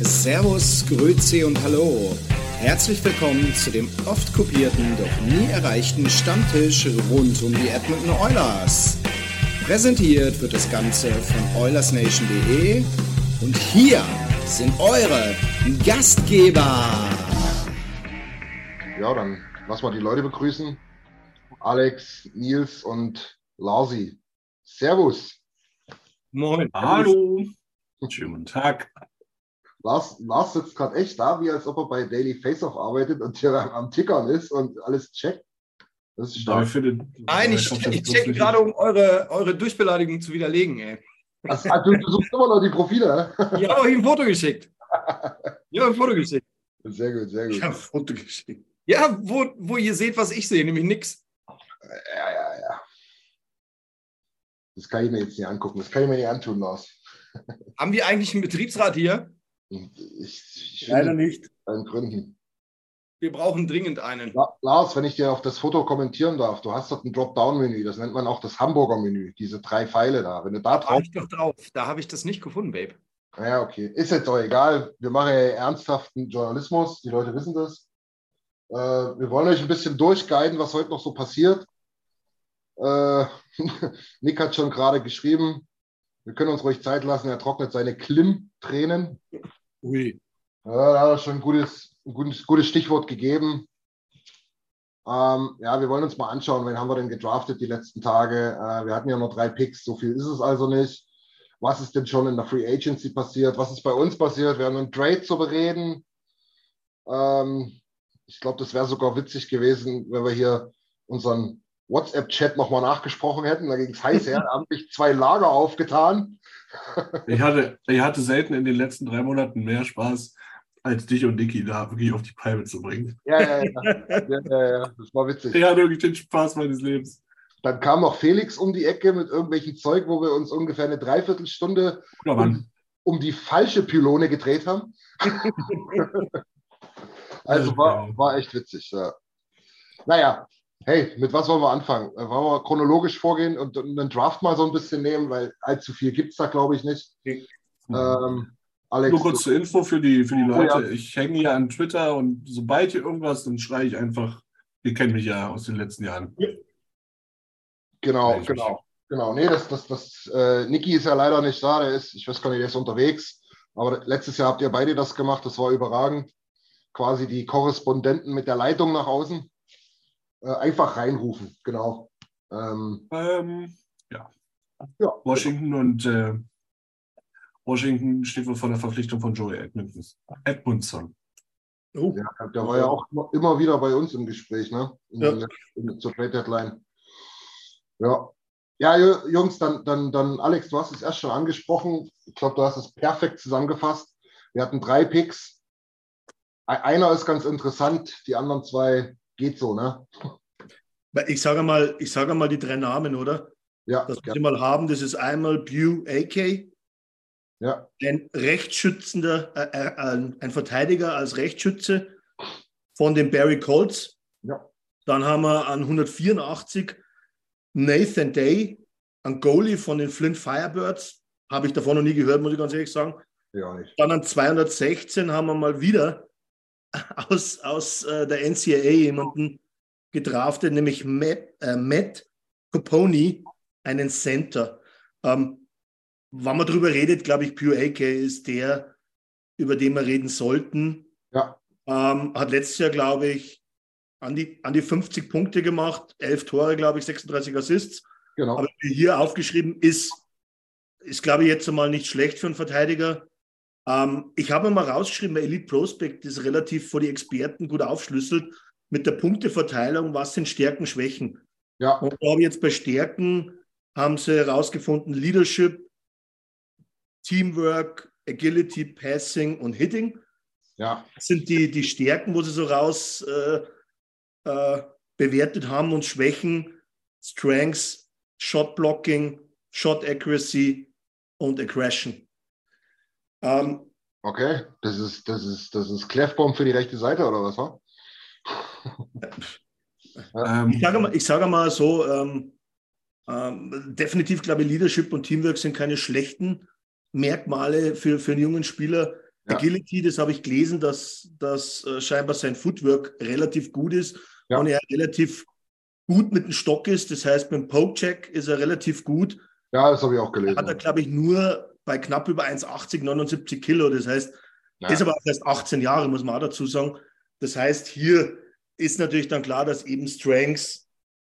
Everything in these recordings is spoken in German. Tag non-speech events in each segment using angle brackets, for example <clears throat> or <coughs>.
Servus, Grüezi und Hallo. Herzlich willkommen zu dem oft kopierten, doch nie erreichten Stammtisch rund um die Edmonton Oilers. Präsentiert wird das Ganze von OilersNation.de und hier sind eure Gastgeber. Ja, dann lass mal die Leute begrüßen. Alex, Nils und Larsi. Servus. Moin. Hallo. Schönen guten Tag. Lars, Lars sitzt gerade echt da, wie als ob er bei Daily Face-Off arbeitet und hier am, am Tickern ist und alles checkt. Das ist stark. Nein, ich, ich checke gerade, um eure, eure Durchbeleidigung zu widerlegen, ey. Also, du, du suchst immer noch die Profile. Ich habe euch ein Foto geschickt. Ich habe ein Foto geschickt. Sehr gut, sehr gut. Ich habe ein Foto geschickt. Ja, wo, wo ihr seht, was ich sehe, nämlich nix. Ja, ja, ja. Das kann ich mir jetzt nicht angucken. Das kann ich mir nicht antun, Lars. Haben wir eigentlich einen Betriebsrat hier? Ich, ich Leider nicht. Gründen. Wir brauchen dringend einen. La- Lars, wenn ich dir auf das Foto kommentieren darf, du hast dort ein Dropdown-Menü, das nennt man auch das Hamburger Menü, diese drei Pfeile da. Wenn du da Da drauf war ich doch drauf. Da habe ich das nicht gefunden, Babe. Ja, okay. Ist jetzt auch egal. Wir machen ja ernsthaften Journalismus. Die Leute wissen das. Äh, wir wollen euch ein bisschen durchguiden, was heute noch so passiert. Äh, <laughs> Nick hat schon gerade geschrieben, wir können uns ruhig Zeit lassen. Er trocknet seine Klimm-Tränen. Ui. Ja, da hat er schon ein gutes, ein gutes, gutes Stichwort gegeben. Ähm, ja, wir wollen uns mal anschauen, wen haben wir denn gedraftet die letzten Tage. Äh, wir hatten ja nur drei Picks, so viel ist es also nicht. Was ist denn schon in der Free Agency passiert? Was ist bei uns passiert? Wir haben einen Trade zu bereden. Ähm, ich glaube, das wäre sogar witzig gewesen, wenn wir hier unseren WhatsApp-Chat nochmal nachgesprochen hätten. Da ging es heiß her. Da haben sich zwei Lager aufgetan. Ich hatte, ich hatte selten in den letzten drei Monaten mehr Spaß, als dich und Niki da wirklich auf die Palme zu bringen. Ja, ja, ja. ja, ja, ja. Das war witzig. Ich hatte wirklich den Spaß meines Lebens. Dann kam noch Felix um die Ecke mit irgendwelchen Zeug, wo wir uns ungefähr eine Dreiviertelstunde Mann. um die falsche Pylone gedreht haben. <laughs> also war, war echt witzig. Ja. Naja, hey, mit was wollen wir anfangen? Äh, Wollen wir chronologisch vorgehen und, und den Draft mal so ein bisschen nehmen, weil allzu viel gibt es da, glaube ich, nicht. Ähm, Alex, Nur kurz zur Info für die, für die Leute. Oh ja. Ich hänge hier an Twitter und sobald hier irgendwas, dann schreie ich einfach, ihr kennt mich ja aus den letzten Jahren. Genau, genau. Genau, nee, das, das, das, äh, Niki ist ja leider nicht da, der ist, ich weiß gar nicht, der ist unterwegs. Aber letztes Jahr habt ihr beide das gemacht, das war überragend. Quasi die Korrespondenten mit der Leitung nach außen. Äh, einfach reinrufen, genau. Ähm, Ähm, ja. ja, Washington und äh, Washington steht wohl vor der Verpflichtung von Joey Edmondson. Edmondson. Oh, ja, der war ja auch immer- immer wieder bei uns im Gespräch, ne? In, Ja. in, zur Trade Deadline. Ja. Ja, Ju- Jungs, dann, dann, dann, Alex, du hast es erst schon angesprochen. Ich glaube, du hast es perfekt zusammengefasst. Wir hatten drei Picks. Einer ist ganz interessant, die anderen zwei geht so, ne? Ich sage mal, ich sage mal die drei Namen, oder? Ja, Das wir ja, mal haben, das ist einmal Bew AK, ja, ein Rechtsschützender, äh, äh, ein, ein Verteidiger als Rechtsschütze von den Barry Colts. ja. Dann haben wir an 184 Nathan Day, ein Goalie von den Flint Firebirds. Habe ich davon noch nie gehört, muss ich ganz ehrlich sagen. ja nicht. Dann an 216 haben wir mal wieder aus, aus äh, der NCAA jemanden gedraftet, nämlich Matt, äh, Matt Capone, einen Center. Ähm, wenn man darüber redet, glaube ich, Pure AK ist der, über den wir reden sollten. Ja. Ähm, hat letztes Jahr, glaube ich, an die, an die 50 Punkte gemacht, 11 Tore, glaube ich, 36 Assists. Genau. Aber hier aufgeschrieben ist, ist, glaube ich, jetzt einmal nicht schlecht für einen Verteidiger. Ähm, ich habe mal rausgeschrieben, bei Elite Prospect ist relativ vor die Experten gut aufschlüsselt mit der Punkteverteilung, was sind Stärken, Schwächen. Ja. Und da habe ich jetzt bei Stärken haben sie herausgefunden, Leadership, Teamwork, Agility, Passing und Hitting. Ja. Das sind die, die Stärken, wo sie so raus äh, äh, bewertet haben und Schwächen, Strengths, Shot Blocking, Shot Accuracy und Aggression. Ähm, okay, das ist, das ist, das ist Clefbomb für die rechte Seite oder was? Wa? <laughs> Ähm, ich sage mal, ich sage mal so, ähm, ähm, definitiv glaube ich, Leadership und Teamwork sind keine schlechten Merkmale für, für einen jungen Spieler. Ja. Agility, das habe ich gelesen, dass, dass äh, scheinbar sein Footwork relativ gut ist ja. und er relativ gut mit dem Stock ist. Das heißt, beim Poke-Check ist er relativ gut. Ja, das habe ich auch gelesen. Hat er, glaube ich, nur bei knapp über 1,80, 79 Kilo. Das heißt, ja. ist aber auch erst 18 Jahre, muss man auch dazu sagen. Das heißt, hier ist natürlich dann klar, dass eben Strengths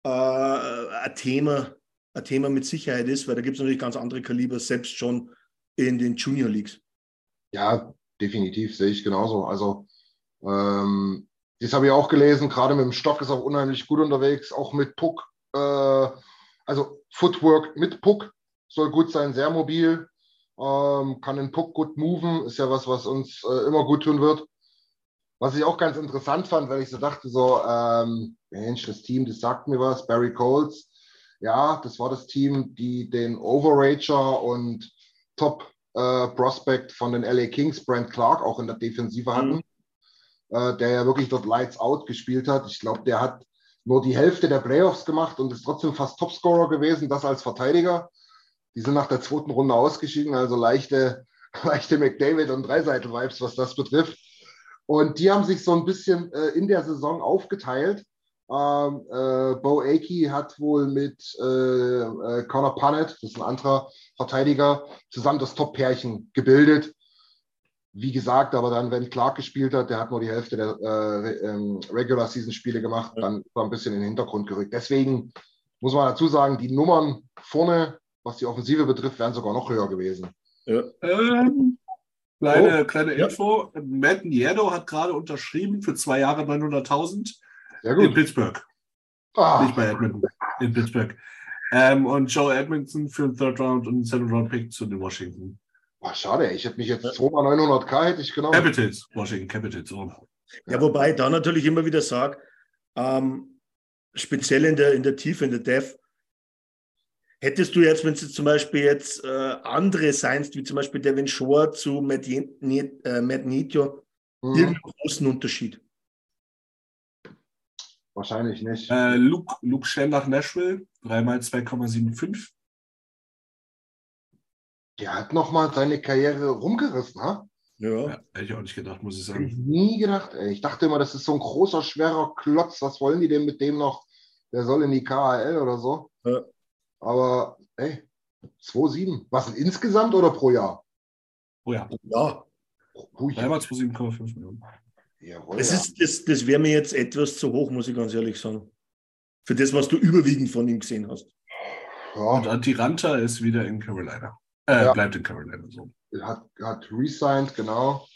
äh, ein, Thema, ein Thema mit Sicherheit ist, weil da gibt es natürlich ganz andere Kaliber, selbst schon in den Junior Leagues. Ja, definitiv, sehe ich genauso. Also, ähm, das habe ich auch gelesen, gerade mit dem Stock ist auch unheimlich gut unterwegs, auch mit Puck. Äh, also Footwork mit Puck soll gut sein, sehr mobil, ähm, kann den Puck gut moven, ist ja was, was uns äh, immer gut tun wird. Was ich auch ganz interessant fand, weil ich so dachte, so, ähm, Mensch, das Team, das sagt mir was, Barry Coles. Ja, das war das Team, die den Overager und Top äh, Prospect von den LA Kings, Brent Clark, auch in der Defensive hatten, mhm. äh, der ja wirklich dort Lights Out gespielt hat. Ich glaube, der hat nur die Hälfte der Playoffs gemacht und ist trotzdem fast Topscorer gewesen, das als Verteidiger. Die sind nach der zweiten Runde ausgeschieden, also leichte, <laughs> leichte McDavid und Dreiseitel-Vibes, was das betrifft. Und die haben sich so ein bisschen äh, in der Saison aufgeteilt. Ähm, äh, Bo Akey hat wohl mit äh, äh, Connor Punnett, das ist ein anderer Verteidiger, zusammen das Top-Pärchen gebildet. Wie gesagt, aber dann, wenn Clark gespielt hat, der hat nur die Hälfte der äh, ähm, Regular-Season-Spiele gemacht, dann war ein bisschen in den Hintergrund gerückt. Deswegen muss man dazu sagen, die Nummern vorne, was die Offensive betrifft, wären sogar noch höher gewesen. Ja. Ähm, Kleine, oh, kleine ja. Info: Matt Nieto hat gerade unterschrieben für zwei Jahre 900.000 in Pittsburgh. Ah. Nicht bei Edmonton, in Pittsburgh. Ähm, und Joe Edmondson für einen Third Round und einen Second Round Pick zu den Washington. Oh, schade, ich hätte mich jetzt ja. zweimal 900k hätte ich genau. Capitals, Washington Capitals. So. Ja, wobei ich da natürlich immer wieder sage, ähm, speziell in der, in der Tiefe, in der Depth, Hättest du jetzt, wenn es zum Beispiel jetzt äh, andere seinst, wie zum Beispiel Devin Shore zu Matt, äh, Matt Nitio, mhm. irgendeinen großen Unterschied? Wahrscheinlich nicht. Äh, Luke, Luke Schnell nach Nashville, dreimal 2,75. Der hat nochmal seine Karriere rumgerissen, ha? Ja. ja. Hätte ich auch nicht gedacht, muss ich sagen. Ich nie gedacht, ey. Ich dachte immer, das ist so ein großer, schwerer Klotz. Was wollen die denn mit dem noch? Der soll in die KHL oder so. Ja. Aber ey, 2,7. Was insgesamt oder pro Jahr? Pro Jahr. Ja. Pro Jahr. Einmal 2,7,5 Millionen. Jawohl, das, ist, das, das wäre mir jetzt etwas zu hoch, muss ich ganz ehrlich sagen. Für das, was du überwiegend von ihm gesehen hast. Ja. Und Antiranta ist wieder in Carolina. Äh, ja. bleibt in Carolina so. Hat, hat resigned, genau.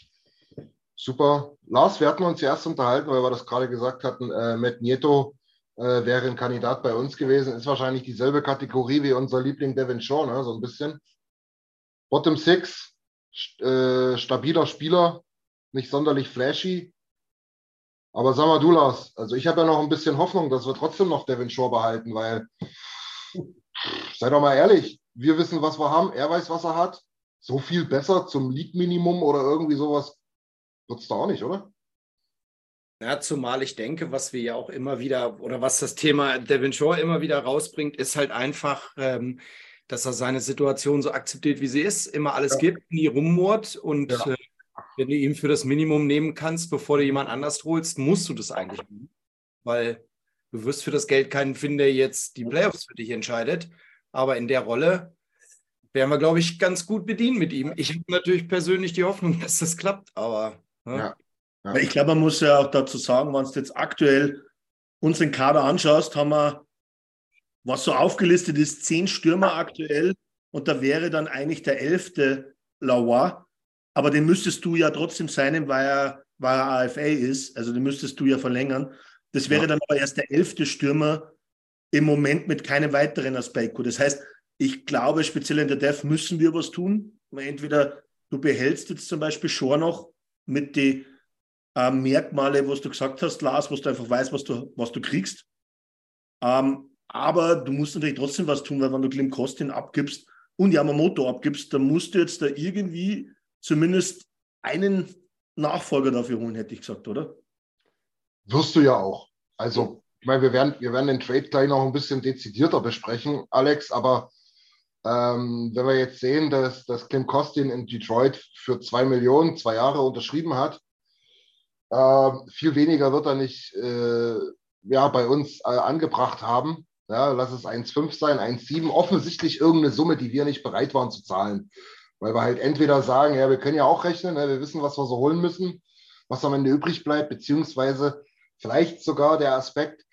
Super. Lars, wir hatten uns erst unterhalten, weil wir das gerade gesagt hatten. Äh, Matt Nieto äh, wäre ein Kandidat bei uns gewesen. Ist wahrscheinlich dieselbe Kategorie wie unser Liebling Devin Shaw, ne? so ein bisschen. Bottom Six, st äh, stabiler Spieler, nicht sonderlich flashy. Aber sag mal du, Lars, also ich habe ja noch ein bisschen Hoffnung, dass wir trotzdem noch Devin Shaw behalten, weil, sei doch mal ehrlich, wir wissen, was wir haben, er weiß, was er hat. So viel besser zum League-Minimum oder irgendwie sowas wird es da auch nicht, oder? Ja, zumal ich denke, was wir ja auch immer wieder oder was das Thema Devin Shaw immer wieder rausbringt, ist halt einfach, ähm, dass er seine Situation so akzeptiert, wie sie ist, immer alles ja. gibt, nie rummurt und ja. äh, wenn du ihn für das Minimum nehmen kannst, bevor du jemand anders holst, musst du das eigentlich nehmen, weil du wirst für das Geld keinen finden, der jetzt die Playoffs für dich entscheidet, aber in der Rolle wären wir, glaube ich, ganz gut bedient mit ihm. Ich habe natürlich persönlich die Hoffnung, <laughs> dass das klappt, aber. Ne? Ja. Ja. Ich glaube, man muss ja auch dazu sagen, wenn du jetzt aktuell unseren Kader anschaust, haben wir, was so aufgelistet ist, zehn Stürmer aktuell und da wäre dann eigentlich der elfte Lauer, aber den müsstest du ja trotzdem sein, weil er, weil er AFA ist, also den müsstest du ja verlängern. Das wäre ja. dann aber erst der elfte Stürmer im Moment mit keinem weiteren Aspekt. Das heißt, ich glaube, speziell in der Dev müssen wir was tun. Entweder du behältst jetzt zum Beispiel schon noch mit den äh, Merkmale, was du gesagt hast, Lars, was du einfach weißt, was du, was du kriegst. Ähm, aber du musst natürlich trotzdem was tun, weil wenn du Klim Kostin abgibst und Yamamoto abgibst, dann musst du jetzt da irgendwie zumindest einen Nachfolger dafür holen, hätte ich gesagt, oder? Wirst du ja auch. Also, ich meine, wir werden, wir werden den Trade gleich noch ein bisschen dezidierter besprechen, Alex, aber ähm, wenn wir jetzt sehen, dass, dass Kim Kostin in Detroit für zwei Millionen, zwei Jahre unterschrieben hat, äh, viel weniger wird er nicht äh, ja, bei uns äh, angebracht haben. Ja, lass es 1,5 sein, 1,7. Offensichtlich irgendeine Summe, die wir nicht bereit waren zu zahlen. Weil wir halt entweder sagen, ja, wir können ja auch rechnen, ne, wir wissen, was wir so holen müssen, was am Ende übrig bleibt, beziehungsweise vielleicht sogar der Aspekt,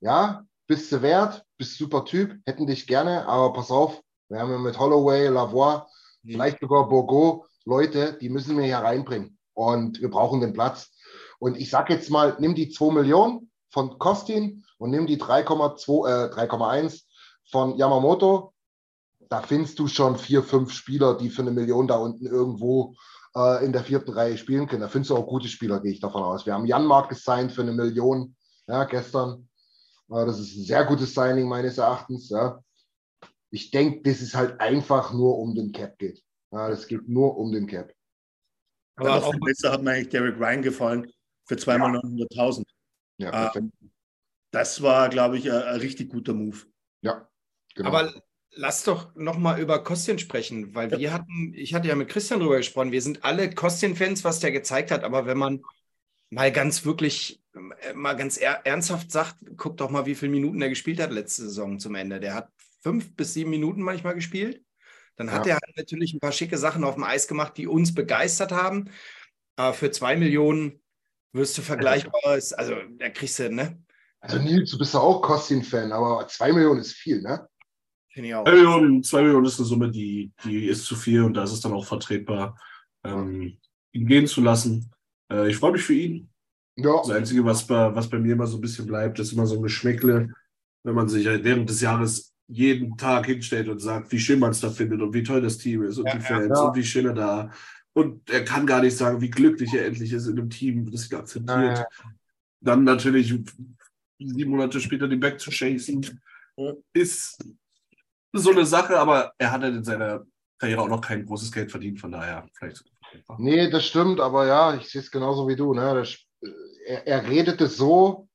ja, bist du wert, bist super Typ, hätten dich gerne, aber pass auf, wir haben ja mit Holloway, Lavoie, mhm. vielleicht sogar Bourgo Leute, die müssen wir hier reinbringen. Und wir brauchen den Platz. Und ich sage jetzt mal, nimm die 2 Millionen von Kostin und nimm die 3,2, äh, 3,1 von Yamamoto. Da findest du schon vier, fünf Spieler, die für eine Million da unten irgendwo äh, in der vierten Reihe spielen können. Da findest du auch gute Spieler, gehe ich davon aus. Wir haben Jan Mark gesigned für eine Million ja, gestern. Äh, das ist ein sehr gutes Signing meines Erachtens. Ja. Ich denke, das ist halt einfach nur um den Cap geht. Ja, das geht nur um den Cap. Aber auch besser hat mir eigentlich Derek Ryan gefallen für zweimal ja. 900.000. Ja, ähm, das war, glaube ich, ein, ein, richtig guter Move. Ja, genau. Aber lass doch noch mal über Kostien sprechen, weil ja. wir hatten, ich hatte ja mit Christian drüber gesprochen, wir sind alle Kostien-Fans, was der gezeigt hat, aber wenn man mal ganz wirklich, äh, mal ganz er ernsthaft sagt, guck doch mal, wie viele Minuten er gespielt hat letzte Saison zum Ende. Der hat fünf bis sieben Minuten manchmal gespielt. Dann hat ja. er halt natürlich ein paar schicke Sachen auf dem Eis gemacht, die uns begeistert haben. Aber für zwei Millionen wirst du vergleichbar, also da kriegst du, ne? Also Nils, du bist ja auch Kostin-Fan, aber zwei Millionen ist viel, ne? Finde ich auch. Zwei Millionen, zwei Millionen ist eine Summe, die, die ist zu viel und da ist es dann auch vertretbar, ähm, ihn gehen zu lassen. Äh, ich freue mich für ihn. Ja. Das Einzige, was bei, was bei mir immer so ein bisschen bleibt, ist immer so ein Geschmäckle, wenn man sich während des Jahres jeden Tag hinstellt und sagt, wie schön man es da findet und wie toll das Team ist und ja, die Fans ja. und wie schön er da. Und er kann gar nicht sagen, wie glücklich er endlich ist in einem Team, das ihn akzeptiert. Ja, Dann natürlich sieben Monate später den Back zu chasen, ist so eine Sache, aber er hat halt in seiner Karriere auch noch kein großes Geld verdient, von daher vielleicht. Nee, das stimmt, aber ja, ich sehe es genauso wie du. Ne? Das, er, er redete so,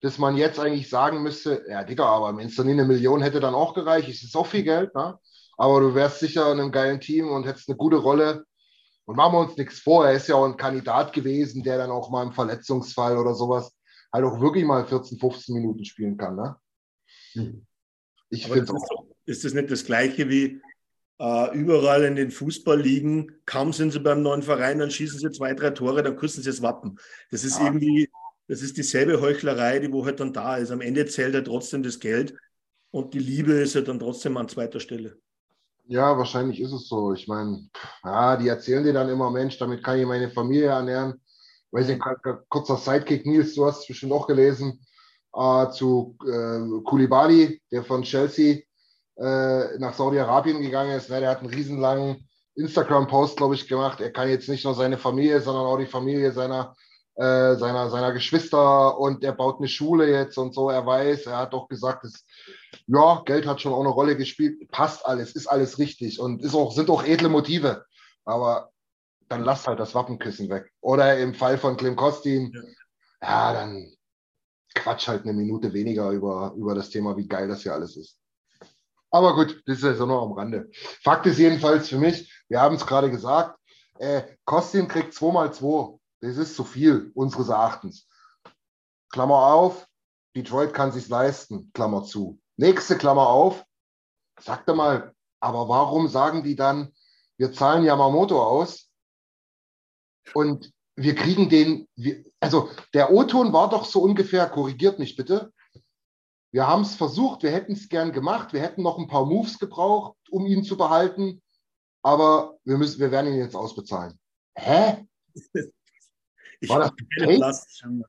dass man jetzt eigentlich sagen müsste, ja, Digga, aber wenn es dann eine Million hätte dann auch gereicht, es ist auch viel Geld, ne? aber du wärst sicher in einem geilen Team und hättest eine gute Rolle. Und machen wir uns nichts vor, er ist ja auch ein Kandidat gewesen, der dann auch mal im Verletzungsfall oder sowas halt auch wirklich mal 14, 15 Minuten spielen kann. Ne? Hm. Ich finde auch. Ist das nicht das Gleiche wie äh, überall in den Fußballligen? Kaum sind sie beim neuen Verein, dann schießen sie zwei, drei Tore, dann küssen sie das Wappen. Das ist ja. irgendwie das ist dieselbe Heuchlerei, die wo halt dann da ist. Am Ende zählt ja trotzdem das Geld und die Liebe ist ja dann trotzdem an zweiter Stelle. Ja, wahrscheinlich ist es so. Ich meine, ja, die erzählen dir dann immer, Mensch, damit kann ich meine Familie ernähren. Weiß ich, kurzer Sidekick, Nils, du hast es bestimmt auch gelesen, äh, zu äh, Koulibaly, der von Chelsea äh, nach Saudi-Arabien gegangen ist. Ne, der hat einen riesenlangen Instagram-Post, glaube ich, gemacht. Er kann jetzt nicht nur seine Familie, sondern auch die Familie seiner äh, seiner, seiner Geschwister und er baut eine Schule jetzt und so. Er weiß, er hat doch gesagt, dass, ja, Geld hat schon auch eine Rolle gespielt. Passt alles, ist alles richtig und ist auch, sind auch edle Motive. Aber dann lass halt das Wappenkissen weg. Oder im Fall von Clem Kostin, ja. ja, dann quatsch halt eine Minute weniger über, über das Thema, wie geil das hier alles ist. Aber gut, das ist ja so noch am Rande. Fakt ist jedenfalls für mich, wir haben es gerade gesagt, äh, Kostin kriegt 2 mal 2 das ist zu viel, unseres Erachtens. Klammer auf, Detroit kann sich leisten, Klammer zu. Nächste Klammer auf, sagt er mal, aber warum sagen die dann, wir zahlen Yamamoto aus und wir kriegen den, wir, also der O-Ton war doch so ungefähr, korrigiert mich bitte. Wir haben es versucht, wir hätten es gern gemacht, wir hätten noch ein paar Moves gebraucht, um ihn zu behalten, aber wir, müssen, wir werden ihn jetzt ausbezahlen. Hä? War das, ein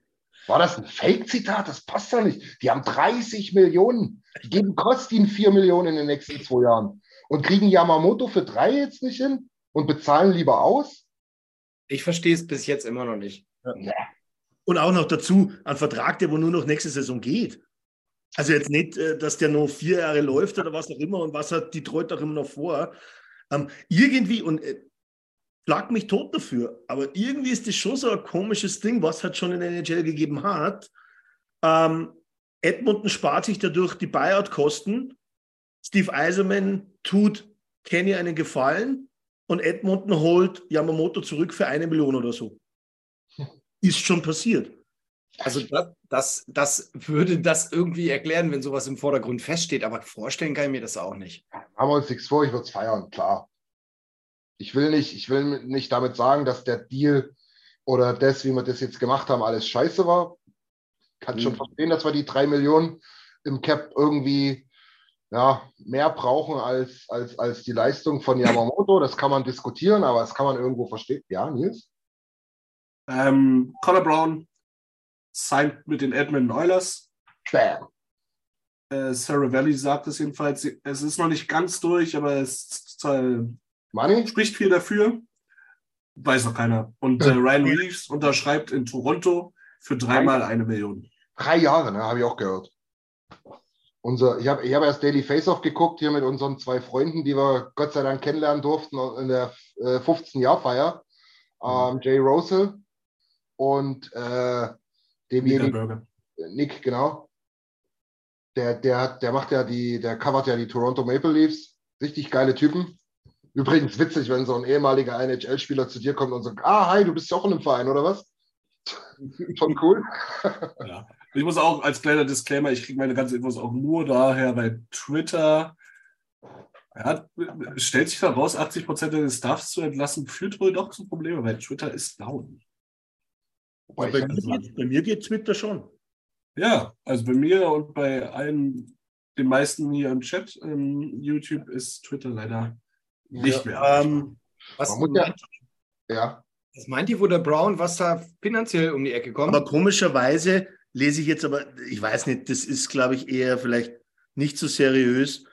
War das ein Fake-Zitat? Das passt ja nicht. Die haben 30 Millionen. Die geben Kostin 4 Millionen in den nächsten zwei Jahren und kriegen Yamamoto für drei jetzt nicht hin und bezahlen lieber aus? Ich verstehe es bis jetzt immer noch nicht. Ja. Und auch noch dazu ein Vertrag, der wo nur noch nächste Saison geht. Also jetzt nicht, äh, dass der noch vier Jahre läuft oder was auch immer und was hat Detroit auch immer noch vor. Ähm, irgendwie, und äh, schlag mich tot dafür, aber irgendwie ist das schon so ein komisches Ding, was halt schon in der NHL gegeben hat. Ähm, Edmonton spart sich dadurch die Buyout-Kosten. Steve Eiserman tut Kenny einen Gefallen und Edmonton holt Yamamoto zurück für eine Million oder so. Ist schon passiert. Also das, das, das, würde das irgendwie erklären, wenn sowas im Vordergrund feststeht, aber vorstellen kann ich mir das auch nicht. Haben wir uns nichts vor, ich würde es feiern, klar. Ich will, nicht, ich will nicht damit sagen, dass der Deal oder das, wie wir das jetzt gemacht haben, alles scheiße war. Kann mhm. schon verstehen, dass wir die drei Millionen im Cap irgendwie ja, mehr brauchen als, als, als die Leistung von Yamamoto. Das kann man diskutieren, aber das kann man irgendwo verstehen. Ja, Nils? Ähm, Conor Brown signed mit den Edmonton Oilers. Bam. Äh, Sarah Valley sagt es jedenfalls. Es ist noch nicht ganz durch, aber es Money? spricht viel dafür. Weiß noch keiner. Und äh, Ryan Reeves unterschreibt in Toronto für dreimal eine Million. Drei Jahre, ne? Habe ich auch gehört. Unser, ich habe ich hab erst Daily Face-Off geguckt hier mit unseren zwei Freunden, die wir Gott sei Dank kennenlernen durften in der äh, 15-Jahr-Feier. Ähm, Jay Rosel und äh, demjenigen. Nick, genau. Der, der, der macht ja die, der covert ja die Toronto Maple Leafs. Richtig geile Typen. Übrigens witzig, wenn so ein ehemaliger NHL-Spieler zu dir kommt und sagt, ah, hi, du bist ja auch in einem Verein, oder was? <laughs> Schon cool. <laughs> ja. Ich muss auch als kleiner Disclaimer, ich kriege meine ganzen Infos auch nur daher bei Twitter. Ja, stellt sich daraus, 80 Prozent des Staffs zu entlassen, führt wohl doch zu Problemen, weil Twitter ist down. Bei, bei, mir geht, bei, mir geht, Twitter schon. Ja, also bei mir und bei allen, den meisten hier im Chat, ähm, YouTube ist Twitter leider nicht ja, mehr. Ähm, was, meint, ja. was meint ihr, wo der Brown, was da finanziell um die Ecke kommt? Aber komischerweise lese ich jetzt aber, ich weiß nicht, das ist, glaube ich, eher vielleicht nicht so seriös,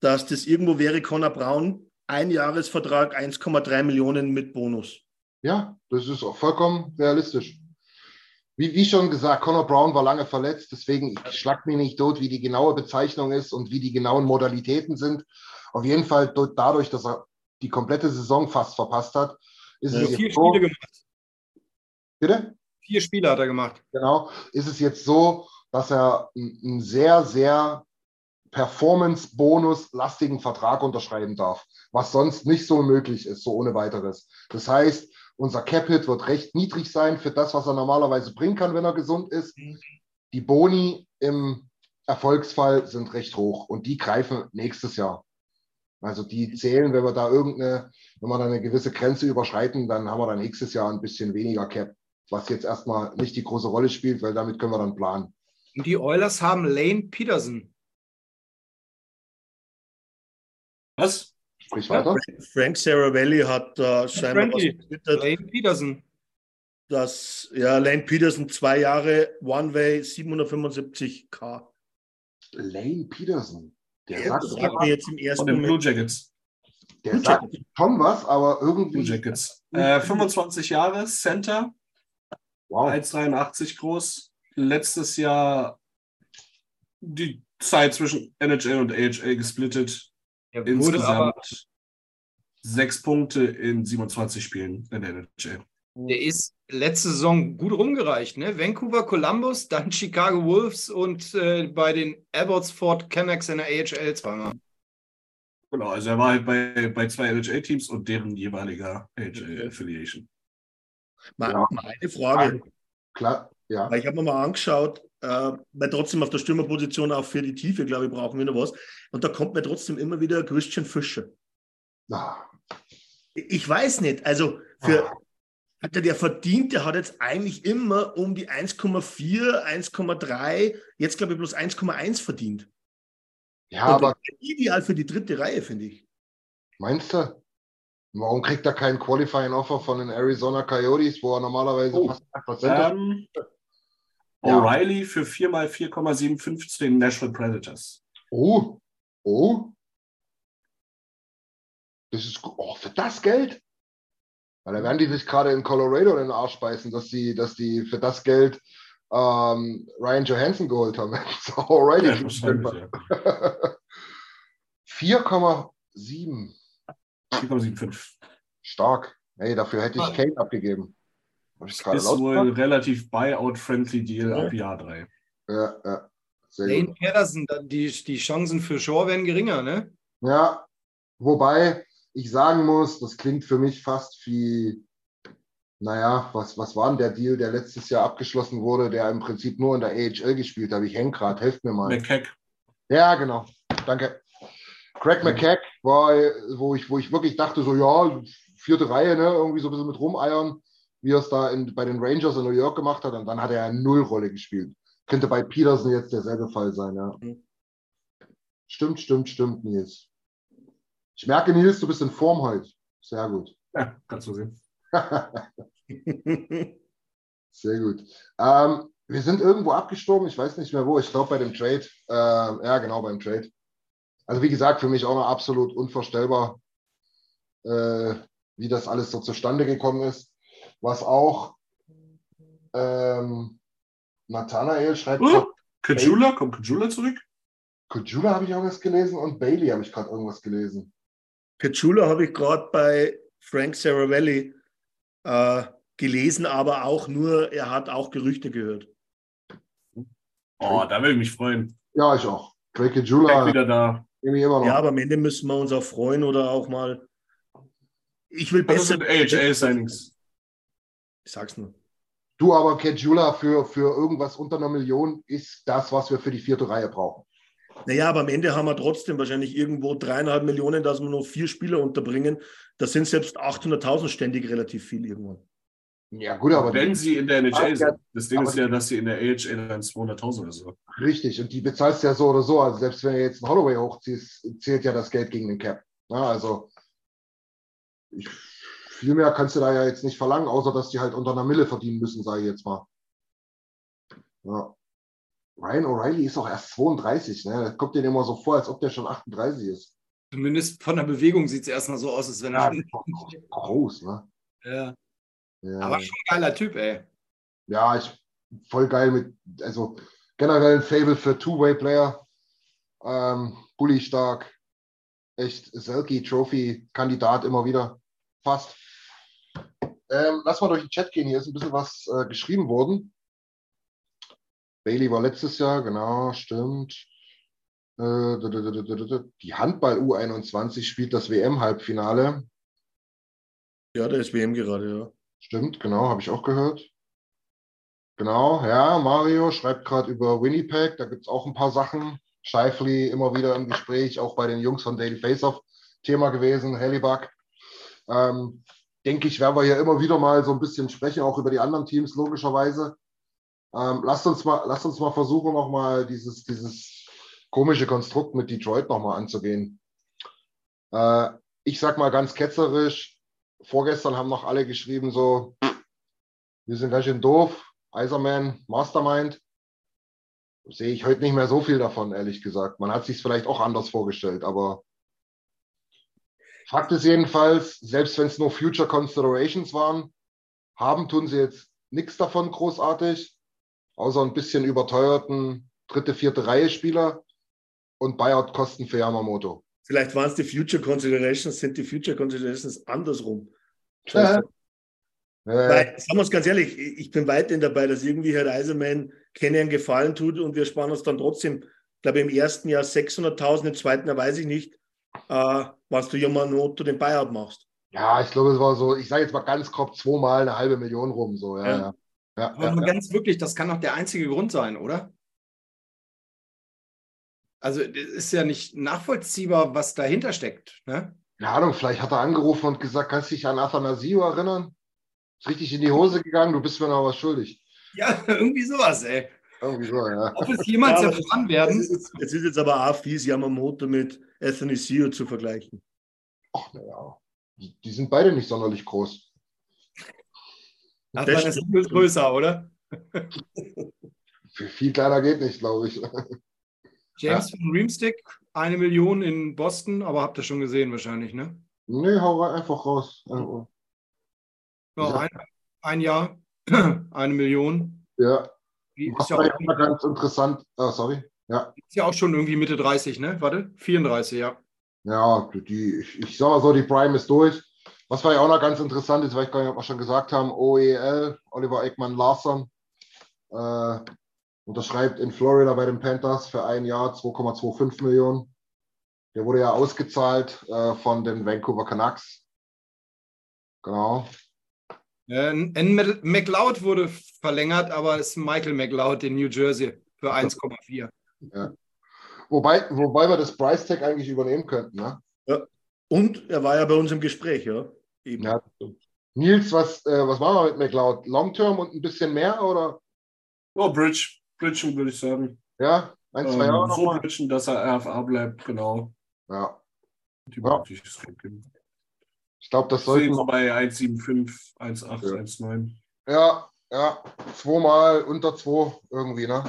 dass das irgendwo wäre, Conor Brown, ein Jahresvertrag, 1,3 Millionen mit Bonus. Ja, das ist auch vollkommen realistisch. Wie, wie schon gesagt, Conor Brown war lange verletzt, deswegen ich schlag mich nicht tot, wie die genaue Bezeichnung ist und wie die genauen Modalitäten sind. Auf jeden Fall dadurch, dass er die komplette Saison fast verpasst hat, ist ja, es vier so, Spiele gemacht. Bitte? Vier Spiele hat er gemacht. Genau. Ist es jetzt so, dass er einen sehr, sehr Performance-Bonus-lastigen Vertrag unterschreiben darf, was sonst nicht so möglich ist, so ohne weiteres. Das heißt, unser Cap-Hit wird recht niedrig sein für das, was er normalerweise bringen kann, wenn er gesund ist. Mhm. Die Boni im Erfolgsfall sind recht hoch und die greifen nächstes Jahr. Also die zählen, wenn wir da irgendeine, wenn wir da eine gewisse Grenze überschreiten, dann haben wir dann nächstes Jahr ein bisschen weniger Cap, was jetzt erstmal nicht die große Rolle spielt, weil damit können wir dann planen. Und die Oilers haben Lane Peterson. Was? Sprich weiter. Frank Saravelli hat äh, scheinbar was getwittert. Lane Peterson. Dass, ja, Lane Peterson zwei Jahre One-Way 775k. Lane Peterson. Der ja, sagt, sagt mir jetzt im ersten Moment. Blue Jackets. Der Blue sagt Jackets. schon was, aber irgendwie. Blue Jackets. Äh, 25 Jahre, Center. Wow. 1,83 groß. Letztes Jahr die Zeit zwischen NHL und AHL gesplittet. Er Insgesamt sechs Punkte in 27 Spielen in der NHL. Der ist letzte Saison gut rumgereicht. Ne? Vancouver, Columbus, dann Chicago Wolves und äh, bei den Abbotsford Canucks in der AHL zweimal. Genau, also er war halt bei, bei zwei NHL-Teams und deren jeweiliger AHL-Affiliation. Mal, ja. mal eine Frage. Klar, ja. Weil ich habe mir mal angeschaut, äh, weil trotzdem auf der Stürmerposition auch für die Tiefe, glaube ich, brauchen wir noch was. Und da kommt mir trotzdem immer wieder Christian Fischer. Ah. Ich weiß nicht, also für ah. Der verdient, der hat jetzt eigentlich immer um die 1,4, 1,3, jetzt glaube ich bloß 1,1 verdient. Ja, Und aber. Ideal für die dritte Reihe, finde ich. Meinst du? Warum kriegt er kein Qualifying Offer von den Arizona Coyotes, wo er normalerweise oh, fast 8% ähm, O'Reilly für 4 mal 4,75 zu den National Predators. Oh, oh. Das ist oh, für das Geld. Weil da werden die sich gerade in Colorado in den Arsch beißen, dass die, dass die für das Geld ähm, Ryan Johansson geholt haben. <laughs> O'Reilly. Ja, 4,7. 4,75. Stark. Hey, dafür hätte ich ah. Kate abgegeben. Das ist wohl ein relativ Buyout-friendly Deal ja. ab Jahr 3. Ja, ja. Sehr Lane gut. Patterson, die, die Chancen für Shaw werden geringer, ne? Ja, wobei ich sagen muss, das klingt für mich fast wie, naja, was, was war denn der Deal, der letztes Jahr abgeschlossen wurde, der im Prinzip nur in der AHL gespielt hat? Ich hänge gerade, helft mir mal. McKeck. Ja, genau. Danke. Craig McKeck war, wo ich, wo ich wirklich dachte, so ja, vierte Reihe, ne, irgendwie so ein bisschen mit rumeiern, wie er es da in, bei den Rangers in New York gemacht hat. Und dann hat er eine Nullrolle gespielt. Könnte bei Peterson jetzt derselbe Fall sein, ja. Mhm. Stimmt, stimmt, stimmt, Nils. Ich merke, Nils, du bist in Form heute. Sehr gut. Ja, kannst du sehen. <laughs> Sehr gut. Ähm, wir sind irgendwo abgestorben, ich weiß nicht mehr wo. Ich glaube bei dem Trade. Äh, ja, genau, beim Trade. Also wie gesagt, für mich auch noch absolut unvorstellbar, äh, wie das alles so zustande gekommen ist. Was auch ähm, Nathanael schreibt. Oh, Kajula, kommt Kajula zurück? Kajula habe ich irgendwas gelesen und Bailey habe ich gerade irgendwas gelesen. Kajula habe ich gerade bei Frank Saravelli äh, gelesen, aber auch nur, er hat auch Gerüchte gehört. Oh, da würde ich mich freuen. Ja, ich auch. Drake Kajula. wieder da. Ja, aber am Ende müssen wir uns auch freuen oder auch mal. Ich will besser. Das sind AHL-Signings. Ich sag's nur. Du aber, Kejula, für, für irgendwas unter einer Million ist das, was wir für die vierte Reihe brauchen. Naja, aber am Ende haben wir trotzdem wahrscheinlich irgendwo dreieinhalb Millionen, dass wir nur vier Spieler unterbringen. Das sind selbst 800.000 ständig relativ viel irgendwann. Ja, gut, aber. Wenn sie in der NHL sind. Das Ding ist ja, dass sie in der AHL dann 200.000 oder so. Richtig, und die bezahlst ja so oder so. Also, selbst wenn du jetzt einen Holloway hochziehst, zählt ja das Geld gegen den Cap. Ja, also, ich, viel mehr kannst du da ja jetzt nicht verlangen, außer dass die halt unter einer Mille verdienen müssen, sage ich jetzt mal. Ja. Ryan O'Reilly ist auch erst 32, ne? Das kommt dir immer so vor, als ob der schon 38 ist. Zumindest von der Bewegung sieht es erstmal so aus, als wenn er ja, groß, ne? Ja. Ja. Aber schon ein geiler Typ, ey. Ja, ich voll geil mit, also generell ein Fable für Two-Way-Player. Ähm, Bully stark. Echt Selkie Trophy-Kandidat immer wieder. Fast. Ähm, lass mal durch den Chat gehen. Hier ist ein bisschen was äh, geschrieben worden. Bailey war letztes Jahr, genau, stimmt. Äh, die Handball U21 spielt das WM-Halbfinale. Ja, der ist WM gerade, ja. Stimmt, genau, habe ich auch gehört. Genau, ja, Mario schreibt gerade über Winnipeg, da gibt es auch ein paar Sachen. Scheifli immer wieder im Gespräch, auch bei den Jungs von Daily Faceoff Thema gewesen, Helibug. Ähm, denke ich, werden wir hier immer wieder mal so ein bisschen sprechen, auch über die anderen Teams, logischerweise. Ähm, lasst, uns mal, lasst uns mal versuchen, nochmal dieses, dieses komische Konstrukt mit Detroit nochmal anzugehen. Äh, ich sag mal ganz ketzerisch, vorgestern haben noch alle geschrieben, so, wir sind ganz schön doof, Iserman, Mastermind. Sehe ich heute nicht mehr so viel davon, ehrlich gesagt. Man hat sich vielleicht auch anders vorgestellt, aber Fakt ist jedenfalls, selbst wenn es nur Future Considerations waren, haben tun sie jetzt nichts davon großartig, außer ein bisschen überteuerten dritte, vierte Reihe Spieler und Buyout-Kosten für Yamamoto. Vielleicht waren es die Future Considerations, sind die Future Considerations andersrum. Ja. Weil, sagen wir uns ganz ehrlich, ich bin weiterhin dabei, dass irgendwie Herr Eiserman Kenny einen Gefallen tut und wir sparen uns dann trotzdem, ich glaube im ersten Jahr 600.000, im zweiten Jahr weiß ich nicht, äh, was du Yamamoto den Buyout machst. Ja, ich glaube, es war so, ich sage jetzt mal ganz grob zweimal eine halbe Million rum. So, ja, ja. Ja, Aber ja, ganz wirklich, das kann doch der einzige Grund sein, oder? Also es ist ja nicht nachvollziehbar, was dahinter steckt. Ne? Keine Ahnung, vielleicht hat er angerufen und gesagt, kannst du dich an Athanasio erinnern? Ist richtig in die Hose gegangen, du bist mir noch was schuldig. Ja, <laughs> irgendwie sowas, ey. Irgendwie so, ja. Ob es jemals ja, erfahren werden? Es ist, es ist, jetzt aber auch fies, Yamamoto mit Athanasio zu vergleichen. Ach, naja. Die, die sind beide nicht sonderlich groß. Das ist größer, oder? Viel kleiner geht nicht, glaube ich. James ja. von Reamstick, eine Million in Boston, aber habt ihr schon gesehen wahrscheinlich, ne? Nee, hau einfach raus. Also, ja, ein, ein, Jahr, <clears throat> eine Million. Ja. Ist ja auch immer ganz interessant. Oh, sorry. Ja. Ist ja auch schon irgendwie Mitte 30, ne? Warte, 34, ja. Ja, die, ich, ich sag mal so, die Prime ist durch. Was war ja auch noch ganz interessant ist, weil ich gar nicht, ob wir schon gesagt haben, OEL, Oliver Eckmann Larson, äh, unterschreibt in Florida bei den Panthers für ein Jahr 2,25 Millionen. Der wurde ja ausgezahlt äh, von den Vancouver Canucks. Genau. N. McLeod wurde verlängert, aber es ist Michael McLeod in New Jersey für 1,4. Ja. Wobei, wobei wir das Price Tag eigentlich übernehmen könnten. Ne? Ja. Und er war ja bei uns im Gespräch, ja. Eben. ja. Nils, was, äh, was machen wir mit McLeod? Long Term und ein bisschen mehr oder? Oh, Bridge bridgen, würde ich sagen. Ja, ein, zwei ähm, Jahre So mal. bridgen, dass er RFA bleibt, genau. Ja. Die ja. Ich glaube, das sollte. So bei 1,75, 1,8, ja. 1,9. Ja, ja. Zweimal unter zwei irgendwie, ne?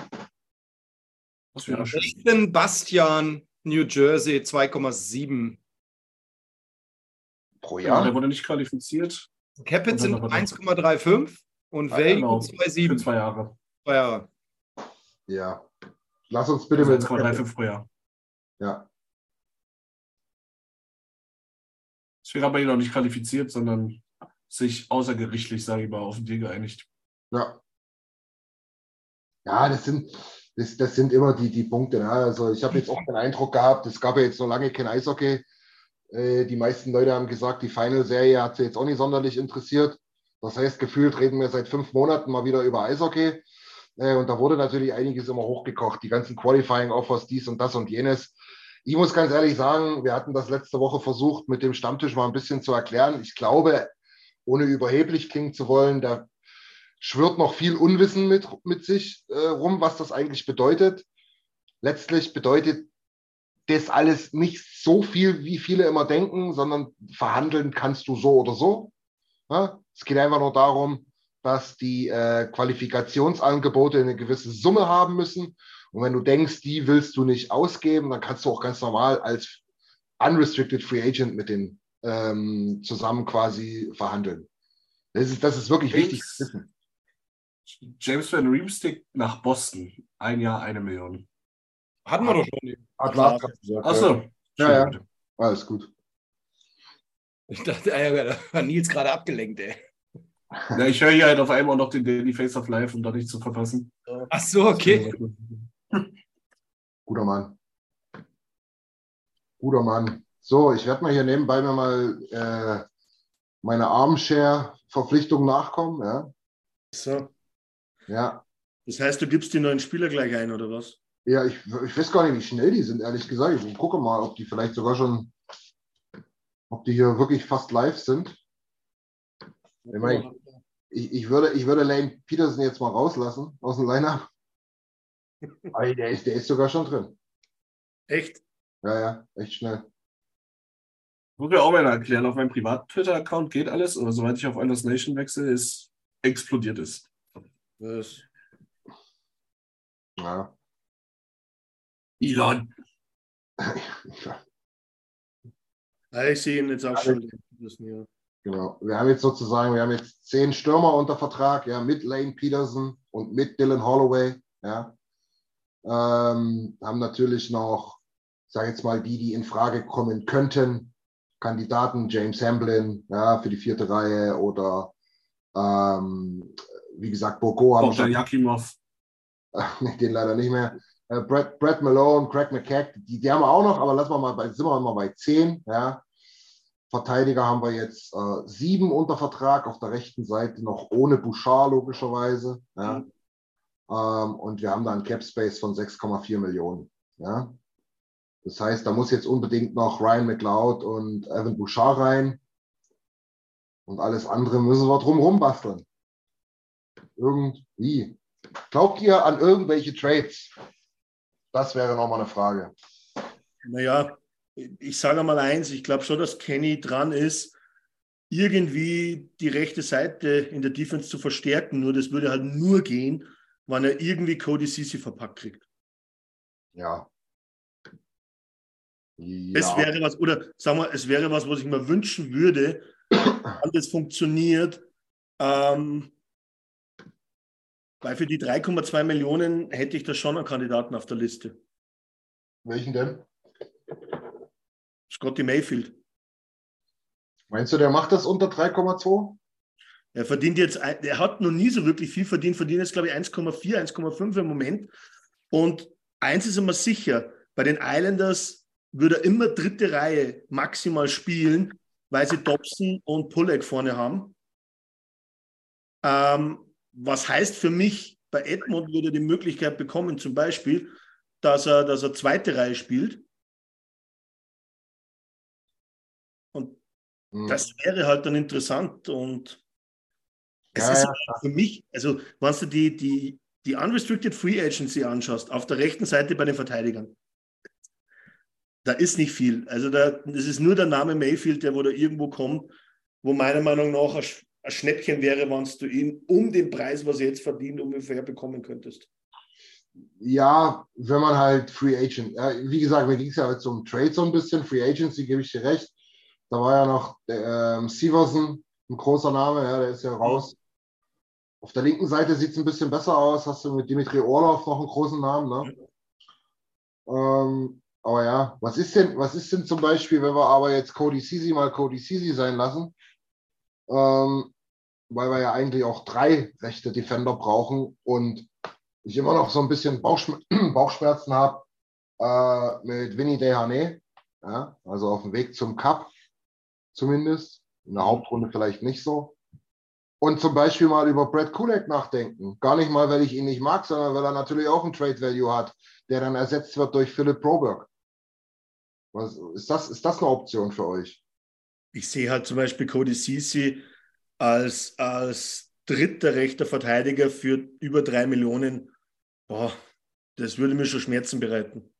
Das wäre schön. Ich bin Bastian, New Jersey, 2,7. Pro Jahr? Ja, der wurde nicht qualifiziert. Capit sind 1,35 und Value genau. 2,7. Für zwei Jahre. Zwei Jahre. Ja. Lass uns bitte also mit. 1,35 pro Jahr. Ja. Es wäre aber noch nicht qualifiziert, sondern sich außergerichtlich, sage ich mal, auf den Deal geeinigt. Ja. Ja, das sind, das, das sind immer die, die Punkte. Ne? Also ich habe jetzt auch den Eindruck gehabt, es gab ja jetzt so lange kein Eishockey. Äh, die meisten Leute haben gesagt, die Final-Serie hat sie jetzt auch nicht sonderlich interessiert. Das heißt, gefühlt reden wir seit fünf Monaten mal wieder über Eishockey. Äh, und da wurde natürlich einiges immer hochgekocht, die ganzen Qualifying-Offers, dies und das und jenes. Ich muss ganz ehrlich sagen, wir hatten das letzte Woche versucht, mit dem Stammtisch mal ein bisschen zu erklären. Ich glaube, ohne überheblich klingen zu wollen, da schwirrt noch viel Unwissen mit, mit sich äh, rum, was das eigentlich bedeutet. Letztlich bedeutet das alles nicht so viel, wie viele immer denken, sondern verhandeln kannst du so oder so. Ja? Es geht einfach nur darum, dass die äh, Qualifikationsangebote eine gewisse Summe haben müssen. Und wenn du denkst, die willst du nicht ausgeben, dann kannst du auch ganz normal als unrestricted Free Agent mit denen ähm, zusammen quasi verhandeln. Das ist, das ist wirklich James, wichtig zu wissen. James Van Riemstick nach Boston. Ein Jahr, eine Million. Hatten wir doch schon. Gesagt. Achso. Ja, ja. Alles gut. Ich dachte, da war Nils gerade abgelenkt, ey. Ja, ich höre hier halt auf einmal noch den Daily Face of Life, um da nicht zu verpassen. Ach so, okay. Guter Mann. Guter Mann. So, ich werde mal hier nebenbei mir mal äh, meine Armshare-Verpflichtung nachkommen. Ja. So. Ja. Das heißt, du gibst die neuen Spieler gleich ein, oder was? Ja, ich, ich weiß gar nicht, wie schnell die sind, ehrlich gesagt. Ich gucke mal, ob die vielleicht sogar schon, ob die hier wirklich fast live sind. Ich, meine, ich, ich, würde, ich würde Lane Peterson jetzt mal rauslassen aus dem Lineup. <laughs> Der ist, der ist sogar schon drin. Echt? Ja, ja, echt schnell. Muss mir auch mal erklären, auf meinem Privat-Twitter-Account geht alles, aber soweit ich auf Anders Nation wechsle, ist explodiert ist. Das. Ja. Elon. ja, ich sehe ihn jetzt auch schon. Genau. Wir haben jetzt sozusagen, wir haben jetzt zehn Stürmer unter Vertrag, ja, mit Lane Peterson und mit Dylan Holloway, ja. Ähm, haben natürlich noch, sage jetzt mal, die, die in Frage kommen könnten, Kandidaten, James Hamblin, ja, für die vierte Reihe oder ähm, wie gesagt, Boko haben schon. Yakimov. <laughs> den leider nicht mehr. Äh, Brett, Brett Malone, Craig McKack, die, die haben wir auch noch, aber lassen wir mal bei, sind wir mal bei zehn, ja. Verteidiger haben wir jetzt äh, sieben unter Vertrag, auf der rechten Seite noch ohne Bouchard logischerweise. Ja. Mhm. Ähm, und wir haben da einen Cap Space von 6,4 Millionen. Ja. Das heißt, da muss jetzt unbedingt noch Ryan McLeod und Evan Bouchard rein. Und alles andere müssen wir drumherum basteln. Irgendwie. Glaubt ihr an irgendwelche Trades? Das wäre nochmal eine Frage. Naja, ich sage mal eins, ich glaube schon, dass Kenny dran ist, irgendwie die rechte Seite in der Defense zu verstärken. Nur das würde halt nur gehen, wenn er irgendwie Cody Sisi verpackt kriegt. Ja. ja. Wäre was, oder sagen wir, es wäre was, was ich mir wünschen würde, wenn das funktioniert. Ähm, weil für die 3,2 Millionen hätte ich da schon einen Kandidaten auf der Liste. Welchen denn? Scotty Mayfield. Meinst du, der macht das unter 3,2? Er verdient jetzt, er hat noch nie so wirklich viel verdient, verdient jetzt, glaube ich, 1,4, 1,5 im Moment. Und eins ist immer sicher, bei den Islanders würde er immer dritte Reihe maximal spielen, weil sie Dobson und Pullek vorne haben. Ähm, was heißt für mich, bei Edmund würde er die Möglichkeit bekommen, zum Beispiel, dass er, dass er zweite Reihe spielt Mhm. Das wäre halt dann interessant und es ja, ist ja. für mich, also wenn du die, die, die Unrestricted Free Agency anschaust, auf der rechten Seite bei den Verteidigern, da ist nicht viel. Also da, das ist nur der Name Mayfield, der wo da irgendwo kommt, wo meiner Meinung nach ein, Schnäppchen wäre, wenn du ihn um den Preis, was er jetzt verdient, ungefähr bekommen könntest. Ja, wenn man halt Free Agent, ja, wie gesagt, mir ging es ja jetzt um Trade so ein bisschen, Free Agency gebe ich dir recht. Da war ja noch ähm, Severson, ein großer Name, ja, der ist ja raus. Auf der linken Seite sieht es ein bisschen besser aus. Hast du mit Dimitri Orlov noch einen großen Namen, ne? Ähm, aber ja, was ist denn, was ist denn zum Beispiel, wenn wir aber jetzt Cody Sisi mal Cody Sisi sein lassen? Ähm, weil wir ja eigentlich auch drei rechte Defender brauchen und ich immer noch so ein bisschen <clears throat> Bauchschmerzen, Bauchschmerzen habe äh, mit Vinny Dehane, ja, also auf dem Weg zum Cup zumindest. In der Hauptrunde vielleicht nicht so. Und zum Beispiel mal über Brad Kulak nachdenken. Gar nicht mal, weil ich ihn nicht mag, sondern weil er natürlich auch ein Trade Value hat, der dann ersetzt wird durch Philip Broberg. Was, ist, das, ist das eine Option für euch? Ich sehe halt zum Beispiel Cody Ceci als, als dritter rechter Verteidiger für über drei Millionen. Boah, das würde mir schon Schmerzen bereiten.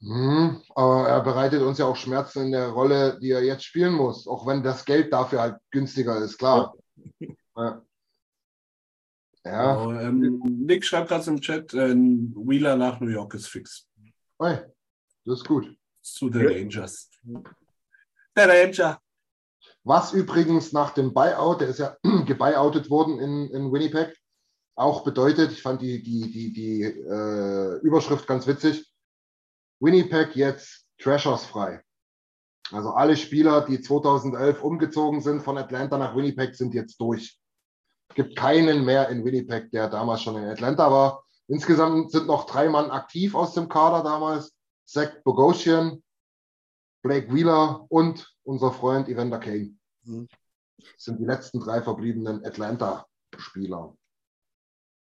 Mhm, aber er bereitet uns ja auch Schmerzen in der Rolle, die er jetzt spielen muss, auch wenn das Geld dafür halt günstiger ist, klar. Ja. ja. Oh, ähm, Nick schreibt gerade im Chat, äh, Wheeler nach New York ist fix. Hey, das ist gut. Zu den Rangers. Der Ranger. Was übrigens nach dem Buyout, der ist ja <clears throat> gebuyoutet worden in, in Winnipeg, auch bedeutet, ich fand die, die, die, die äh, Überschrift ganz witzig, Winnipeg jetzt Trashers frei. Also alle Spieler, die 2011 umgezogen sind von Atlanta nach Winnipeg, sind jetzt durch. Es gibt keinen mehr in Winnipeg, der damals schon in Atlanta war. Insgesamt sind noch drei Mann aktiv aus dem Kader damals. Zach Bogosian, Blake Wheeler und unser Freund Evander Kane. Mhm. Sind die letzten drei verbliebenen Atlanta-Spieler.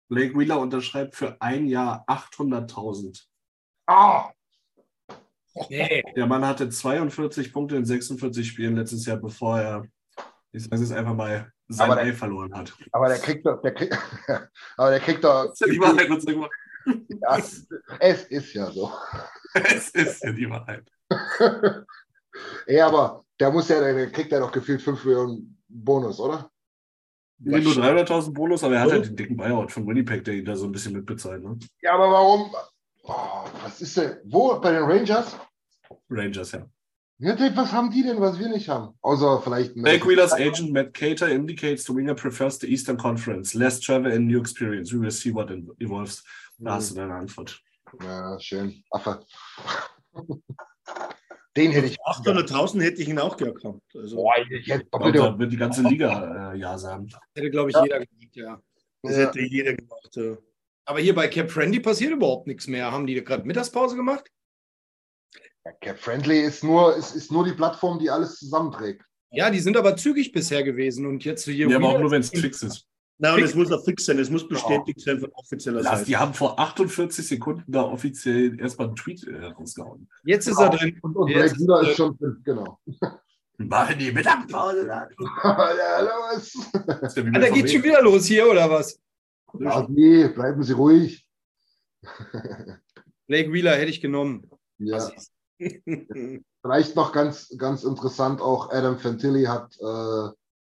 Blake Wheeler unterschreibt für ein Jahr 800.000. Ah! Nee. Der Mann hatte 42 Punkte in 46 Spielen letztes Jahr, bevor er, ich sage es einfach mal, sein aber der, verloren hat. Aber der kriegt doch, der kriegt, <laughs> aber der kriegt doch. Das ist ja die Wahrheit, was ich ja, es ist ja so. <laughs> Es ist ja die Wahrheit. <laughs> ja, aber der muss ja, der kriegt ja doch gefühlt 5 Millionen Bonus, oder? Nee, nur 300.000 Bonus, aber er hat ja den dicken Buyout von Winnipeg, der ihn da so ein bisschen mitbezahlt. Ne? Ja, aber warum? Oh, was ist denn? Wo? Bei den Rangers? Rangers, ja. Ja, was haben die denn, was wir nicht haben? Außer vielleicht. Wheeler's agent Matt Cater indicates the winger prefers the Eastern Conference. Less travel and new experience. We will see what evolves. Da mhm. hast du deine Antwort. Ja, schön. Affe. Den hätte ich. 800.000 hätte ich ihn auch gehabt. Also, Boah, ich hätte da wird die ganze Liga äh, ja sagen. Hätte, glaube ich, ja. jeder gemacht, ja. Das hätte jeder gemacht, ja. Aber hier bei Cap Friendly passiert überhaupt nichts mehr. Haben die gerade Mittagspause gemacht? Ja, Cap Friendly ist nur, ist, ist nur die Plattform, die alles zusammenträgt. Ja, die sind aber zügig bisher gewesen und jetzt hier. Ja, aber auch nur, wenn es fix ist. Nein, es muss auch fix sein, es muss bestätigt sein von offizieller Lass, Seite. Die haben vor 48 Sekunden da offiziell erstmal einen Tweet äh, rausgehauen. Jetzt ist er drin. Und, und Blake Wheeler ist schon drin, genau. <laughs> Machen die Mittagspause dann. <laughs> ja, los. Ja ah, da geht schon wieder los hier, oder was? Ja, nee, bleiben Sie ruhig. <laughs> Blake Wheeler hätte ich genommen. Ja. Vielleicht noch ganz, ganz interessant, auch Adam Fantilli hat äh,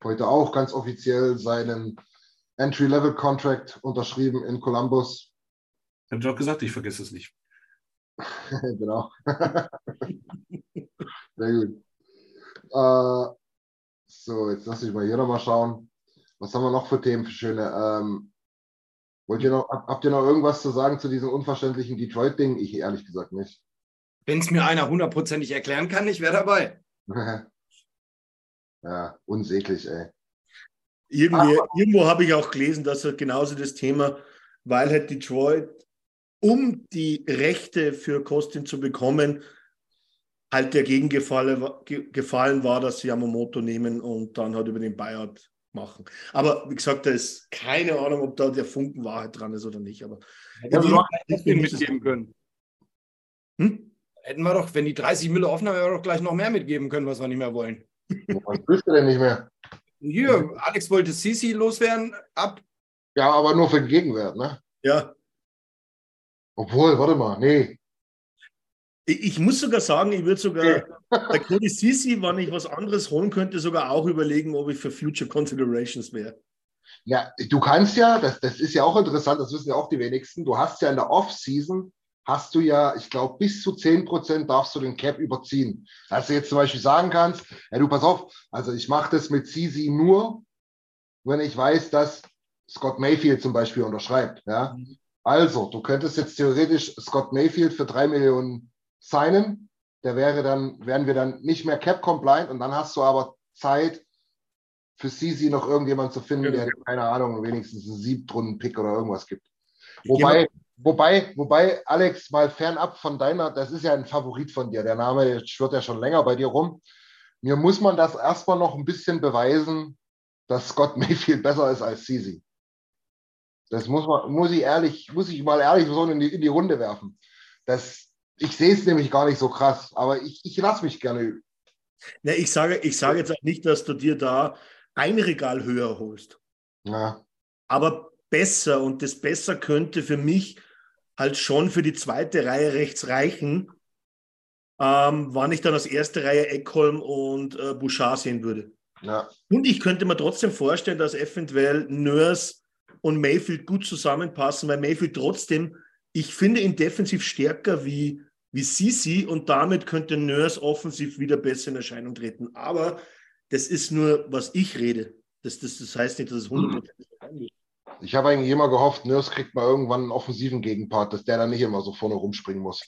heute auch ganz offiziell seinen Entry-Level-Contract unterschrieben in Columbus. Ich habe doch gesagt, ich vergesse es nicht. <laughs> genau. <laughs> Sehr gut. Äh, so, jetzt lasse ich mal hier nochmal schauen. Was haben wir noch für Themen für schöne? Ähm, wollt ihr noch, habt ihr noch irgendwas zu sagen zu diesem unverständlichen Detroit-Ding? Ich ehrlich gesagt nicht. Wenn es mir einer hundertprozentig erklären kann, ich wäre dabei. <laughs> ja, unsäglich, ey. Irgendwie, irgendwo habe ich auch gelesen, dass er genauso das Thema, weil halt Detroit, um die Rechte für Kostin zu bekommen, halt der Gegengefallen gefallen war, dass sie Yamamoto nehmen und dann halt über den Buyout machen. Aber wie gesagt, da ist keine Ahnung, ob da der Funken Wahrheit dran ist oder nicht. Aber ja, wir mitgeben können. Hm? Hätten wir doch, wenn die 30 Mille offen haben, wir doch gleich noch mehr mitgeben können, was wir nicht mehr wollen. Was willst du denn nicht mehr? Hier, Alex wollte Sisi loswerden, ab. Ja, aber nur für den Gegenwert, ne? Ja. Obwohl, warte mal, nee. Ich, ich muss sogar sagen, ich würde sogar bei Cody Sisi, wenn ich was anderes holen könnte, sogar auch überlegen, ob ich für Future Considerations wäre. Ja, du kannst ja, das, das ist ja auch interessant, das wissen ja auch die wenigsten, du hast ja in der Off-Season hast du ja, ich glaube, bis zu 10 Prozent darfst du den Cap überziehen. Dass du jetzt zum Beispiel sagen kannst, ja, du pass auf, also ich mache das mit CZ nur, wenn ich weiß, dass Scott Mayfield zum Beispiel unterschreibt. Ja? Mhm. Also, du könntest jetzt theoretisch Scott Mayfield für 3 Millionen signen. Der wäre dann, wären wir dann nicht mehr Cap-compliant und dann hast du aber Zeit, für CZ noch irgendjemand zu finden, der, keine Ahnung, wenigstens einen Siebtrunden-Pick oder irgendwas gibt. Wobei, Wobei, wobei, Alex, mal fernab von deiner, das ist ja ein Favorit von dir. Der Name schwirrt ja schon länger bei dir rum. Mir muss man das erstmal noch ein bisschen beweisen, dass Scott <laughs> Mayfield besser ist als Sisi. Das muss man, muss ich ehrlich, muss ich mal ehrlich so in die, in die Runde werfen. Das, ich sehe es nämlich gar nicht so krass, aber ich, ich lasse mich gerne. Ja, ich, sage, ich sage jetzt auch nicht, dass du dir da ein Regal höher holst. Ja. Aber besser und das besser könnte für mich halt schon für die zweite Reihe rechts reichen, ähm, wann ich dann als erste Reihe Eckholm und äh, Bouchard sehen würde. Ja. Und ich könnte mir trotzdem vorstellen, dass eventuell Nurse und Mayfield gut zusammenpassen, weil Mayfield trotzdem, ich finde ihn defensiv stärker wie, wie Sisi und damit könnte Nurse offensiv wieder besser in Erscheinung treten. Aber das ist nur, was ich rede. Das, das, das heißt nicht, dass es 100% ist. Ich habe eigentlich immer gehofft, Nurse kriegt mal irgendwann einen offensiven Gegenpart, dass der dann nicht immer so vorne rumspringen muss.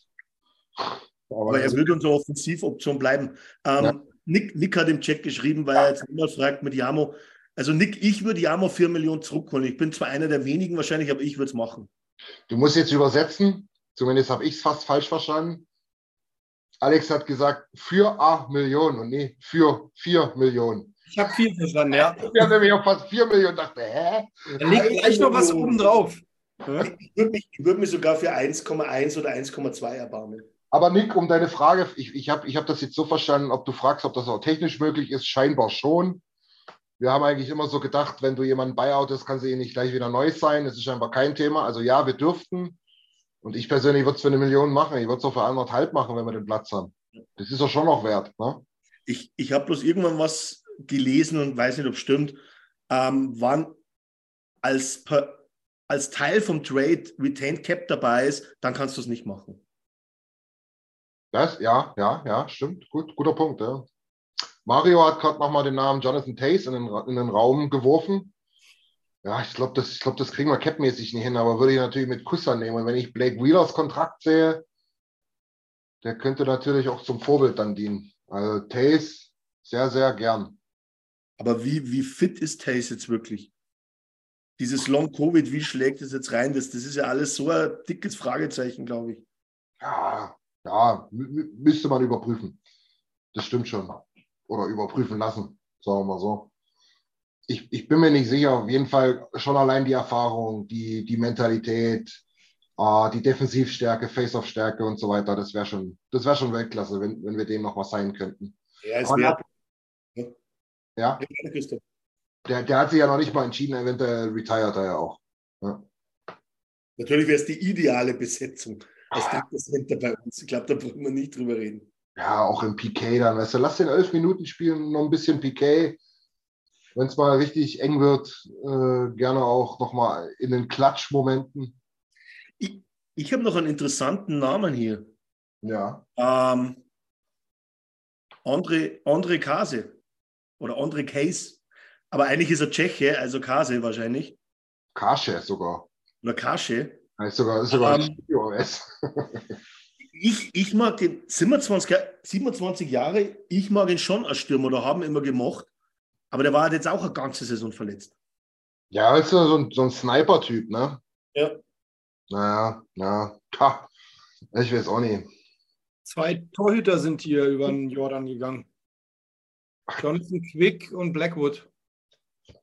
Aber, Aber er will unsere Offensivoption bleiben. Ähm, ja. Nick, Nick hat im Chat geschrieben, weil er jetzt immer fragt mit Jamo. Also Nick, ich würde Jamo 4 Millionen zurückholen. Ich bin zwar einer der wenigen wahrscheinlich, aber ich würde es machen. Du musst jetzt übersetzen. Zumindest habe ich es fast falsch verstanden. Alex hat gesagt, für 8 Millionen und nee, für 4 Millionen. Ich habe viel verstanden, ja. Ich habe nämlich auch fast 4 Millionen dachte, hä? Da liegt gleich noch was oben drauf. Ich würde mich, würd mich, sogar für 1,1 oder 1,2 erbarmen. Aber Nick, um deine Frage, ich, ich habe ich hab das jetzt so verstanden, ob du fragst, ob das auch technisch möglich ist, scheinbar schon. Wir haben eigentlich immer so gedacht, wenn du jemanden buyoutest, kann sie ihn nicht gleich wieder neu sein. Das ist scheinbar kein Thema. Also ja, wir dürften. Und ich persönlich würde es für eine Million machen. Ich würde es auch für anderthalb machen, wenn wir den Platz haben. Das ist doch schon noch wert. Ne? Ich, ich habe bloß irgendwann was gelesen und weiß nicht, ob es stimmt, ähm, wann als, als Teil vom Trade Retained Cap dabei ist, dann kannst du es nicht machen. Das, ja, ja, ja, stimmt. Gut, guter Punkt. Ja. Mario hat gerade nochmal den Namen Jonathan Tace in den, in den Raum geworfen. Ja, ich glaube, das, glaub, das kriegen wir capmäßig nicht hin, aber würde ich natürlich mit Kusser nehmen. Und wenn ich Blake Wheelers Kontrakt sehe, der könnte natürlich auch zum Vorbild dann dienen. Also Tace sehr, sehr gern. Aber wie, wie fit ist Tace jetzt wirklich? Dieses Long-Covid, wie schlägt es jetzt rein? Das, das ist ja alles so ein dickes Fragezeichen, glaube ich. Ja, Ja, müsste man überprüfen. Das stimmt schon. Oder überprüfen lassen, sagen wir mal so. Ich, ich bin mir nicht sicher. Auf jeden Fall schon allein die Erfahrung, die, die Mentalität, äh, die Defensivstärke, Face-Off-Stärke und so weiter. Das wäre schon, das wär schon Weltklasse, wenn, wenn wir dem noch was sein könnten. Ja, es wäre. Ja. Der, der hat sich ja noch nicht mal entschieden, eventuell retired er ja auch. Ja. Natürlich wäre es die ideale Besetzung als Center bei uns. Ich glaube, da brauchen wir nicht drüber reden. Ja, auch im PK dann. Weißt du, lass den elf Minuten spielen, noch ein bisschen PK. Wenn es mal richtig eng wird, äh, gerne auch nochmal in den Klatschmomenten. Ich, ich habe noch einen interessanten Namen hier. Ja. Ähm, André, André Kase oder André Case. Aber eigentlich ist er Tscheche, also Kase wahrscheinlich. Kasche sogar. Oder Kasche. Ist sogar, ist sogar um, ähm, <laughs> ich, ich mag den 27, 27 Jahre, ich mag ihn schon als Stürmer oder haben immer gemacht. Aber der war halt jetzt auch eine ganze Saison verletzt. Ja, ist so ein, so ein Sniper-Typ, ne? Ja. Naja, ja. Ha, ich weiß auch nicht. Zwei Torhüter sind hier über den Jordan gegangen. Jonathan Quick und Blackwood.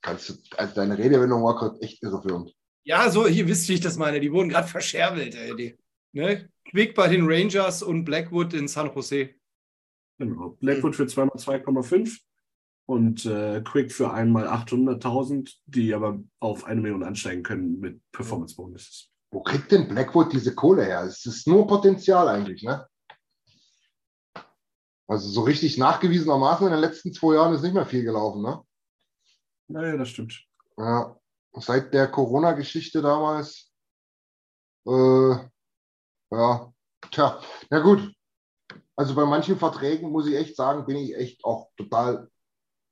Kannst du, also deine Redewendung war gerade echt irreführend. Ja, so, hier wisst ihr, wie ich das meine. Die wurden gerade verscherbelt, ey. Die, ne? Quick bei den Rangers und Blackwood in San Jose. Genau. Blackwood für zweimal 2,5 und äh, Quick für einmal 800.000, die aber auf eine Million ansteigen können mit Performance Bonuses. Wo kriegt denn Blackwood diese Kohle her? Es ist nur Potenzial eigentlich, ne? Also so richtig nachgewiesenermaßen in den letzten zwei Jahren ist nicht mehr viel gelaufen, ne? Naja, das stimmt. Ja, seit der Corona-Geschichte damals. Äh, ja, tja, na gut. Also bei manchen Verträgen muss ich echt sagen, bin ich echt auch total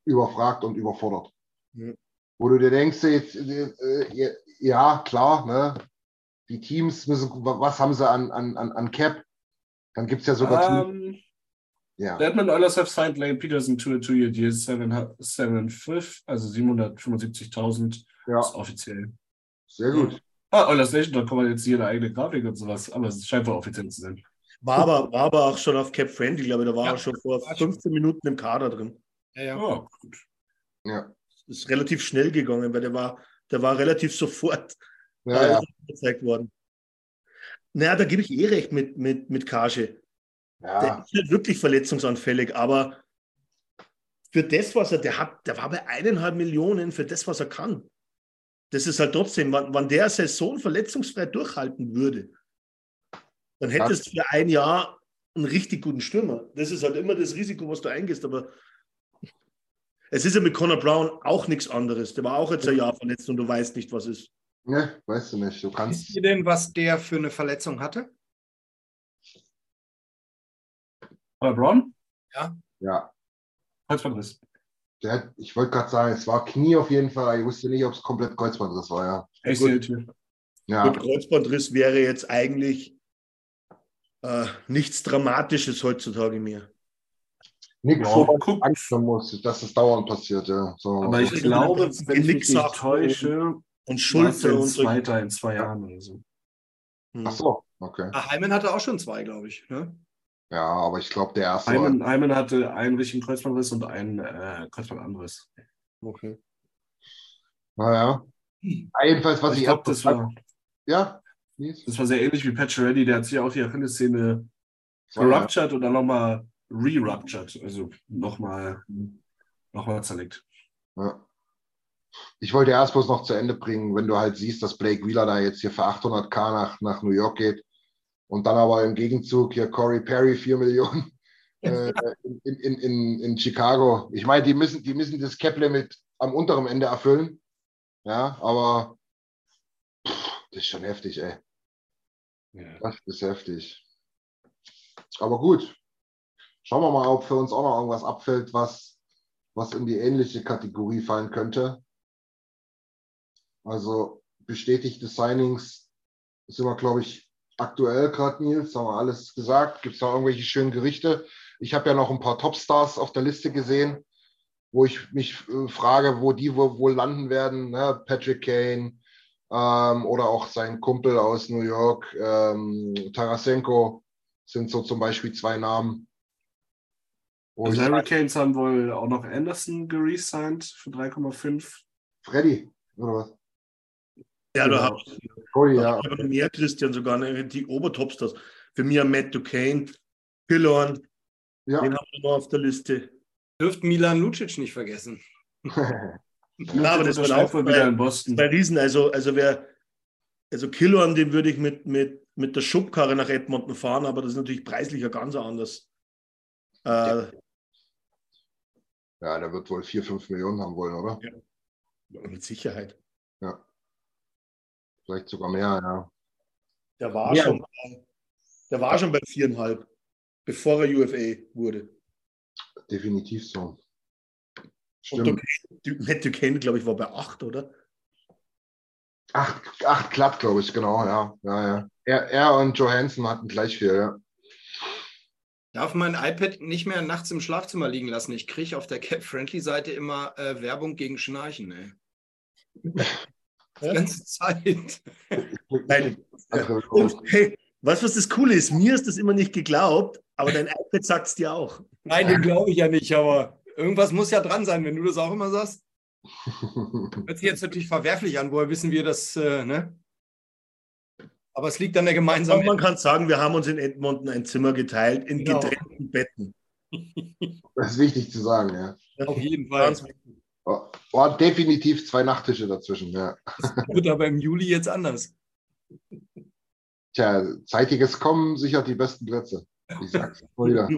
überfragt und überfordert. Mhm. Wo du dir denkst, jetzt, äh, ja, klar, ne? die Teams müssen, was haben sie an, an, an Cap? Dann gibt es ja sogar um, Ja. Redmond Oilers have signed Lane Peterson to a two-year deal, 7,5, also 775.000 ja. ist offiziell. Sehr gut. Ah, Oilers Nation, da kommt jetzt hier eine eigene Grafik und sowas, aber es scheint wohl offiziell zu sein. War aber, war aber auch schon auf Cap Friendly, glaube ich, da war ja. er schon vor 15 Minuten im Kader drin. Ja, ja. Oh, gut. Ja. Das ist relativ schnell gegangen, weil der war, der war relativ <laughs> sofort ja, ja. gezeigt worden. Naja, da gebe ich eh recht mit, mit, mit Kage. Ja. Der ist nicht wirklich verletzungsanfällig, aber für das, was er, der hat, der war bei eineinhalb Millionen für das, was er kann. Das ist halt trotzdem, wann, wann der Saison verletzungsfrei durchhalten würde, dann hättest du für ein Jahr einen richtig guten Stürmer. Das ist halt immer das Risiko, was du eingehst, aber es ist ja mit Conor Brown auch nichts anderes. Der war auch jetzt ein Jahr verletzt und du weißt nicht, was ist. Ne, weißt du nicht. Du kannst. Wisst ihr denn, was der für eine Verletzung hatte? Oder Braun? Ja. Ja. Kreuzbandriss. Der, ich wollte gerade sagen, es war Knie auf jeden Fall. Ich wusste nicht, ob es komplett Kreuzbandriss war, ja. ACL ja. Gut, Kreuzbandriss wäre jetzt eigentlich äh, nichts Dramatisches heutzutage mehr. Nichts, ja, wo man Angst haben muss, dass es dauernd passiert, ja. So. Aber ich glaube, wenn ich mich nicht täusche, und Schulze und Zweiter in zwei Jahren oder so. Ach so, okay. Ach, Heimann hatte auch schon zwei, glaube ich. Ne? Ja, aber ich glaube, der erste. Heimann, Heimann hatte einen richtigen Kreuzbandriss und einen äh, Kreuzbandanriss. Okay. Naja. Jedenfalls, was ich, ich glaube, das war. Ja. Das war sehr ähnlich wie Pat Reddy, der hat sich auch die Achillessehne geruptured und dann nochmal re-ruptured, also nochmal noch mal zerlegt. Ja. Ich wollte erst bloß noch zu Ende bringen, wenn du halt siehst, dass Blake Wheeler da jetzt hier für 800k nach, nach New York geht und dann aber im Gegenzug hier Corey Perry 4 Millionen <laughs> äh, in, in, in, in Chicago. Ich meine, die müssen, die müssen das Cap-Limit am unteren Ende erfüllen. Ja, aber pff, das ist schon heftig, ey. Ja. Das ist heftig. Aber gut. Schauen wir mal, ob für uns auch noch irgendwas abfällt, was, was in die ähnliche Kategorie fallen könnte. Also bestätigte Signings sind wir, glaube ich, aktuell gerade, Nils. Haben wir alles gesagt. Gibt es noch irgendwelche schönen Gerichte? Ich habe ja noch ein paar Topstars auf der Liste gesehen, wo ich mich äh, frage, wo die wohl landen werden. Ne? Patrick Kane ähm, oder auch sein Kumpel aus New York, ähm, Tarasenko. sind so zum Beispiel zwei Namen. Also die Hurricanes haben wohl auch noch Anderson geresigned für 3,5. Freddy, oder was? Ja, du hast oh, ja. mehr, Christian, sogar die Obertopstars. Für mich Matt Duquesne, Pillorn, ja. den haben wir noch auf der Liste. Dürft Milan Lucic nicht vergessen. <laughs> ja, aber das war auch wieder in Boston. Bei Riesen, also, also wer, also Killorn, den würde ich mit, mit, mit der Schubkarre nach Edmonton fahren, aber das ist natürlich preislich ja ganz anders. Äh, ja. ja, der wird wohl 4, 5 Millionen haben wollen, oder? Ja. Mit Sicherheit. Vielleicht sogar mehr, ja. Der war, ja. schon, der war schon bei viereinhalb, bevor er UFA wurde. Definitiv so. Stimmt. Und Matt Duquesne, glaube ich, war bei acht, oder? Acht, acht glatt, glaube ich, genau, ja. ja, ja. Er, er und Johansson hatten gleich viel, ja. Darf mein iPad nicht mehr nachts im Schlafzimmer liegen lassen. Ich kriege auf der Cap-Friendly-Seite immer äh, Werbung gegen Schnarchen. Ey. <laughs> Die ganze Zeit. <laughs> Nein. Und, hey, weißt du, was das Coole ist? Mir ist das immer nicht geglaubt, aber dein iPad sagt es dir auch. Nein, den glaube ich ja nicht, aber irgendwas muss ja dran sein, wenn du das auch immer sagst. <laughs> Hört sich jetzt natürlich verwerflich an, woher wissen wir das, äh, ne? Aber es liegt an der gemeinsamen. Man kann sagen, wir haben uns in Edmonton ein Zimmer geteilt in genau. getrennten Betten. <laughs> Das ist wichtig zu sagen, ja. Auf jeden Fall. War oh, oh, definitiv zwei Nachttische dazwischen, ja. Das wird aber im Juli jetzt anders. Tja, zeitiges Kommen sichert die besten Plätze. Ich sag's mal wieder.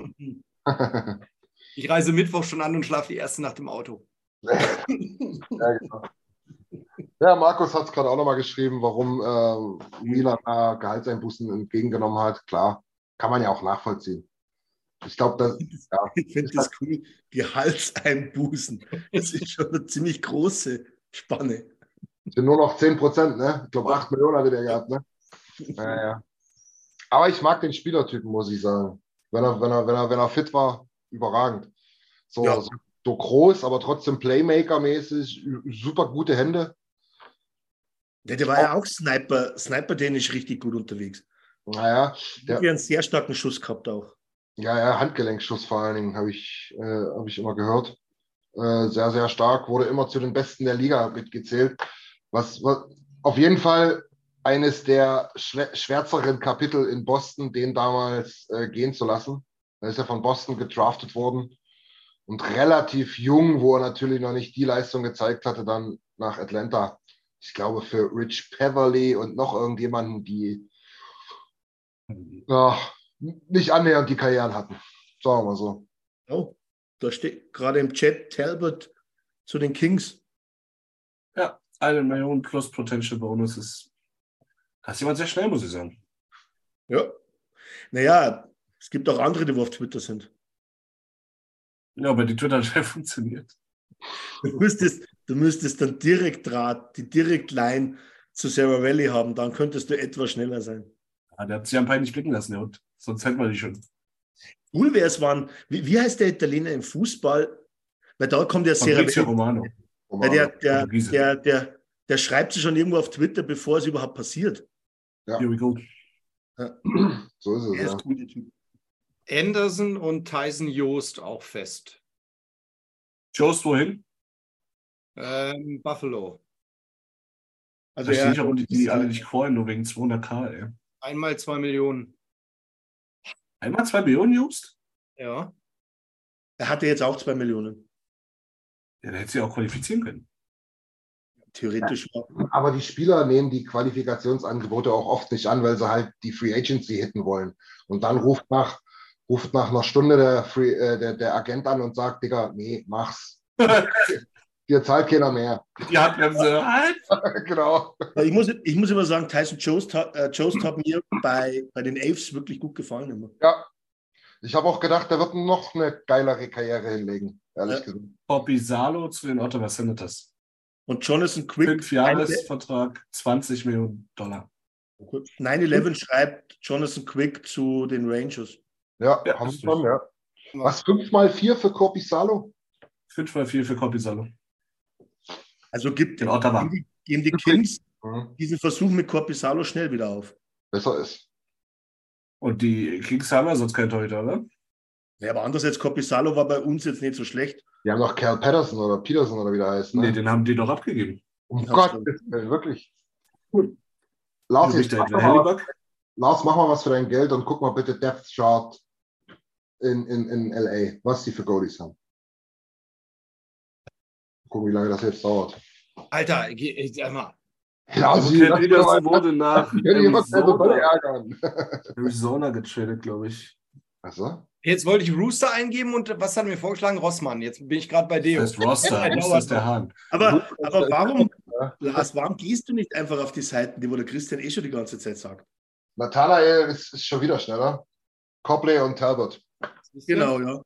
<laughs> ich reise Mittwoch schon an und schlafe die erste Nacht im Auto. ja, genau. Ja, Markus hat es gerade auch nochmal geschrieben, warum äh, Milan da Gehaltseinbußen entgegengenommen hat. Klar, kann man ja auch nachvollziehen. Ich glaube, das. Ja, <laughs> ich finde das cool. Gehaltseinbußen. <laughs> Das ist schon eine ziemlich große Spanne. Sind nur noch 10 Prozent, ne? Ich glaube, 8 Millionen hatte der gehabt, ne? <laughs> Naja. Aber ich mag den Spielertypen, muss ich sagen. Wenn er, wenn er, wenn er, wenn er fit war, überragend. So, ja. so, so groß, aber trotzdem Playmaker-mäßig, super gute Hände. Ja, der war ja auch Sniper, Sniper-technisch richtig gut unterwegs. Naja. Der hat einen sehr starken Schuss gehabt auch. Ja, ja, Handgelenkschuss vor allen Dingen, habe ich, äh, hab ich immer gehört. Äh, sehr, sehr stark, wurde immer zu den Besten der Liga mitgezählt. Was, was auf jeden Fall eines der schwärzeren Kapitel in Boston, den damals äh, gehen zu lassen. Er ist ja von Boston gedraftet worden und relativ jung, wo er natürlich noch nicht die Leistung gezeigt hatte, dann nach Atlanta ich glaube, für Rich Peverly und noch irgendjemanden, die ja, nicht annähernd die Karrieren hatten. Sagen wir mal so. Oh, da steht gerade im Chat Talbot zu den Kings. Ja, eine Million plus Potential Bonus ist. Das ist jemand sehr schnell, muss ich sagen. Ja. Naja, es gibt auch andere, die auf Twitter sind. Ja, aber die Twitter hat schnell <laughs> funktioniert. Du müsstest, du müsstest dann direkt Draht, die Direktline zu Sarah Valley haben, dann könntest du etwas schneller sein. Ja, der hat sich am Bein nicht blicken lassen, ja, und sonst hätten wir die schon. Cool wäre es, waren, wie, wie heißt der Italiener im Fußball? Weil da kommt der Valley. Romano. Romano. Der, der, der, der, der, schreibt sich schon irgendwo auf Twitter, bevor es überhaupt passiert. Ja. Here we go. Ja. So ist es. Ja. ist Typ. Anderson und Tyson Joost auch fest. Joost wohin? Ähm, Buffalo. Also ich sicher, die, die alle nicht freuen, nur wegen 200k, ey. Einmal zwei Millionen. Einmal zwei Millionen, Just? Ja. Er hatte jetzt auch zwei Millionen. Ja, der hätte sie auch qualifizieren können. Theoretisch. Ja. Aber die Spieler nehmen die Qualifikationsangebote auch oft nicht an, weil sie halt die Free Agency hitten wollen. Und dann ruft nach, ruft nach einer Stunde der, Free, äh, der, der Agent an und sagt, Digga, nee, mach's. <laughs> <laughs> Dir zahlt keiner mehr. Die Handbremse. <laughs> genau. Ich muss, ich muss immer sagen, Tyson Jost, äh, hat mir bei, bei den Aves wirklich gut gefallen. Immer. Ja. Ich habe auch gedacht, der wird noch eine geilere Karriere hinlegen, ehrlich ja. gesagt. Bobby Salo zu den Ottawa Senators. Und Jonathan Quick. Fünf Jahresvertrag, 20 Millionen Dollar. 9-11 schreibt Jonathan Quick zu den Rangers. Ja, ja haben wir schon, ja. Was, 5 mal 4 für Corpi Salo? 5 mal 4 für Corpi Salo. Also gibt den Ottawa. Geben die, geben die Kings mhm. diesen Versuch mit Corpisalo schnell wieder auf. Besser ist. Und die Kings haben ja sonst keinen Torhüter, oder? Ja, aber andererseits, Copisalo war bei uns jetzt nicht so schlecht. Die haben noch Cal Patterson oder Peterson oder wie der heißt. Ne? Nee, den haben die doch abgegeben. Um Gott, wirklich. Gut. Lars, jetzt mach mal, Lars, mach mal was für dein Geld und guck mal bitte Depth Chart in, in, in LA, was die für Goalies haben. Gucken, wie lange das jetzt dauert. Alter, ich, sag mal. Ja, also sie das wurde nach <laughs> Arizona, ärgern. <laughs> Arizona getradet, glaube ich. Achso. Jetzt wollte ich Rooster eingeben und was hat mir vorgeschlagen? Rossmann. Jetzt bin ich gerade bei Deo. Das ist Roster, Rooster ist der Hahn. Aber, aber warum, Lars, warum gehst du nicht einfach auf die Seiten, die wo der Christian eh schon die ganze Zeit sagt? Nathanael ist, ist schon wieder schneller. Copley und Talbot. Genau, ja.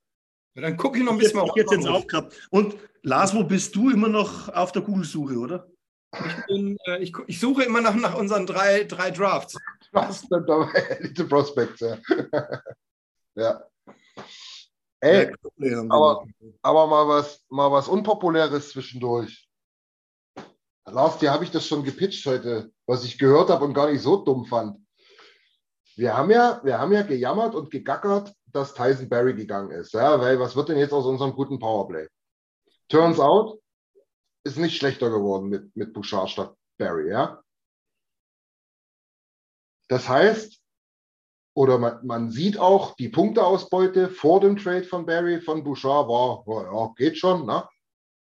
ja dann gucke ich noch ein bisschen mal. Ich jetzt, jetzt aufgehabt. Und Lars, wo bist du immer noch auf der Google-Suche, oder? Ich, bin, äh, ich, ich, suche immer noch nach unseren drei, drei Drafts. Was denn dabei? <laughs> Elite Prospects, ja. <laughs> ja. Ey, aber, aber mal, was, mal was Unpopuläres zwischendurch. Lars, dir habe ich das schon gepitcht heute, was ich gehört habe und gar nicht so dumm fand. Wir haben ja, wir haben ja gejammert und gegackert, dass Tyson Barry gegangen ist. Ja, weil was wird denn jetzt aus unserem guten Powerplay? Turns out, ist nicht schlechter geworden mit, mit Bouchard statt Barry, ja. Das heißt, oder man, man, sieht auch die Punkteausbeute vor dem Trade von Barry von Bouchard war, ja, geht schon, ne?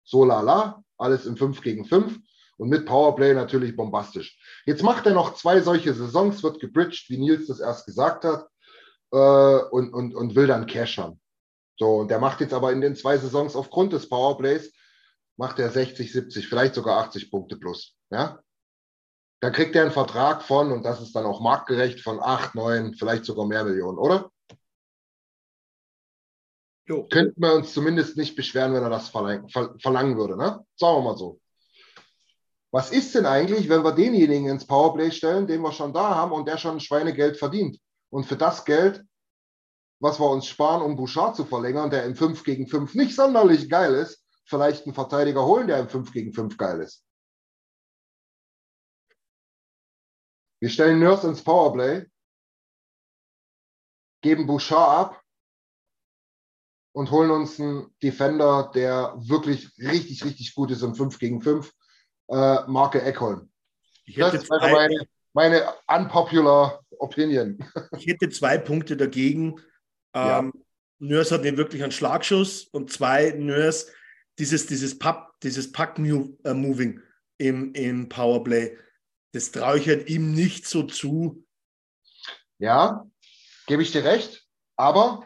So lala, alles im 5 gegen 5 und mit Powerplay natürlich bombastisch. Jetzt macht er noch zwei solche Saisons, wird gebridged, wie Nils das erst gesagt hat, äh, und, und, und will dann cashern. So, und der macht jetzt aber in den zwei Saisons aufgrund des Powerplays, macht er 60, 70, vielleicht sogar 80 Punkte plus. Ja? Da kriegt er einen Vertrag von, und das ist dann auch marktgerecht, von 8, 9, vielleicht sogar mehr Millionen, oder? Jo. Könnten wir uns zumindest nicht beschweren, wenn er das verlang verlangen würde. Ne? Sagen wir mal so. Was ist denn eigentlich, wenn wir denjenigen ins Powerplay stellen, den wir schon da haben und der schon Schweinegeld verdient? Und für das Geld, was wir uns sparen, um Bouchard zu verlängern, der im 5 gegen 5 nicht sonderlich geil ist, vielleicht einen Verteidiger holen, der im 5 gegen 5 geil ist. Wir stellen Nurse ins Powerplay, geben Bouchard ab und holen uns einen Defender, der wirklich richtig, richtig gut ist im 5 gegen 5, äh, Marke Eckholm. Das ist meine, meine unpopular Opinion. Ich hätte zwei Punkte dagegen. Ähm, ja. Nurse hat nicht wirklich einen Schlagschuss und zwei, Nurse dieses, dieses, Pub, dieses Pack-Moving äh, im, im Powerplay, das traue ich halt ihm nicht so zu. Ja, gebe ich dir recht, aber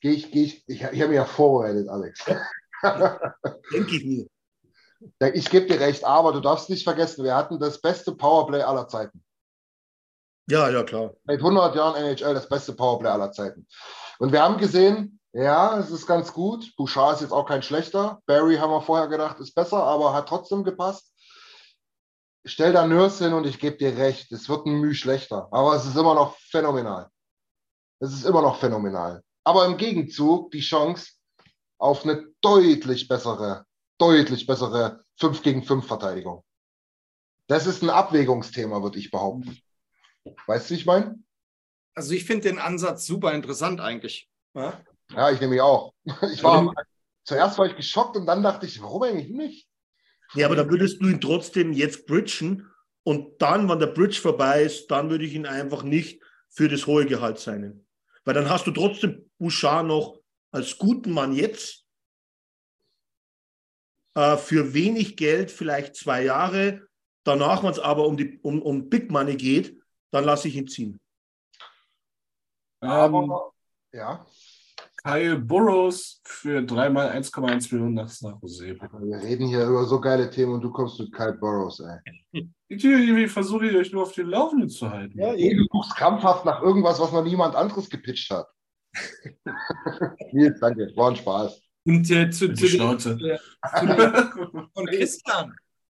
gehe ich, geh ich, ich, ich habe mich ja vorbereitet, Alex. <laughs> Denke ich mir. Ich gebe dir recht, aber du darfst nicht vergessen, wir hatten das beste Powerplay aller Zeiten. Ja, ja, klar. Seit 100 Jahren NHL das beste Powerplay aller Zeiten. Und wir haben gesehen, ja, es ist ganz gut. Bouchard ist jetzt auch kein schlechter. Barry haben wir vorher gedacht, ist besser, aber hat trotzdem gepasst. Stell da Nurse hin und ich gebe dir recht, es wird ein Mühe schlechter. Aber es ist immer noch phänomenal. Es ist immer noch phänomenal. Aber im Gegenzug die Chance auf eine deutlich bessere, deutlich bessere 5 gegen 5 Verteidigung. Das ist ein Abwägungsthema, würde ich behaupten. Weißt du, wie ich meine? Also ich finde den Ansatz super interessant eigentlich. Ja? Ja, ich nehme mich auch. <laughs> Ich war, zuerst war ich geschockt und dann dachte ich, warum eigentlich nicht? Ja, aber da würdest du ihn trotzdem jetzt bridgen und dann, wenn der Bridge vorbei ist, dann würde ich ihn einfach nicht für das hohe Gehalt sein. Weil dann hast du trotzdem Bouchard noch als guten Mann jetzt äh, für wenig Geld, vielleicht zwei Jahre. Danach, wenn es aber um, die, um, um Big Money geht, dann lasse ich ihn ziehen. Ähm, ja. Kyle Burrows für dreimal 1,1 Millionen nach San Jose. Wir reden hier über so geile Themen und du kommst mit Kyle Burrows, ey. Ich versuche euch nur auf den Laufenden zu halten. Ja, du suchst krampfhaft nach irgendwas, was noch niemand anderes gepitcht hat. Nils, danke, war ein Spaß. Und äh, zu, zu, den, äh, zu <laughs> Christian.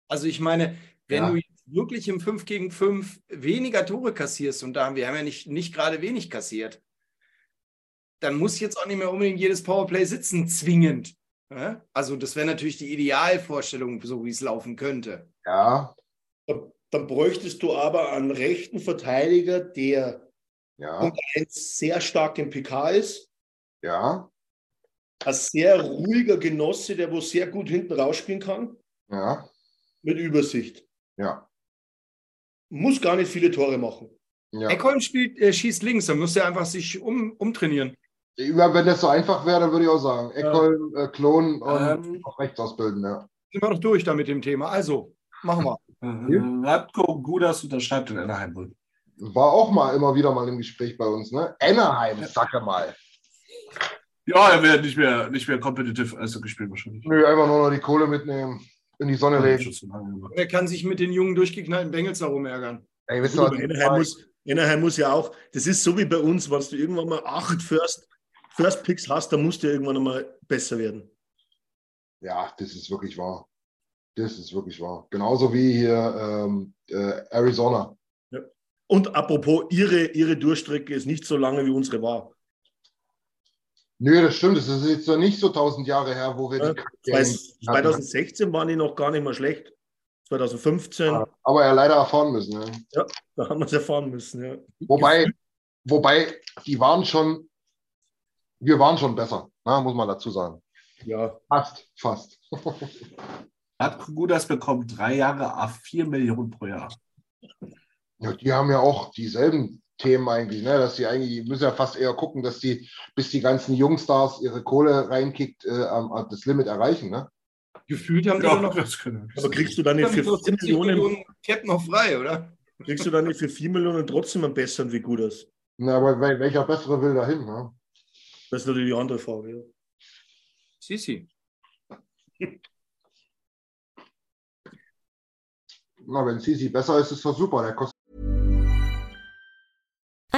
Also ich meine, wenn ja. du jetzt wirklich im 5 gegen 5 weniger Tore kassierst, und da haben wir haben ja nicht, nicht gerade wenig kassiert, dann muss jetzt auch nicht mehr unbedingt jedes Powerplay sitzen, zwingend. Also, das wäre natürlich die Idealvorstellung, so wie es laufen könnte. Ja. Dann bräuchtest du aber einen rechten Verteidiger, der Ja. Sehr stark im PK ist. Ja. Ein sehr ruhiger Genosse, der wo sehr gut hinten rausspielen kann. Ja. Mit Übersicht. Ja. Muss gar nicht viele Tore machen. Ja. Eckholm spielt, äh, schießt links, dann muss er einfach sich um, umtrainieren. Ja, wenn das so einfach wäre, dann würde ich auch sagen. Eckholm, äh, Klon und ähm, rechts ausbilden, ja. Sind wir doch durch da mit dem Thema. Also, machen wir. Äh, Radko Gudas unterschreibt in Anaheim. War auch mal immer wieder mal im Gespräch bei uns, ne? Anaheim, sag mal. Ja, er wird nicht mehr, nicht mehr competitive also gespielt wahrscheinlich. Nö, einfach nur noch die Kohle mitnehmen, in die Sonne legen. Er kann sich mit den jungen durchgeknallten Bengels darum ärgern. Ey, wisst ihr, Anaheim, muss, Anaheim muss ja auch, das ist so wie bei uns, wenn du irgendwann mal acht First, First Picks hast, dann musst du irgendwann mal besser werden. Ja, das ist wirklich wahr. Das ist wirklich wahr. Genauso wie hier ähm, äh, Arizona. Ja. Und apropos, ihre, ihre Durchstrecke ist nicht so lange, wie unsere war. Nö, das stimmt. Das ist jetzt noch nicht so tausend Jahre her, wo wir ja, die 2016 waren die noch gar nicht mal schlecht. 2015. Aber ja leider erfahren müssen. Ja, ja da haben wir es erfahren müssen. Ja. Wobei, wobei, die waren schon, wir waren schon besser, na, muss man dazu sagen. Ja. Fast, fast. <laughs> Hat Kugudas bekommt drei Jahre a 4 Millionen pro Jahr. Ja, die haben ja auch dieselben Themen eigentlich, ne? dass die eigentlich, die müssen ja fast eher gucken, dass die, bis die ganzen Jungstars ihre Kohle reinkickt, äh, das Limit erreichen. Ne? Gefühlt haben ja, die noch. Das können. Aber kriegst du dann nicht für 4 Millionen, Millionen Cap noch frei, oder? Kriegst du dann nicht für 4 Millionen trotzdem einen besseren wie Gudas? Na, aber welcher bessere will dahin? Ne? Das ist natürlich die andere Frage. Ja. Sisi. Na, wenn Sisi besser ist, ist das super. Der kostet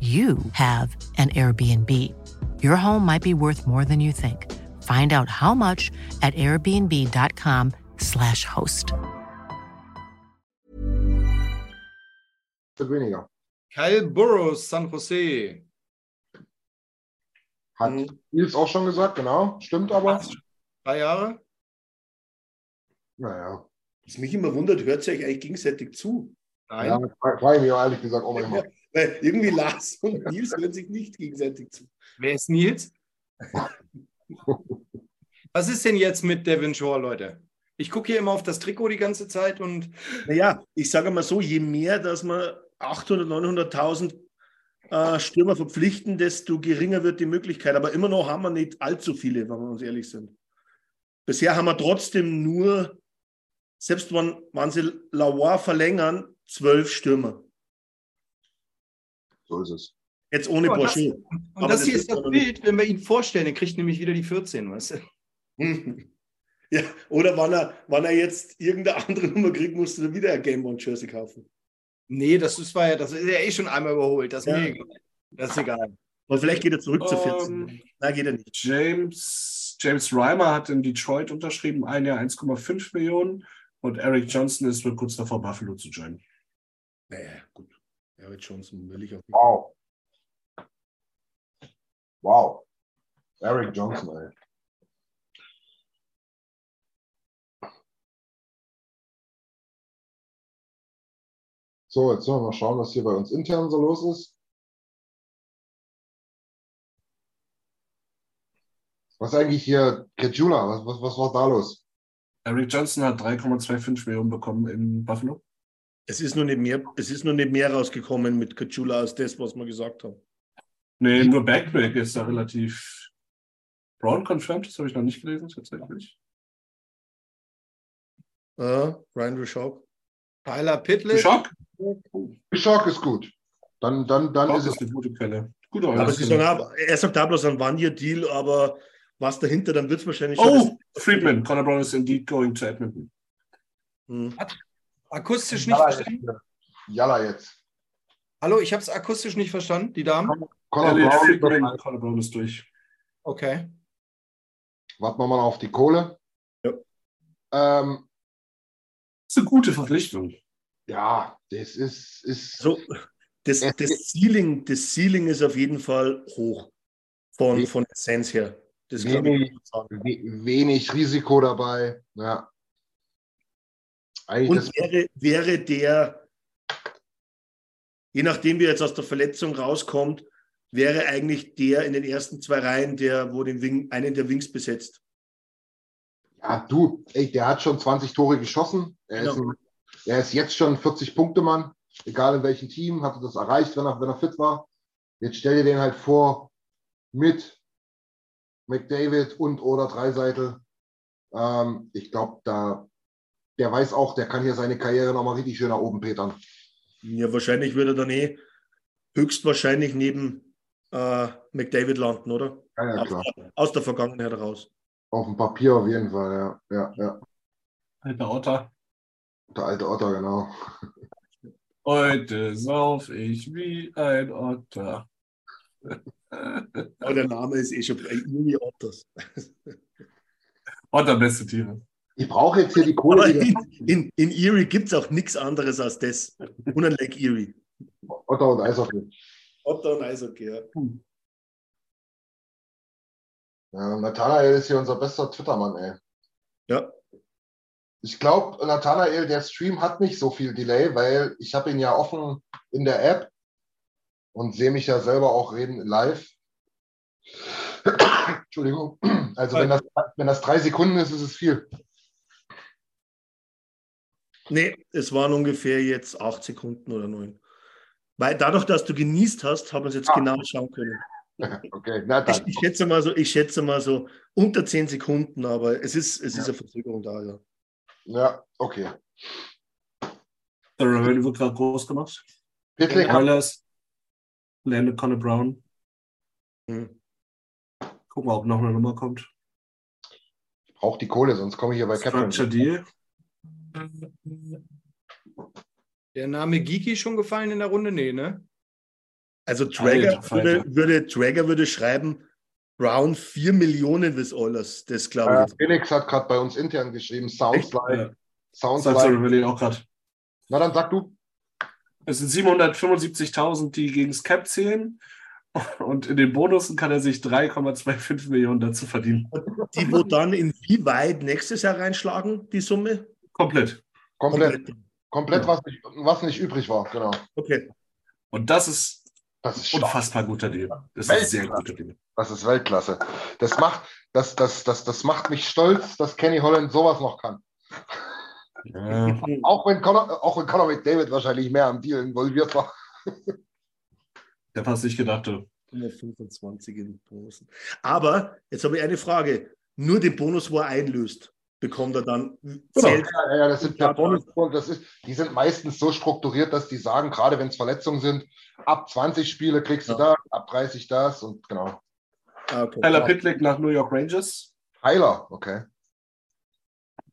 you have an Airbnb. Your home might be worth more than you think. Find out how much at airbnb.com/slash host. Weniger. Kyle Burrows, San Jose. Hat Nils auch schon gesagt, genau. Stimmt aber. Drei Jahre? Naja. Was mich immer wundert, hört ihr euch eigentlich gegenseitig zu? Nein. Ja, frage ich mich ehrlich gesagt auch manchmal. <laughs> Weil irgendwie Lars und Nils hören sich nicht gegenseitig zu. Wer ist Nils? Was ist denn jetzt mit Devin Shore, Leute? Ich gucke hier immer auf das Trikot die ganze Zeit und. Naja, ich sage mal so: je mehr, dass wir 800.000, 900.000 äh, Stürmer verpflichten, desto geringer wird die Möglichkeit. Aber immer noch haben wir nicht allzu viele, wenn wir uns ehrlich sind. Bisher haben wir trotzdem nur, selbst wenn, wenn sie Lauer verlängern, zwölf Stürmer. So ist es. Jetzt ohne oh, Brochure. Und das, und das hier ist das Bild, wenn wir ihn vorstellen, dann kriegt nämlich wieder die 14, weißt du? <laughs> Ja, oder wann er, wann er jetzt irgendeine andere Nummer kriegt, musst du wieder ein Game One Jersey kaufen. Nee, das ist, war ja, das ist ja eh schon einmal überholt. Das ist ja. mir egal. Das ist egal. Und vielleicht geht er zurück um, zu 14. Ähm, Nein, geht er nicht. James, James Reimer hat in Detroit unterschrieben, ein Jahr 1,5 Millionen. Und Eric Johnson ist wohl kurz davor, Buffalo zu joinen. Naja, gut. Eric Johnson will ich auch nicht. Wow. Wow. Eric Johnson, ey. So, jetzt sollen wir mal schauen, was hier bei uns intern so los ist. Was eigentlich hier, Kejula, was, was, was war da los? Eric Johnson hat 3,25 Millionen bekommen in Buffalo. Es ist nur nicht mehr, es ist nur nicht mehr rausgekommen mit Kajula als das, was wir gesagt haben. Nee, nur Backbreak ist da relativ Brown confirmed, das habe ich noch nicht gelesen, tatsächlich. Uh, Ryan Rishok. Tyler Pitlick. Rishok? Rishok ist gut. Dann, dann, dann ist es eine gute Quelle. Gute aber sie sagen, er sagt da bloß ein One-Year-Deal, aber was dahinter, dann wird es wahrscheinlich Oh, Friedman. Connor Brown is indeed going to Edmonton. Hm. Akustisch nicht Jalla verstanden? Jetzt. Jalla jetzt. Hallo, ich habe es akustisch nicht verstanden, die Damen. Connor Brown, Brown, Brown ist durch. Okay. Warten wir mal auf die Kohle. Ja. Ähm, das ist eine gute Verpflichtung. Ja, das ist. ist so, das, das, Ceiling, das Ceiling ist auf jeden Fall hoch von, von der Sense her. Das wenig, wenig Risiko dabei. Ja. Und wäre, wäre der, je nachdem wie er jetzt aus der Verletzung rauskommt, wäre eigentlich der in den ersten zwei Reihen, der, wo den Wing, einen der Wings besetzt. Ja, du, ey, der hat schon 20 Tore geschossen. Er, genau. ist, ein, er ist jetzt schon 40-Punkte-Mann. Egal in welchem Team, hat er das erreicht, wenn er, wenn er fit war. Jetzt stell dir den halt vor mit McDavid und oder Dreiseitel. Ähm, ich glaube, da der weiß auch, der kann hier seine Karriere nochmal richtig schön nach oben petern. Ja, wahrscheinlich würde er dann eh höchstwahrscheinlich neben äh, McDavid landen, oder? Ja, ja, klar. Aus, aus, der Vergangenheit heraus. Auf dem Papier auf jeden Fall, ja. ja, ja. Alter Otter. Der alte Otter, genau. Heute sauf ich wie ein Otter. Aber der Name ist eh schon Uni Otters. Otter, beste Tiere. Ich brauche jetzt hier die Kohle. Aber in, in, in Erie gibt es auch nichts anderes als das. Und ein Lake Erie. Otter und Eishockey. Otter und Eishockey, ja. Hm. Ja, Nathanael ist hier unser bester Twitter-Mann, ey. Ja. Ich glaube, Nathanael, der Stream hat nicht so viel Delay, weil ich habe ihn ja offen in der App und sehe mich ja selber auch reden live. <coughs> Entschuldigung. Also wenn das, wenn das drei Sekunden ist, ist es viel. Nee, es waren ungefähr jetzt acht Sekunden oder neun. Weil dadurch, dass du genießt hast, haben wir es jetzt ah. genau schauen können. <laughs> Okay, na dann. Ich, ich, schätze mal so, ich schätze mal so unter zehn Sekunden, aber es ist, es ja. ist eine Verzögerung da, ja. Ja, okay. Der Rebellion wird gerade groß gemacht. Wirklich? Oilers, Landon Connor Brown. Hm. Gucken wir, ob noch eine Nummer kommt. Ich brauche die Kohle, sonst komme ich hier bei Captain. Structure Deal. Der Name Geeky schon gefallen in der Runde? Nee, ne? Also Traeger würde, würde, Traeger würde schreiben, Brown 4 Millionen des Oilers. Das glaube ich. Äh, Felix hat gerade bei uns intern geschrieben, Sounds like. Ja. Sounds like. ich auch gerade. Na dann sag du. Es sind 775.000, die gegen das Cap zählen. Und in den Bonussen kann er sich 3,25 Millionen dazu verdienen. Die, wo dann inwieweit nächstes Jahr reinschlagen, die Summe? Komplett. Komplett. Komplett, was, nicht, was nicht übrig war, genau. Okay. Und das ist, das ist unfassbar guter Deal. Das ist sehr guter Deal. Das ist Weltklasse. Das macht, das, das, das, das macht mich stolz, dass Kenny Holland sowas noch kann. Ja. auch, wenn Conor, auch wenn Conor McDavid wahrscheinlich mehr am Deal involviert war. Der hat sich gedacht, du. 25 in Bonussen. Aber jetzt habe ich eine Frage. Nur den Bonus, wo er einlöst bekommt er dann. Genau. Ja, ja, das sind ja Bonus, das ist, die sind meistens so strukturiert, dass die sagen, gerade wenn es Verletzungen sind, ab 20 Spiele kriegst ja. du da, ab 30 das und genau. Ah, okay. Tyler Pitlick nach New York Rangers. Tyler, okay.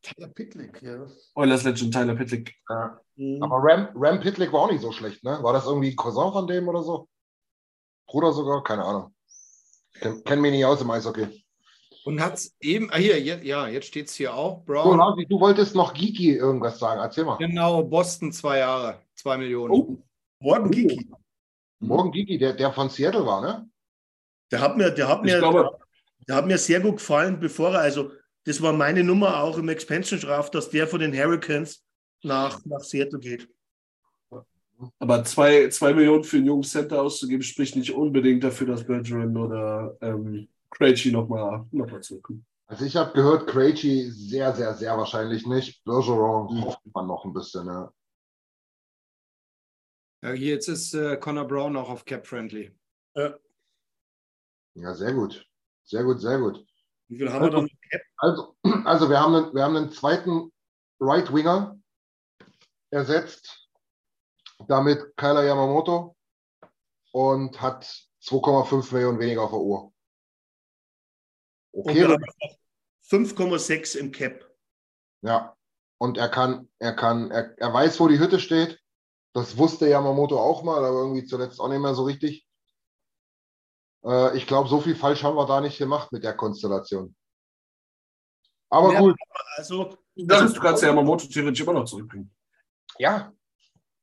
Tyler Pitlick, ja. Oilers Legend Tyler Pitlick. Ja. Mhm. Aber Ram, Ram Pitlick war auch nicht so schlecht, ne? War das irgendwie Cousin von dem oder so? Bruder sogar? Keine Ahnung. Kenn, kenn mich nicht aus im Eishockey. Und hat es eben, ah hier, ja, jetzt steht es hier auch. Brown. So, du wolltest noch Geeky irgendwas sagen, erzähl mal. Genau, Boston zwei Jahre, zwei Millionen. Oh, Morgen Geeky. Morgen Geeky, der, der von Seattle war, ne? Der hat mir, der hat mir, glaube, der hat mir sehr gut gefallen, bevor er, also das war meine Nummer auch im Expansion Draft, dass der von den Hurricanes nach, nach Seattle geht. Aber zwei, zwei Millionen für einen jungen Center auszugeben, spricht nicht unbedingt dafür, dass Bergeron oder ähm, Krejci nochmal noch mal zurückkommen. Also ich habe gehört, Krejci sehr, sehr, sehr wahrscheinlich nicht. Bergeron mhm. hofft man noch ein bisschen. Ja. ja jetzt ist äh, Connor Brown auch auf Cap Friendly. Ja. ja, sehr gut. Sehr gut, sehr gut. Wie viel haben also, wir dann? Also, also wir, haben einen, wir haben einen zweiten Right Winger ersetzt, damit Kyler Yamamoto und hat 2,5 Millionen weniger auf der Uhr. Okay. 5,6 im Cap. Ja. Und er kann, er kann, er, er weiß, wo die Hütte steht. Das wusste Yamamoto auch mal, aber irgendwie zuletzt auch nicht mehr so richtig. Äh, ich glaube, so viel falsch haben wir da nicht gemacht mit der Konstellation. Aber ja, gut. Also, das ist, du kannst ja Yamamoto theoretisch immer noch zurückbringen. Ja.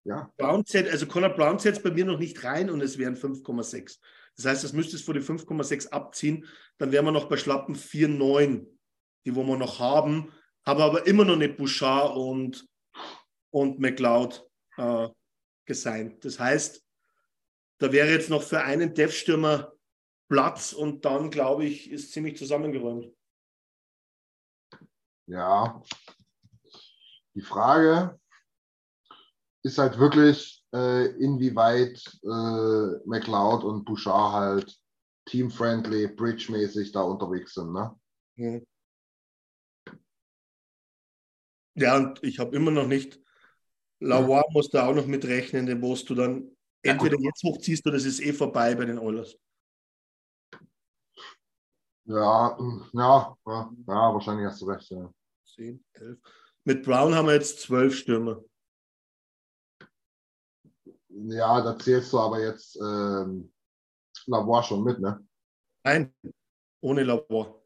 Ja. Brown zählt, also Conor Brown zählt bei mir noch nicht rein und es wären 5,6. Das heißt, das müsstest du von die 5,6 abziehen, dann wären wir noch bei schlappen 4,9, die wo wir noch haben, haben aber immer noch nicht Bouchard und, und McLeod äh, gesigned. Das heißt, da wäre jetzt noch für einen Dev-Stürmer Platz und dann, glaube ich, ist ziemlich zusammengeräumt. Ja, die Frage ist halt wirklich, inwieweit äh, McLeod und Bouchard halt team-friendly, bridge-mäßig da unterwegs sind. Ne? Mhm. Ja, und ich habe immer noch nicht, Lavoie muss da auch noch mitrechnen, den wo du dann entweder ja, jetzt hochziehst oder es ist eh vorbei bei den Oilers. Ja, ja, ja, ja, wahrscheinlich hast du recht. Ja. 10, 11. Mit Brown haben wir jetzt zwölf Stürmer. Ja, da zählst du aber jetzt ähm, Lavoie schon mit, ne? Nein, ohne Lavoie.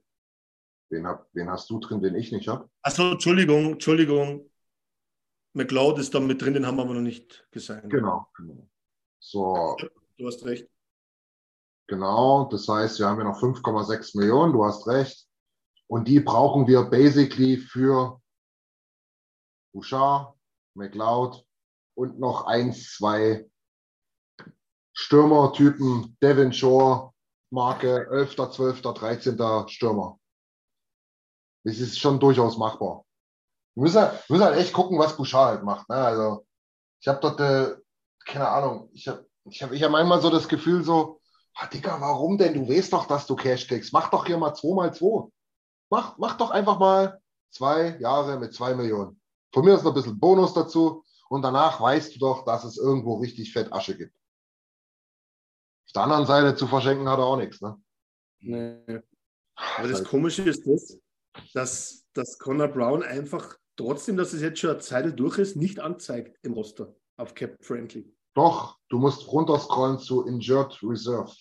Wen, hab, wen hast du drin, den ich nicht habe? Achso, Entschuldigung, Entschuldigung. McLeod ist da mit drin, den haben wir aber noch nicht gesagt. Genau, genau. So. Du hast recht. Genau, das heißt, wir haben ja noch 5,6 Millionen, du hast recht. Und die brauchen wir basically für Bouchard, McLeod und noch ein, zwei Stürmertypen, Devin Shore, Marke 11., 12., 13. Stürmer. Das ist schon durchaus machbar. Wir müssen, wir müssen halt echt gucken, was Bouchard halt macht. Ne? Also, ich habe dort, äh, keine Ahnung, ich habe ich hab, ich hab manchmal so das Gefühl, so, ah, Digga, warum denn? Du weißt doch, dass du Cash kriegst. Mach doch hier mal 2 mal 2. Mach, mach doch einfach mal zwei Jahre mit zwei Millionen. Von mir ist noch ein bisschen Bonus dazu und danach weißt du doch, dass es irgendwo richtig fett Asche gibt. Auf der anderen Seite zu verschenken hat er auch nichts. Ne? Nee. Aber das Komische ist das, dass, dass Connor Brown einfach trotzdem, dass es jetzt schon eine Zeit durch ist, nicht anzeigt im Roster auf Cap Friendly. Doch, du musst runterscrollen zu Injured Reserve.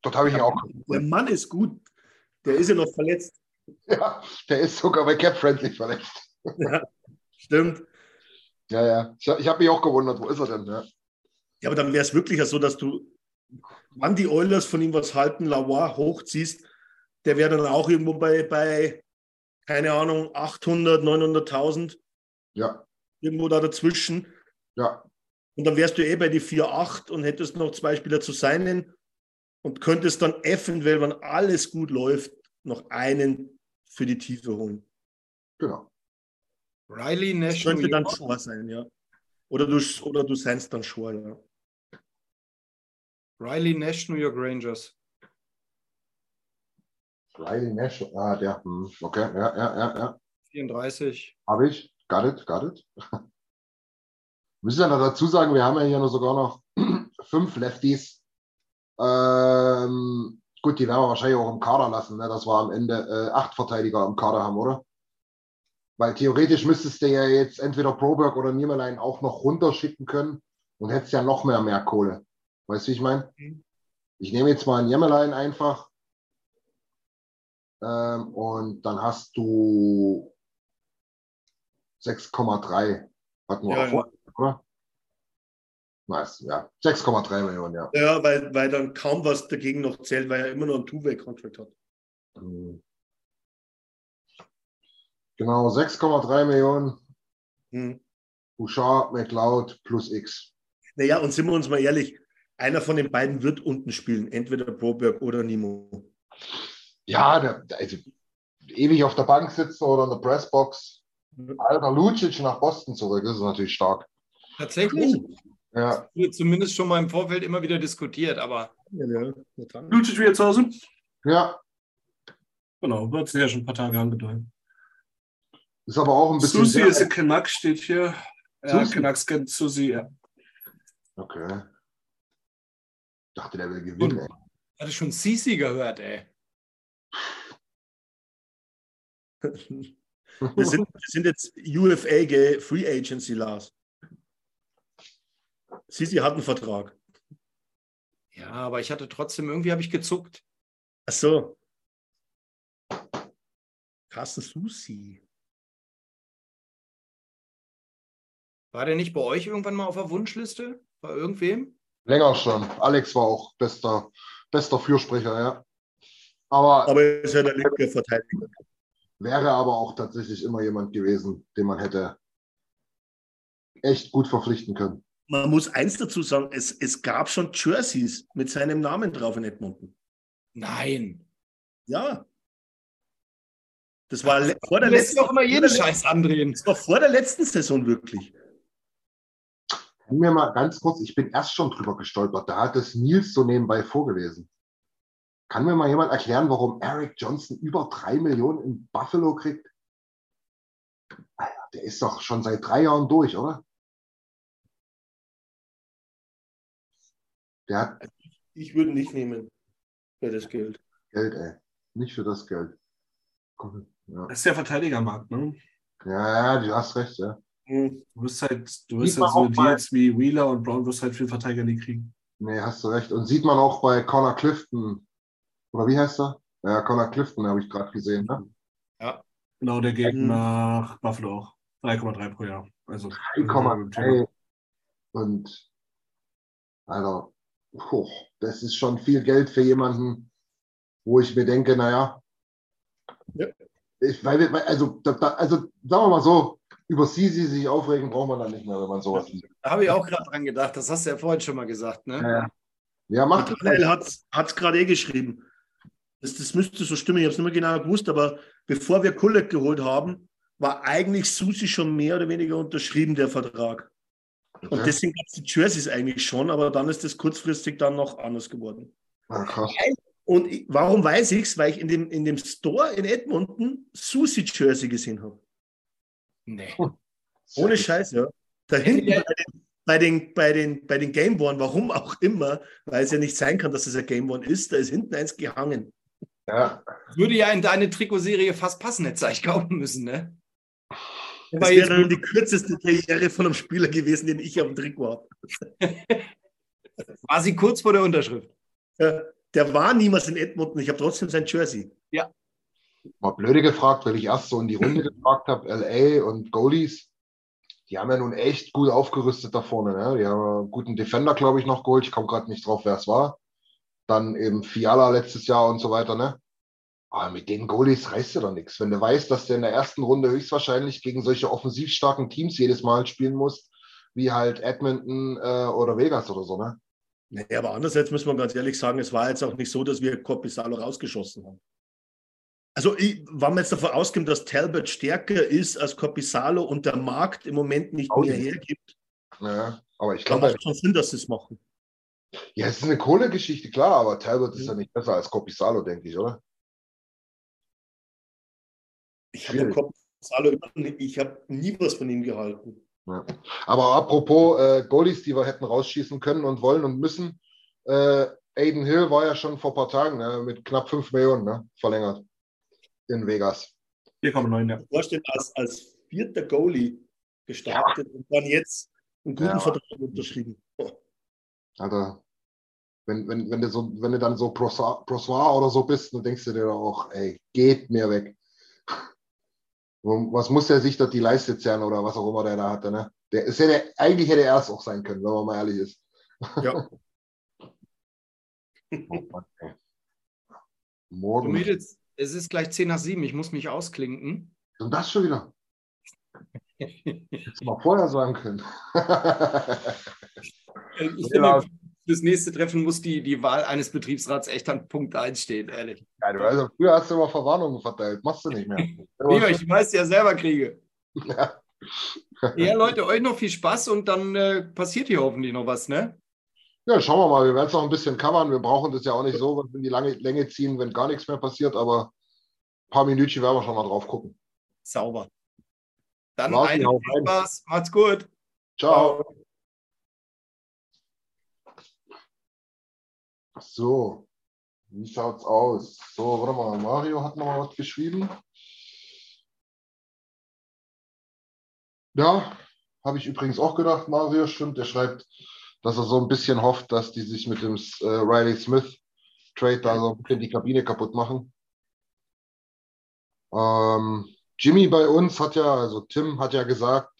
Dort habe ich ihn auch. Der Mann ist gut. Der ist ja noch verletzt. <laughs> Ja, der ist sogar bei Cap Friendly verletzt. <laughs> Ja, stimmt. Ja, ja. Ich, ich habe mich auch gewundert, wo ist er denn? Ja, ja aber dann wäre es wirklich so, dass du, wann die Oilers von ihm was halten, Lavoie hochziehst, der wäre dann auch irgendwo bei, bei, keine Ahnung, 800, 900.000. Ja. Irgendwo da dazwischen. Ja. Und dann wärst du eh bei die 4,8 und hättest noch zwei Spieler zu seinen und könntest dann eventuell, wenn alles gut läuft, noch einen für die Tiefe holen. Genau. Riley Nash. Das könnte dann Shore sein, ja. Oder du, oder du seinst dann Shore, ja. Riley Nash, New York Rangers. Riley Nash, ah, der, hm, okay, ja, ja, ja, ja. 34. Habe ich, got it, got it. <laughs> Müssen wir dazu sagen, wir haben ja hier nur sogar noch <clears throat> fünf Lefties ähm, gut, die werden wir wahrscheinlich auch im Kader lassen, ne, dass wir am Ende äh, acht Verteidiger im Kader haben, oder? Weil theoretisch müsstest du ja jetzt entweder Proberg oder Niemerlein auch noch runterschicken können und hättest ja noch mehr mehr Kohle. Weißt du, wie ich meine? Mhm. Ich nehme jetzt mal ein Niemerlein einfach ähm, und dann hast du 6,3 hatten wir ja, auch vor, oder? Nice, ja. 6,3 Millionen, ja. Ja, weil, weil dann kaum was dagegen noch zählt, weil er immer noch einen Two-Way-Contract hat. Mhm. Genau, 6,3 Millionen. Hm. Bouchard, McLeod plus X. Naja, und sind wir uns mal ehrlich, einer von den beiden wird unten spielen, entweder Broberg oder Nimo. Ja, der, also, ewig auf der Bank sitzen oder in der Pressbox. Alter Lucic nach Boston zurück, das ist natürlich stark. Tatsächlich? Ja. Zumindest schon mal im Vorfeld immer wieder diskutiert, aber. Ja, ja. Lucic wieder zu Hause? Ja. Genau, wird ja schon ein paar Tage angedeutet. Ist aber auch ein bisschen. Susi ist ein Canuck, steht hier. Ja, Canucks kennt Susi, ja. Okay. Ich dachte, der will gewinnen, ey. Hatte schon Sisi gehört, ey. wir, <laughs> sind, wir sind jetzt UFA, gell? Free Agency, Lars. Sisi hat einen Vertrag. Ja, aber ich hatte trotzdem, irgendwie habe ich gezuckt. Ach so. Carsten Susi. War der nicht bei euch irgendwann mal auf der Wunschliste? Bei irgendwem? Länger schon. Alex war auch bester, bester Fürsprecher, ja. Aber, aber ist ja der linke Verteidiger. Wäre aber auch tatsächlich immer jemand gewesen, den man hätte echt gut verpflichten können. Man muss eins dazu sagen, es, es gab schon Jerseys mit seinem Namen drauf in Edmonton. Nein. Ja. Das war vor der letzten. auch immer jeden Scheiß andrehen. Das war vor der letzten Saison wirklich. Kann mir mal ganz kurz, ich bin erst schon drüber gestolpert, da hat es Nils so nebenbei vorgelesen. Kann mir mal jemand erklären, warum Eric Johnson über drei Millionen in Buffalo kriegt? Der ist doch schon seit drei Jahren durch, oder? Der hat. Ich würde nicht nehmen für das Geld. Geld, ey. Nicht für das Geld. Ja. Das ist der Verteidigermarkt, ne? Ja, ja, du hast recht, ja. Du wirst halt, du wirst halt so Deals wie Wheeler und Brown wirst halt viel Verteidiger nie kriegen. Nee, hast du recht. Und sieht man auch bei Connor Clifton. Oder wie heißt er? Ja, Connor Clifton habe ich gerade gesehen, ne? Ja. Genau, der geht mhm. nach Buffalo auch. 3,3 pro Jahr. Also 3,3. Und Alter, puh, das ist schon viel Geld für jemanden, wo ich mir denke, naja, ja. ich, weil, also, da, also sagen wir mal so, über sie, sie sich aufregen, braucht man dann nicht mehr, wenn man sowas sieht. Da habe ich auch gerade dran gedacht. Das hast du ja vorhin schon mal gesagt. Ne? Ja, ja macht Michael hat es gerade eh geschrieben. Das, das müsste so stimmen. Ich habe es nicht mehr genau gewusst, aber bevor wir Kulek geholt haben, war eigentlich Susi schon mehr oder weniger unterschrieben, der Vertrag. Okay. Und deswegen gab es die Jerseys eigentlich schon, aber dann ist das kurzfristig dann noch anders geworden. Ach, Und ich, warum weiß ich es? Weil ich in dem, in dem Store in Edmonton Susi Jersey gesehen habe. Nee. Ohne Scheiß, ja. Da hinten bei den, bei den, bei den, bei den Game One, warum auch immer, weil es ja nicht sein kann, dass es ein Game One ist, da ist hinten eins gehangen. Ja. Würde ja in deine Trikotserie fast passen, hätte ich kaufen müssen, ne? Das wäre dann die kürzeste Karriere von einem Spieler gewesen, den ich auf dem Trikot habe. <laughs> War sie kurz vor der Unterschrift? Ja, der war niemals in Edmonton, ich habe trotzdem sein Jersey. Mal blöde gefragt, weil ich erst so in die Runde <clears throat> gefragt habe, LA und Goalies, die haben ja nun echt gut aufgerüstet da vorne. Ne? Die haben einen guten Defender, glaube ich, noch geholt. Ich komme gerade nicht drauf, wer es war. Dann eben Fiala letztes Jahr und so weiter. Ne? Aber mit den Goalies reißt du doch nichts. Wenn du weißt, dass du in der ersten Runde höchstwahrscheinlich gegen solche offensiv starken Teams jedes Mal spielen musst, wie halt Edmonton äh, oder Vegas oder so, ne? Naja, aber andererseits muss man ganz ehrlich sagen, es war jetzt auch nicht so, dass wir Corpisalo rausgeschossen haben. Also, ich, wenn man jetzt davon ausgehen, dass Talbot stärker ist als Corpisalo und der Markt im Moment nicht Audi. mehr hergibt, ja, aber ich glaube. macht schon Sinn, dass sie es machen. Ja, es ist eine Kohlegeschichte, klar, aber Talbot ist ja nicht besser als Corpisalo, denke ich, oder? Ich habe habe nie was von ihm gehalten. Ja. Aber apropos äh, Goalies, die wir hätten rausschießen können und wollen und müssen, äh, Aiden Hill war ja schon vor ein paar Tagen ne, mit knapp 5 Millionen ne, verlängert in Vegas. 4,9, ja. Vorstellen, als, als vierter Goalie gestartet ja. und dann jetzt einen guten ja. Vertrag unterschrieben. Oh. Also, wenn, wenn, wenn, du so, wenn du dann so Prossoir oder so bist, dann denkst du dir auch, ey, geht mir weg. Was muss der sich dort die Leiste zerren oder was auch immer der da hatte, ne? Der ist ja der, eigentlich hätte er es auch sein können, wenn man mal ehrlich ist. Ja. <laughs> oh Morgen. Mädels, es ist gleich 10 nach 7. Ich muss mich ausklinken. Und das schon wieder? <laughs> Hättest du mal vorher sagen können. ich finde, fürs nächste Treffen muss die, die Wahl eines Betriebsrats echt an Punkt 1 stehen, ehrlich. Ja, du, also, früher hast du immer Verwarnungen verteilt. Machst du nicht mehr. <laughs> Lieber, ich weiß ja selber kriege. Ja. ja, Leute, euch noch viel Spaß und dann äh, passiert hier hoffentlich noch was, ne? Ja, schauen wir mal. Wir werden es noch ein bisschen covern. Wir brauchen das ja auch nicht so in die lange Länge ziehen, wenn gar nichts mehr passiert, aber ein paar Minütchen werden wir schon mal drauf gucken. Sauber. Dann einen viel Spaß. Macht's gut. Ciao. Ciao. So, wie schaut's aus? So, warte mal, Mario hat noch mal was geschrieben. Ja, habe ich übrigens auch gedacht, Mario, stimmt. Der schreibt, dass er so ein bisschen hofft, dass die sich mit dem äh, Riley Smith Trade da so ein bisschen die Kabine kaputt machen. Ähm, Jimmy bei uns hat ja, also Tim hat ja gesagt,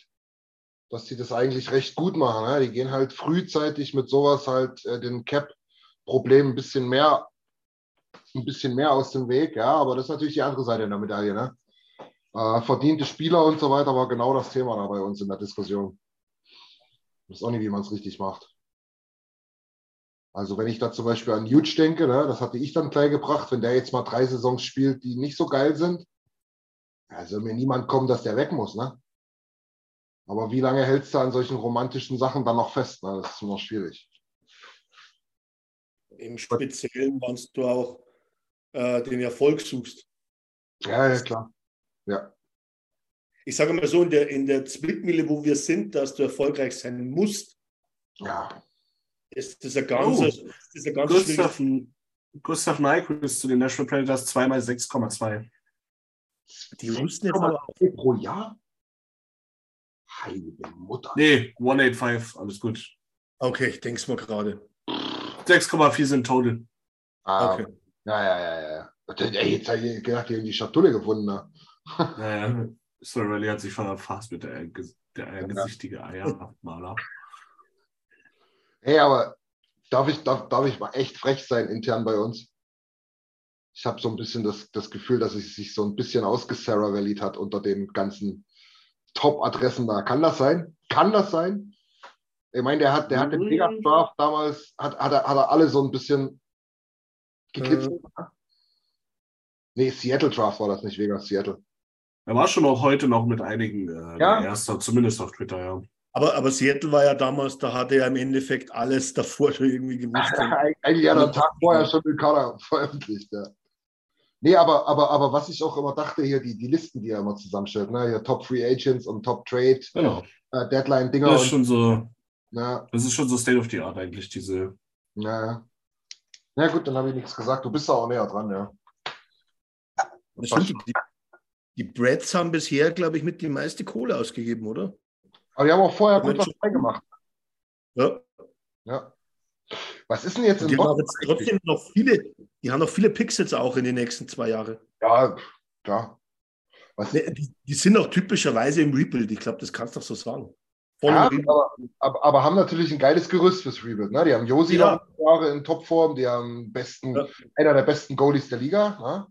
dass sie das eigentlich recht gut machen. Ne? Die gehen halt frühzeitig mit sowas halt äh, den Cap-Problem ein bisschen mehr, ein bisschen mehr aus dem Weg. Ja, aber das ist natürlich die andere Seite der Medaille. Ne? Äh, verdiente Spieler und so weiter war genau das Thema da bei uns in der Diskussion. Ich weiß auch nicht, wie man es richtig macht. Also wenn ich da zum Beispiel an Huge denke, ne, das hatte ich dann gleich gebracht, wenn der jetzt mal drei Saisons spielt, die nicht so geil sind, also mir niemand kommen, dass der weg muss, ne? Aber wie lange hältst du an solchen romantischen Sachen dann noch fest? Ne? Das ist immer schwierig. Im Speziellen, wenn du auch äh, den Erfolg suchst. Ja, ja, klar. Ja. Ich sage mal so, in der, in der Zwickmühle, wo wir sind, dass du erfolgreich sein musst, ja. Ist das ein ganz, oh. ist ein ganz Gustav, Gustav Nyquist zu den National Predators zweimal 6,2. Die wussten jetzt aber pro Jahr? Heilige Mutter. Nee, 185, alles gut. Okay, ich denke es mal gerade. 6,4 sind total. Ah, okay. Ja, ja, ja, ja. Jetzt habe ich gedacht, die haben die Schatulle gefunden. Ne? Naja, Sorelli hat sich verfasst mit der, der eingesichtige Eiermaler. Hey, aber darf ich, darf, darf ich mal echt frech sein intern bei uns? ich habe so ein bisschen das, das Gefühl, dass es sich so ein bisschen ausgesaravellied hat unter den ganzen Top-Adressen da. Kann das sein? Kann das sein? Ich meine, der hat, der hat den Vegas mhm. Draft damals, hat, hat, er, hat er alle so ein bisschen gekitzelt. Äh. Nee, Seattle Draft war das nicht, Vegas, Seattle. Er war schon auch heute noch mit einigen äh, ja? erster, zumindest auf Twitter, ja. Aber, aber Seattle war ja damals, da hatte er im Endeffekt alles davor schon irgendwie gewusst. <laughs> Eigentlich hat er einen Tag vorher schon den Kader <laughs> veröffentlicht, ja. Nee, aber, aber, aber was ich auch immer dachte, hier die, die Listen, die er immer zusammenstellt, ne? hier Top Free Agents und Top Trade, genau. äh, Deadline-Dinger. Das ist schon so, ja. das ist schon so State of the Art eigentlich, diese. Ja, ja gut, dann habe ich nichts gesagt. Du bist da auch näher dran, ja. Die, die Brads haben bisher, glaube ich, mit die meiste Kohle ausgegeben, oder? Aber die haben auch vorher gut was reingemacht. Ja. Ja. Was ist denn jetzt in die haben jetzt trotzdem noch viele, die haben noch viele jetzt auch in den nächsten zwei Jahren. Ja, ja. Was? Die, die, sind auch typischerweise im Rebuild. Ich glaube, das kannst du doch so sagen. Ja, aber, aber, aber, haben natürlich ein geiles Gerüst fürs Rebuild. Ne? Die haben Josi ja. Jahre in Topform, die haben besten, ja. einer der besten Goalies der Liga. Ne?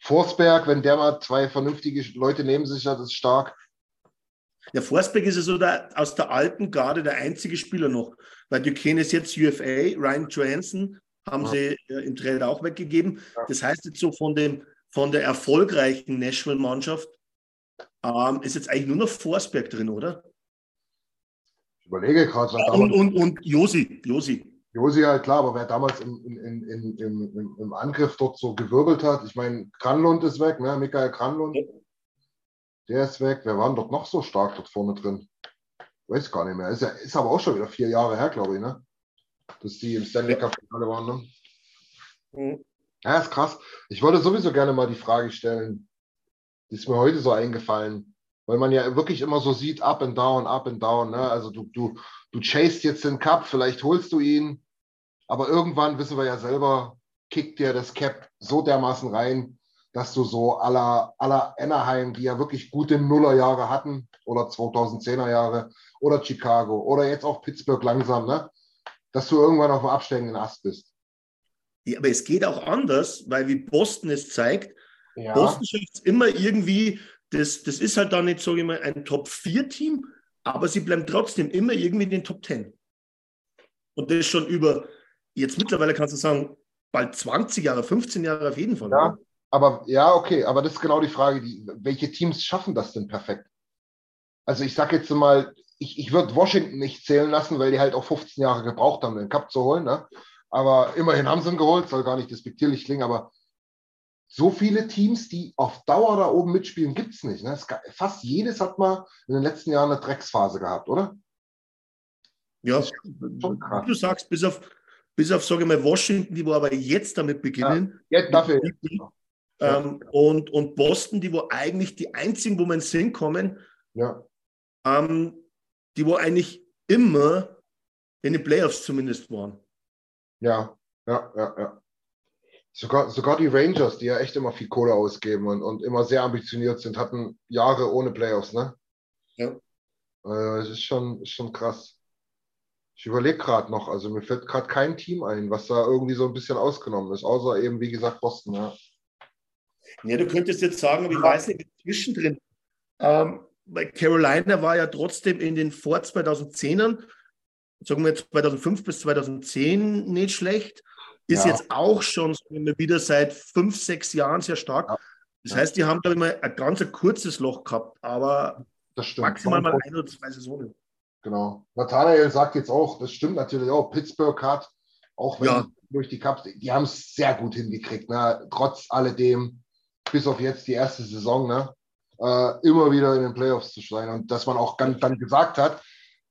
Forsberg, wenn der mal zwei vernünftige Leute neben sich hat, ist stark. Der Forsberg ist ja so der, aus der alten Garde der einzige Spieler noch, weil Duquesne ist jetzt UFA, Ryan Johansson haben ja. sie äh, im Trade auch weggegeben. Ja. Das heißt jetzt so von, dem, von der erfolgreichen Nashville-Mannschaft ähm, ist jetzt eigentlich nur noch Forsberg drin, oder? Ich überlege gerade. Ja, und, und, und Josi, Josi. Josi halt klar, aber wer damals im, in, im, im, Angriff dort so gewirbelt hat, ich meine, Kranlund ist weg, ne? Michael Kranlund. Der ist weg. Wer war denn dort noch so stark dort vorne drin? Weiß gar nicht mehr. Ist, ja, ist aber auch schon wieder vier Jahre her, glaube ich, ne? Dass die im Stanley Cup Finale waren, ne? Mhm. Ja, ist krass. Ich wollte sowieso gerne mal die Frage stellen. Die ist mir heute so eingefallen. Weil man ja wirklich immer so sieht, up and down, up and down. Ne? Also du, du, du chasest jetzt den Cup, vielleicht holst du ihn, aber irgendwann wissen wir ja selber, kickt dir das Cap so dermaßen rein, dass du so aller aller Anaheim, die ja wirklich gute Nullerjahre hatten oder 2010er Jahre oder Chicago oder jetzt auch Pittsburgh langsam, ne? dass du irgendwann auf dem absteigenden Ast bist. Ja, aber es geht auch anders, weil wie Boston es zeigt, ja. Boston schafft es immer irgendwie, das, das ist halt dann nicht, sage ich mal, ein Top-4-Team, aber sie bleiben trotzdem immer irgendwie in den Top 10. Und das schon über, jetzt mittlerweile kannst du sagen, bald 20 Jahre, 15 Jahre auf jeden Fall. Ja? Aber ja, okay, aber das ist genau die Frage, die, welche Teams schaffen das denn perfekt? Also ich sage jetzt mal, ich, ich würde Washington nicht zählen lassen, weil die halt auch 15 Jahre gebraucht haben, den Cup zu holen. Ne? Aber immerhin haben sie ihn geholt, soll gar nicht despektierlich klingen, aber so viele Teams, die auf Dauer da oben mitspielen, gibt es nicht. Ne? fast jedes hat mal in den letzten Jahren eine Drecksphase gehabt, oder? Ja, wie du sagst, bis auf, bis auf, sage ich mal, Washington, die wo aber jetzt damit beginnen. Ja, jetzt dafür. Ähm, und, und Boston, die wo eigentlich die einzigen, wo man Sinn kommen, ja. ähm, die wo eigentlich immer in den Playoffs zumindest waren. Ja, ja, ja, ja. Sogar, sogar die Rangers, die ja echt immer viel Kohle ausgeben und, und immer sehr ambitioniert sind, hatten Jahre ohne Playoffs, ne? Ja. Äh, das ist schon, ist schon krass. Ich überlege gerade noch, also mir fällt gerade kein Team ein, was da irgendwie so ein bisschen ausgenommen ist, außer eben, wie gesagt, Boston, ja. Ja, du könntest jetzt sagen, aber ich weiß nicht, zwischendrin. Ähm, weil Carolina war ja trotzdem in den vor 2010ern, sagen wir jetzt 2005 bis 2010 nicht schlecht, ist ja. jetzt auch schon wieder seit fünf, sechs Jahren sehr stark. Ja. Das heißt, die haben, glaube ich, mal ein ganz kurzes Loch gehabt, aber maximal mal ein oder zwei Saisonen. Genau. Nathanael sagt jetzt auch, das stimmt natürlich auch, Pittsburgh hat, auch wenn ja. durch die Cups, die haben es sehr gut hingekriegt, ne? trotz alledem, bis auf jetzt die erste Saison, ne? äh, immer wieder in den Playoffs zu sein. Und dass man auch dann, dann gesagt hat,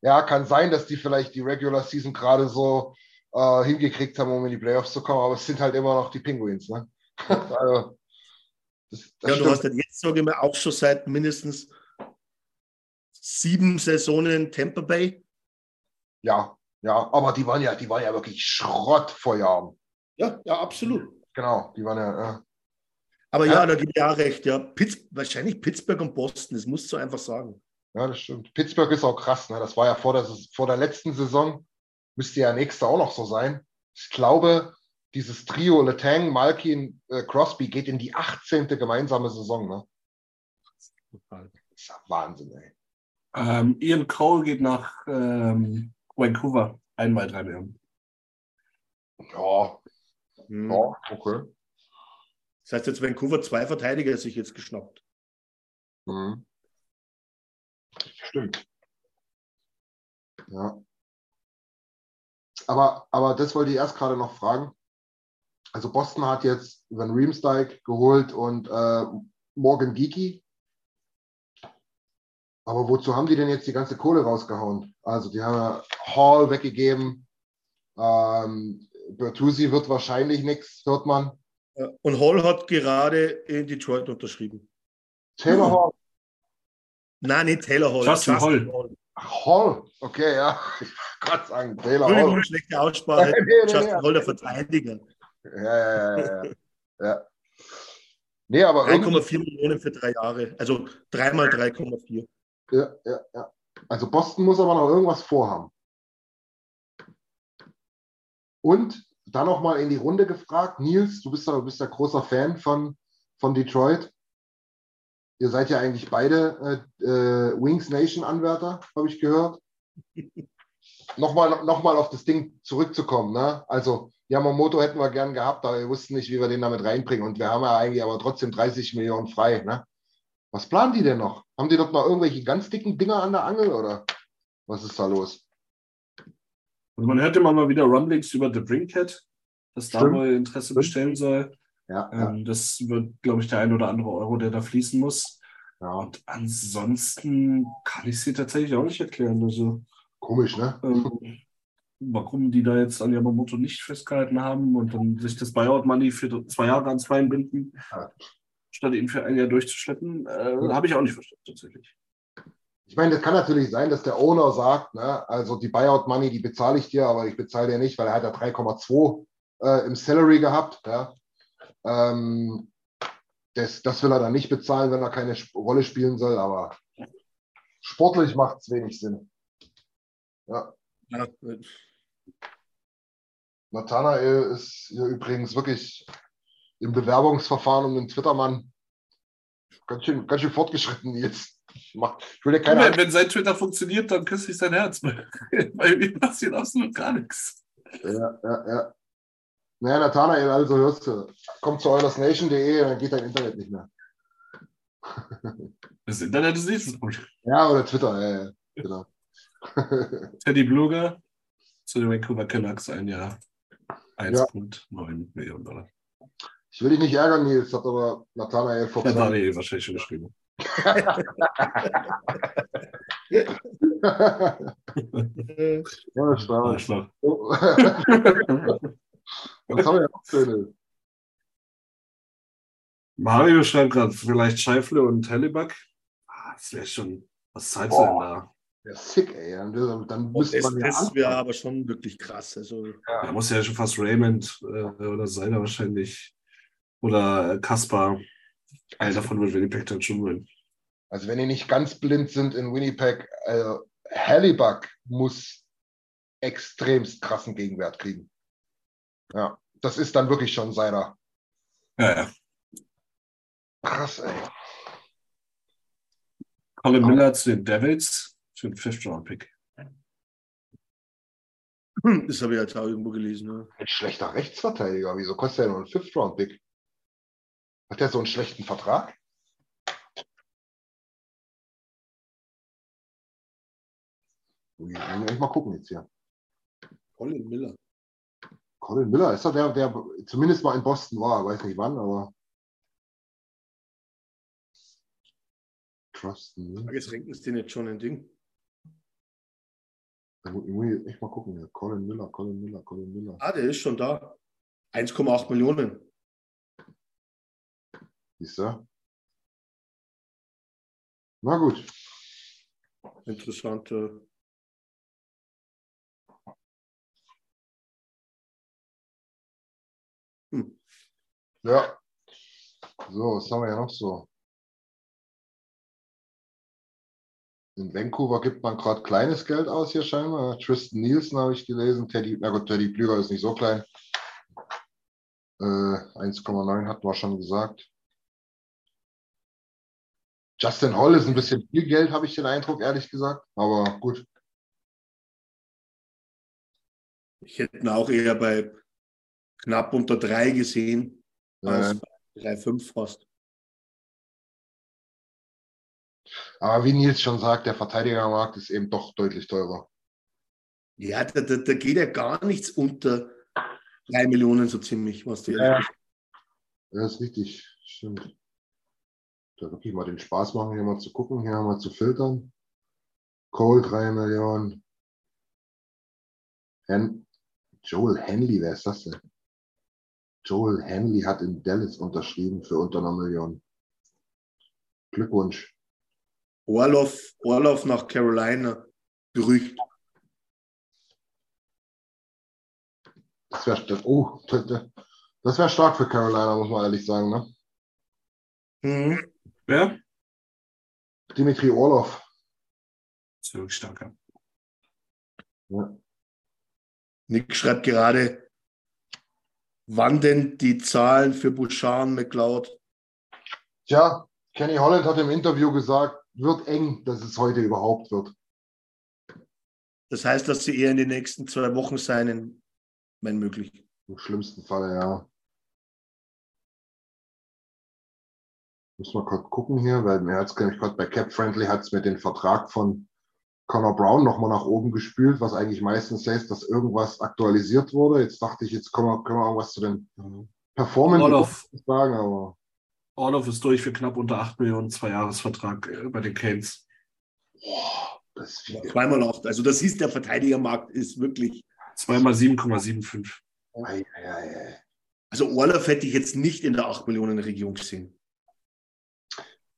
ja, kann sein, dass die vielleicht die Regular Season gerade so äh, hingekriegt haben, um in die Playoffs zu kommen, aber es sind halt immer noch die Penguins. Ne? <laughs> also, das, das ja, du hast dann jetzt, sage ich mal, auch schon seit mindestens sieben Saisonen Tampa Bay. Ja, ja, aber die waren ja, die waren ja wirklich Schrott vor Jahren. Ja, ja, absolut. Genau, die waren ja. Aber ja, ja da gebe ich auch recht. Ja. Pitts, wahrscheinlich Pittsburgh und Boston, das musst du einfach sagen. Ja, das stimmt. Pittsburgh ist auch krass. Ne? Das war ja vor der, vor der letzten Saison. Müsste ja nächste auch noch so sein. Ich glaube, dieses Trio Letang, Malkin, äh, Crosby geht in die 18. gemeinsame Saison. Ne? Das ist ja Wahnsinn, ey. Ähm, Ian Cole geht nach ähm, Vancouver. Einmal drei Millionen. Ja. Hm. Ja, okay. Das heißt jetzt Vancouver zwei Verteidiger sich jetzt geschnappt. Mhm. Stimmt. Ja. Aber, aber das wollte ich erst gerade noch fragen. Also Boston hat jetzt Van Riemsdyk geholt und äh, Morgan Geeky. Aber wozu haben die denn jetzt die ganze Kohle rausgehauen? Also die haben Hall weggegeben. Ähm, Bertuzzi wird wahrscheinlich nichts, hört man. Und Hall hat gerade in Detroit unterschrieben. Taylor Hall? Nein, nicht Taylor Hall. Justin, Justin Hall. Hall. Hall, okay, ja. Ich kann sagen, Taylor Hall. Eine schlechte Aussprache. <laughs> nee, nee, Justin nee, Hall, der Verteidiger. Ja, ja, ja. ja. ja. Nee, aber 3,4 Millionen für drei Jahre. Also dreimal 3,4. Ja, ja, ja. Also Boston muss aber noch irgendwas vorhaben. Und dann noch mal in die Runde gefragt. Nils, du bist ja, bist ja großer Fan von, von Detroit. Ihr seid ja eigentlich beide äh, äh, Wings Nation-Anwärter, habe ich gehört. <laughs> nochmal noch mal auf das Ding zurückzukommen. Ne? Also Yamamoto hätten wir gern gehabt, aber wir wussten nicht, wie wir den damit reinbringen. Und wir haben ja eigentlich aber trotzdem 30 Millionen frei. Ne? Was planen die denn noch? Haben die dort noch irgendwelche ganz dicken Dinger an der Angel oder was ist da los? Also man hört immer mal wieder Rumblings über The Brinkhead, dass da mal Interesse Stimmt. bestellen soll. Ja, ähm, ja. Das wird, glaube ich, der ein oder andere Euro, der da fließen muss. Ja. Und ansonsten kann ich sie tatsächlich auch nicht erklären. Also, Komisch, ne? Ähm, warum die da jetzt an Yamamoto nicht festgehalten haben und dann sich das Buyout-Money für zwei Jahre ans Bein binden, ja. statt ihn für ein Jahr durchzuschleppen, äh, habe ich auch nicht verstanden, tatsächlich. Ich meine, das kann natürlich sein, dass der Owner sagt, ne, also die Buyout Money, die bezahle ich dir, aber ich bezahle dir nicht, weil er hat ja 3,2 äh, im Salary gehabt. Ja. Ähm, das, das will er dann nicht bezahlen, wenn er keine Rolle spielen soll, aber sportlich macht es wenig Sinn. Ja. ja. Nathanael ist hier übrigens wirklich im Bewerbungsverfahren um den Twittermann ganz schön, ganz schön fortgeschritten jetzt. Ich, will ja keine wenn, wenn sein Twitter funktioniert, dann küsse ich sein Herz. <laughs> Bei mir passiert absolut gar nichts. Ja, ja, ja. Naja, Nathanael, also hörst du, komm zu eulersnation.de, dann geht dein Internet nicht mehr. <laughs> Das Internet ist nächstes Punkt. Ja, oder Twitter, ja, ja, genau. <laughs> Teddy Bluger zu den Vancouver Canucks ein Jahr. 1,9 ja. Millionen Dollar. Ich will dich nicht ärgern, Nils, hat aber Nathanael vor Nathanael wahrscheinlich schon geschrieben. Ja, <laughs> stark. Was haben wir noch Schönes? Mario schreibt gerade, vielleicht Scheifle und Helleback. Ah, das wäre schon, was zahlst du denn da? Ja, sick, ey. Dann, dann müsste man ja. Das wäre aber schon wirklich krass. Also, ja. Da muss ja schon fast Raymond äh, oder Seiler wahrscheinlich. Oder Kaspar. Einer davon wird Winnipeg dann schon gewinnen. Also, wenn die nicht ganz blind sind in Winnipeg, also Hallibuck muss extremst krassen Gegenwert kriegen. Ja, das ist dann wirklich schon seiner. Ja, ja. Krass, ey. Colin Miller zu den Devils für den Fifth-Round-Pick. Das habe ich jetzt auch irgendwo gelesen. Ne? Ein schlechter Rechtsverteidiger. Wieso kostet er nur einen Fifth-Round-Pick? Hat der so einen schlechten Vertrag? Ich mal gucken jetzt hier. Colin Miller. Colin Miller ist er der, der zumindest mal in Boston war. Weiß nicht wann, aber. Trusten. Ne? Jetzt renken es den jetzt schon ein Ding. Da muss ich echt mal gucken. Ja. Colin Miller, Colin Miller, Colin Miller. Ah, der ist schon da. 1,8 Millionen. Siehst du? Na gut. Interessante Hm. Ja. So, was haben wir ja noch so? In Vancouver gibt man gerade kleines Geld aus hier scheinbar. Tristan Nielsen habe ich gelesen. Teddy, na gut, Teddy Blüger ist nicht so klein. Äh, 1,9 hatten wir schon gesagt. Justin Hall ist ein bisschen viel Geld, habe ich den Eindruck, ehrlich gesagt. Aber gut. Ich hätte ihn auch eher bei knapp unter drei gesehen, als drei, fünf fast. Aber wie Nils schon sagt, der Verteidigermarkt ist eben doch deutlich teurer. Ja, da, da, da geht ja gar nichts unter drei Millionen so ziemlich, was die. Ja, ja, ist richtig, stimmt. Da wirklich mal den Spaß machen, hier mal zu gucken, hier mal zu filtern. Cole 3 Millionen. Hen Joel Henley, wer ist das denn? Joel Henley hat in Dallas unterschrieben für unter einer Million. Glückwunsch. Orlov, Orlov nach Carolina. Gerücht. Das wäre oh, das wär stark für Carolina, muss man ehrlich sagen. Ne? Mhm. Wer? Dimitri Orlov. Stark. Ja. Nick schreibt gerade, wann denn die Zahlen für Bouchard McLeod? Tja, Kenny Holland hat im Interview gesagt, wird eng, dass es heute überhaupt wird. Das heißt, dass sie eher in den nächsten zwei Wochen sein, wenn möglich. Im schlimmsten Fall, ja. Muss man kurz gucken hier, weil mir hat es gerade bei Cap Friendly hat es mit dem Vertrag von Connor Brown nochmal nach oben gespült, was eigentlich meistens heißt, dass irgendwas aktualisiert wurde. Jetzt dachte ich, jetzt können wir, können wir irgendwas zu den mhm. Performance Orloff, sagen, aber. Orloff ist durch für knapp unter 8 Millionen, zwei Jahresvertrag äh, bei den Canes. Boah, das ist viel. Zweimal 8. Also das hieß, der Verteidigermarkt ist wirklich. Zweimal 7,75. Also Orloff hätte ich jetzt nicht in der 8 Millionen Region gesehen.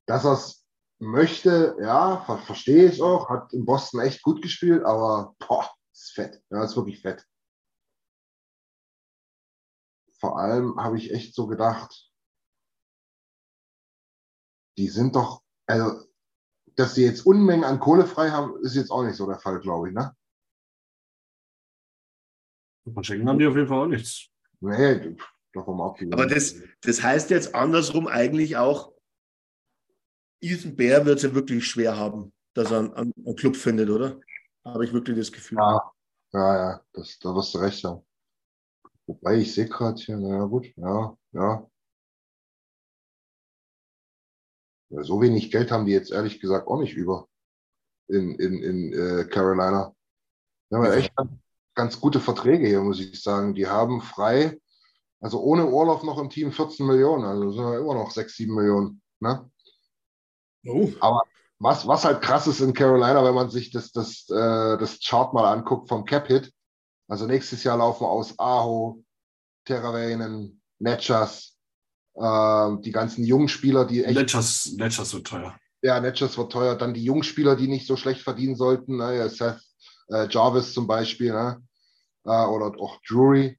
Dass er es möchte, ja, ver verstehe ich auch, hat in Boston echt gut gespielt, aber boah, ist fett. Ja, ist wirklich fett. Vor allem habe ich echt so gedacht, die sind doch, also, dass sie jetzt Unmengen an Kohle frei haben, ist jetzt auch nicht so der Fall, glaube ich, ne? Von Schenken haben die auf jeden Fall auch nichts. Nee, davon ab. Aber das, das heißt jetzt andersrum eigentlich auch, Ethan Bär wird es ja wirklich schwer haben, dass er einen, einen Club findet, oder? Habe ich wirklich das Gefühl. Ja, ja, ja das, da wirst du recht haben. Wobei ich sehe gerade hier, naja, gut, ja, ja. ja. So wenig Geld haben die jetzt ehrlich gesagt auch nicht über in, in, in äh, Carolina. Wir haben ja echt ganz gute Verträge hier, muss ich sagen. Die haben frei, also ohne Urlaub noch im Team 14 Millionen, also sind wir immer noch 6, 7 Millionen. Ne? Oh. Aber was, was halt krass ist in Carolina, wenn man sich das, das, äh, das Chart mal anguckt vom Cap-Hit, also nächstes Jahr laufen aus Aho, Teravainen, Netchers, äh, die ganzen jungen Spieler, die echt. Netchers, Netchers wird teuer. Ja, Netchers wird teuer. Dann die jungen Spieler, die nicht so schlecht verdienen sollten. Ne? Seth äh, Jarvis zum Beispiel, ne? Äh, oder auch Drury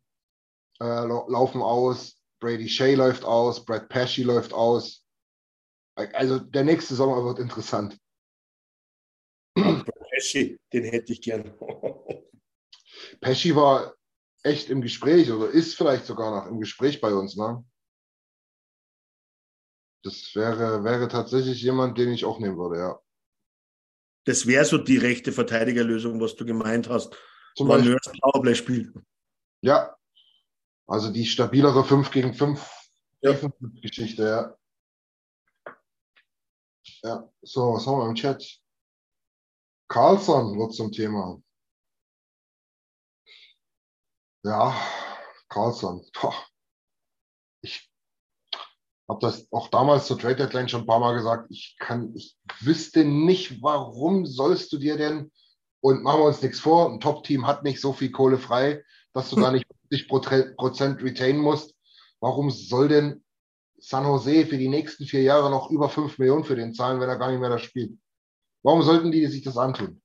äh, laufen aus. Brady Shea läuft aus. Brad Pesci läuft aus. Also der nächste Sommer wird interessant. <clears throat> Pesci, den hätte ich gern. <laughs> Pesci war echt im Gespräch oder ist vielleicht sogar noch im Gespräch bei uns. Ne? Das wäre, wäre tatsächlich jemand, den ich auch nehmen würde, ja. Das wäre so die rechte Verteidigerlösung, was du gemeint hast. Zum Beispiel Powerplay spielt. Ja. Also die stabilere 5 gegen 5 ja. Geschichte, ja. Ja, so, was haben wir im Chat? Carlson wird zum Thema. Ja, Carlson. Boah. Ich habe das auch damals zur Trade Deadline schon ein paar Mal gesagt. Ich kann, ich wüsste nicht, warum sollst du dir denn, und machen wir uns nichts vor, ein Top-Team hat nicht so viel Kohle frei, dass du da <laughs> nicht 50 Prozent retain musst. Warum soll denn San Jose für die nächsten vier Jahre noch über 5 Millionen für den zahlen, wenn er gar nicht mehr da spielt. Warum sollten die sich das antun?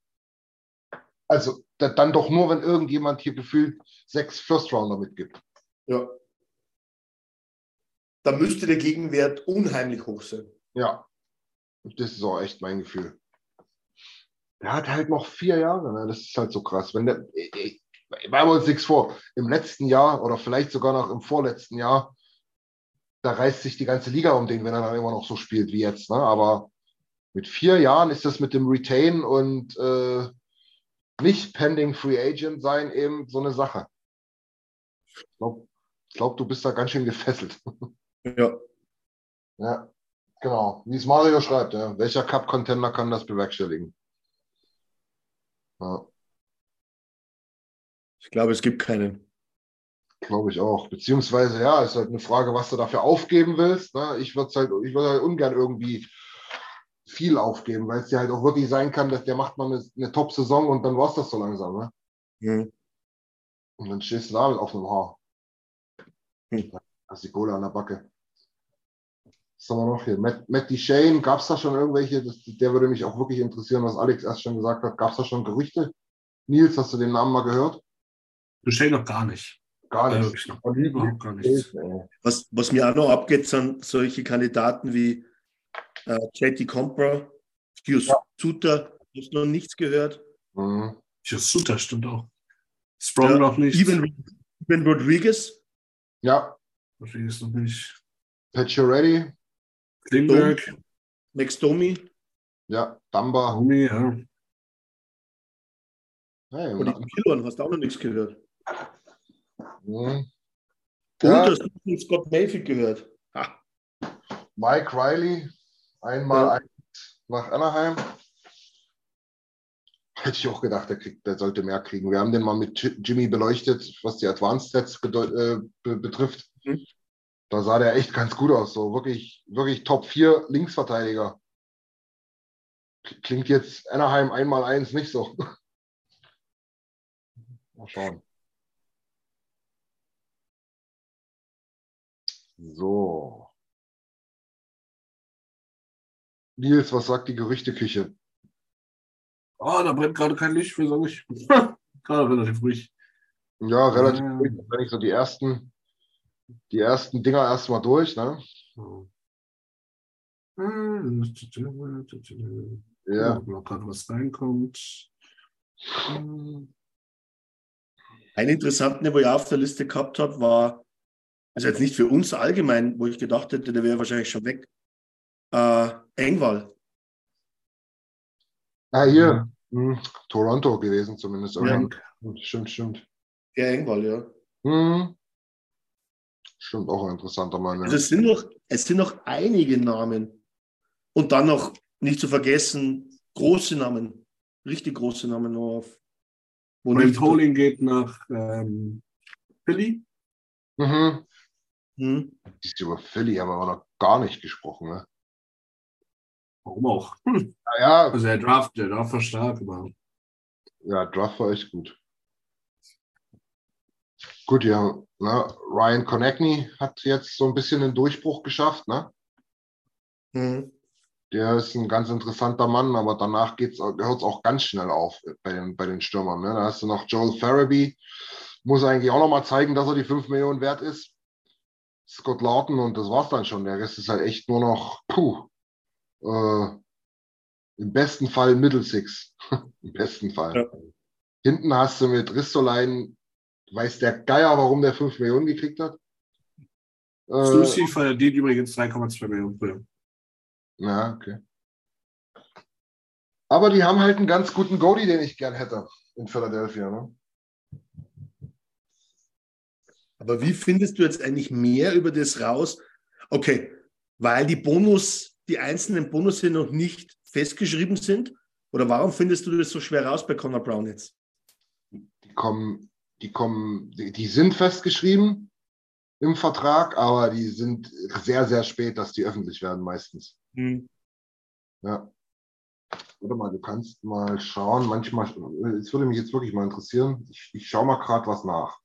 Also dann doch nur, wenn irgendjemand hier gefühlt sechs First Rounder mitgibt. Ja. Da müsste der Gegenwert unheimlich hoch sein. Ja. Das ist auch echt mein Gefühl. Der hat halt noch vier Jahre. Ne? Das ist halt so krass. Wenn der, ich, ich, machen wir uns nichts vor. Im letzten Jahr oder vielleicht sogar noch im vorletzten Jahr da reißt sich die ganze Liga um den, wenn er dann immer noch so spielt wie jetzt. Ne? Aber mit vier Jahren ist das mit dem Retain und äh, nicht pending Free Agent sein eben so eine Sache. Ich glaube, glaub, du bist da ganz schön gefesselt. <laughs> Ja. Ja, genau. Wie es Mario schreibt, ja. welcher Cup-Contender kann das bewerkstelligen? Ja. Ich glaube, es gibt keinen. Glaube ich auch. Beziehungsweise, ja, ist halt eine Frage, was du dafür aufgeben willst. Ne? Ich würde halt, ich würde halt ungern irgendwie viel aufgeben, weil es ja halt auch wirklich sein kann, dass der macht mal eine, eine Top-Saison und dann war es das so langsam. Ne? Mhm. Und dann stehst du da mit offenem Haar. Mhm. Hast die Kohle an der Backe. Was haben wir noch hier? Matt, Matt Shane, gab es da schon irgendwelche? Das, der würde mich auch wirklich interessieren, was Alex erst schon gesagt hat. Gab es da schon Gerüchte? Nils, hast du den Namen mal gehört? Shane noch gar nicht. Gar nichts. Überhaupt gar nichts. Was, was mir auch noch abgeht, sind solche Kandidaten wie äh, JT Compra, Pius ja. Suter, hast noch nichts gehört. Mhm. Pius Suter stimmt auch. Sprung ja, noch nicht. Even, even Rodriguez. Ja. Rodriguez noch nicht. Pacioretty. Klingberg. Max Domi. Ja, Damba. Domi, ja. Hey, und die Killern hast du auch noch nichts gehört. Mhm. Gut, ja. du von Scott Mayfield gehört. Ha. Mike Riley, einmal ja. ein nach Anaheim. Hätte ich auch gedacht, der, kriegt, der sollte mehr kriegen. Wir haben den mal mit Jimmy beleuchtet, was die Advanced Stats äh, betrifft. Mhm. Da sah der echt ganz gut aus. So wirklich, wirklich Top 4 Linksverteidiger. Klingt jetzt Anaheim einmal eins nicht so. <laughs> Mal schauen. So. Nils, was sagt die Gerüchteküche? Oh, da brennt gerade kein Licht für, sage ich. <laughs> gerade relativ ruhig. Ja, relativ äh. ruhig. Wenn ich so die ersten, die ersten Dinger erstmal durch, ne? Ja. Ob gerade was reinkommt. Einen interessanten, wo ich auf der Liste gehabt habe, war, also jetzt nicht für uns allgemein, wo ich gedacht hätte, der wäre wahrscheinlich schon weg, äh, Engwall. Ah, hier, hm, Toronto gewesen zumindest. Ja. Stimmt, stimmt. Ja, Engwall, ja. Hm. Stimmt, auch ein interessanter Mann. Ja. Also es, sind noch, es sind noch einige Namen. Und dann noch, nicht zu vergessen, große Namen, richtig große Namen noch auf. Ray Poling geht nach ähm, Philly. Mhm. Hm. Über Philly haben wir aber noch gar nicht gesprochen. Ne? Warum auch? Hm. <laughs> Ja, also der Draft, der Draft war stark, aber. Ja, Draft war echt gut. Gut, ja, ne? Ryan Konechny hat jetzt so ein bisschen den Durchbruch geschafft, ne? Mhm. Der ist ein ganz interessanter Mann, aber danach hört es auch ganz schnell auf bei den, bei den Stürmern. Ne? Da hast du noch Joel Farabee, muss eigentlich auch noch mal zeigen, dass er die 5 Millionen wert ist. Scott Lawton und das war's dann schon. Der Rest ist halt echt nur noch, puh, äh, im besten Fall Middle Six. <laughs> Im besten Fall. Ja. Hinten hast du mit Ristolein, weiß der Geier, warum der 5 Millionen gekriegt hat. Äh, Susi verdient übrigens 3,2 Millionen pro Jahr. Ja, okay. Aber die haben halt einen ganz guten Goalie, den ich gern hätte in Philadelphia. Ne? Aber wie findest du jetzt eigentlich mehr über das raus? Okay, weil die Bonus, die einzelnen Bonus hier noch nicht festgeschrieben sind? Oder warum findest du das so schwer raus bei Connor Brown jetzt? Die kommen, die kommen, die, die sind festgeschrieben im Vertrag, aber die sind sehr, sehr spät, dass die öffentlich werden meistens. Hm. Ja. Warte mal, du kannst mal schauen. Manchmal, es würde mich jetzt wirklich mal interessieren. Ich, ich schaue mal gerade was nach.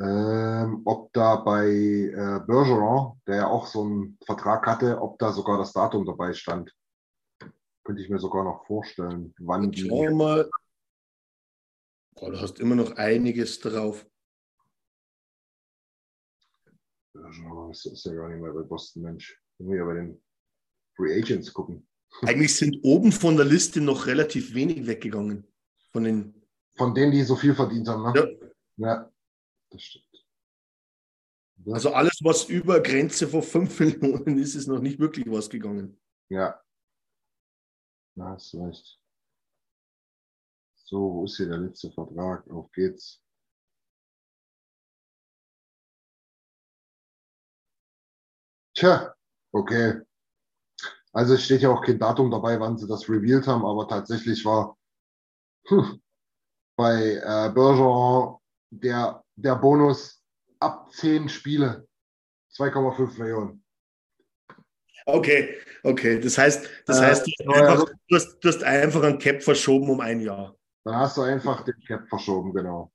Ähm, ob da bei äh, Bergeron, der ja auch so einen Vertrag hatte, ob da sogar das Datum dabei stand. Könnte ich mir sogar noch vorstellen, wann die. Schau mal. Boah, du hast immer noch einiges drauf. Bergeron, das ist ja gar nicht mehr bei Boston, Mensch. Ich muss ja bei den Free Agents gucken. <laughs> Eigentlich sind oben von der Liste noch relativ wenig weggegangen. Von den, von denen, die so viel verdient haben. Ne? Ja. ja, das stimmt. Das also alles, was über Grenze von 5 <laughs> Millionen ist, ist noch nicht wirklich was gegangen. Ja. Da hast du recht. So, wo ist hier der letzte Vertrag? Auf geht's. Tja, Okay. Also es steht ja auch kein Datum dabei, wann sie das revealed haben, aber tatsächlich war hm, bei äh, Bergeron der, der Bonus ab 10 Spiele 2,5 Millionen. Okay, okay. Das heißt, das äh, heißt du, hast einfach, du, hast, du hast einfach ein Cap verschoben um ein Jahr. Dann hast du einfach den Cap verschoben, genau.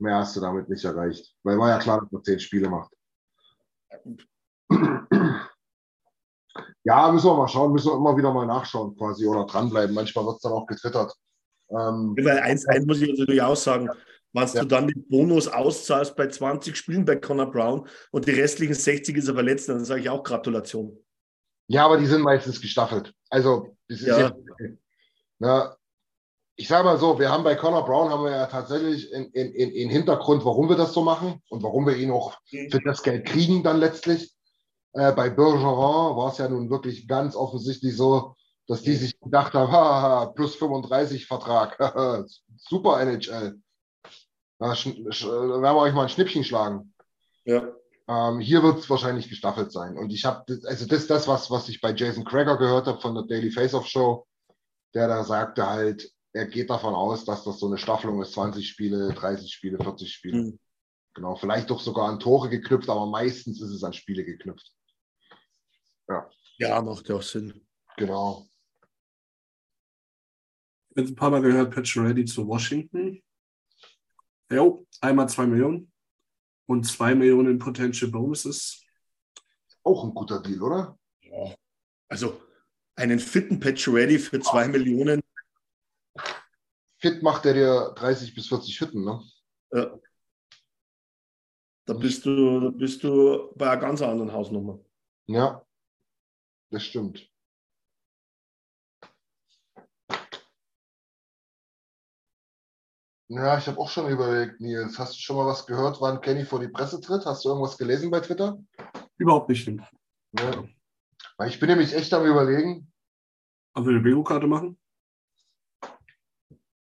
Mehr hast du damit nicht erreicht. Weil war ja klar, dass man 10 Spiele macht. Ja, müssen wir mal schauen, müssen wir immer wieder mal nachschauen quasi oder dranbleiben. Manchmal wird es dann auch getwittert. Ähm, weil eins, eins muss ich natürlich auch sagen, was ja. du dann den Bonus auszahlst bei 20 Spielen bei Connor Brown und die restlichen 60 ist er verletzt, dann sage ich auch Gratulation. Ja, aber die sind meistens gestaffelt. Also, das ist ja. na, ich sage mal so, wir haben bei Connor Brown haben wir ja tatsächlich in, in, in Hintergrund, warum wir das so machen und warum wir ihn auch für das Geld kriegen dann letztlich. Äh, bei Bergeron war es ja nun wirklich ganz offensichtlich so, dass die sich gedacht haben, <laughs> haha, plus 35 Vertrag, <laughs> super NHL. Da werden wir euch mal ein Schnippchen schlagen. Ja. Ähm, hier wird es wahrscheinlich gestaffelt sein. Und ich habe, also das ist das, was, was ich bei Jason Crager gehört habe von der Daily Face-Off Show, der da sagte halt, er geht davon aus, dass das so eine Staffelung ist, 20 Spiele, 30 Spiele, 40 Spiele. Mhm. Genau, vielleicht doch sogar an Tore geknüpft, aber meistens ist es an Spiele geknüpft. Ja. Ja, macht ja auch Sinn. Genau. Jetzt ein paar Mal gehört, Patch Ready zu Washington. Jo, einmal zwei Millionen und zwei Millionen in Potential Bonuses. Auch ein guter Deal, oder? Ja. Also einen fitten Patch Ready für zwei Ach. Millionen. Fit macht er dir 30 bis 40 Hütten, ne? Ja. Da bist du, da bist du bei einer ganz anderen Hausnummer. Ja. Das stimmt. Ja, ich habe auch schon überlegt, Nils. Hast du schon mal was gehört, wann Kenny vor die Presse tritt? Hast du irgendwas gelesen bei Twitter? Überhaupt nicht. Ja. Ich bin nämlich echt am Überlegen. Ob wir eine Bingo-Karte machen?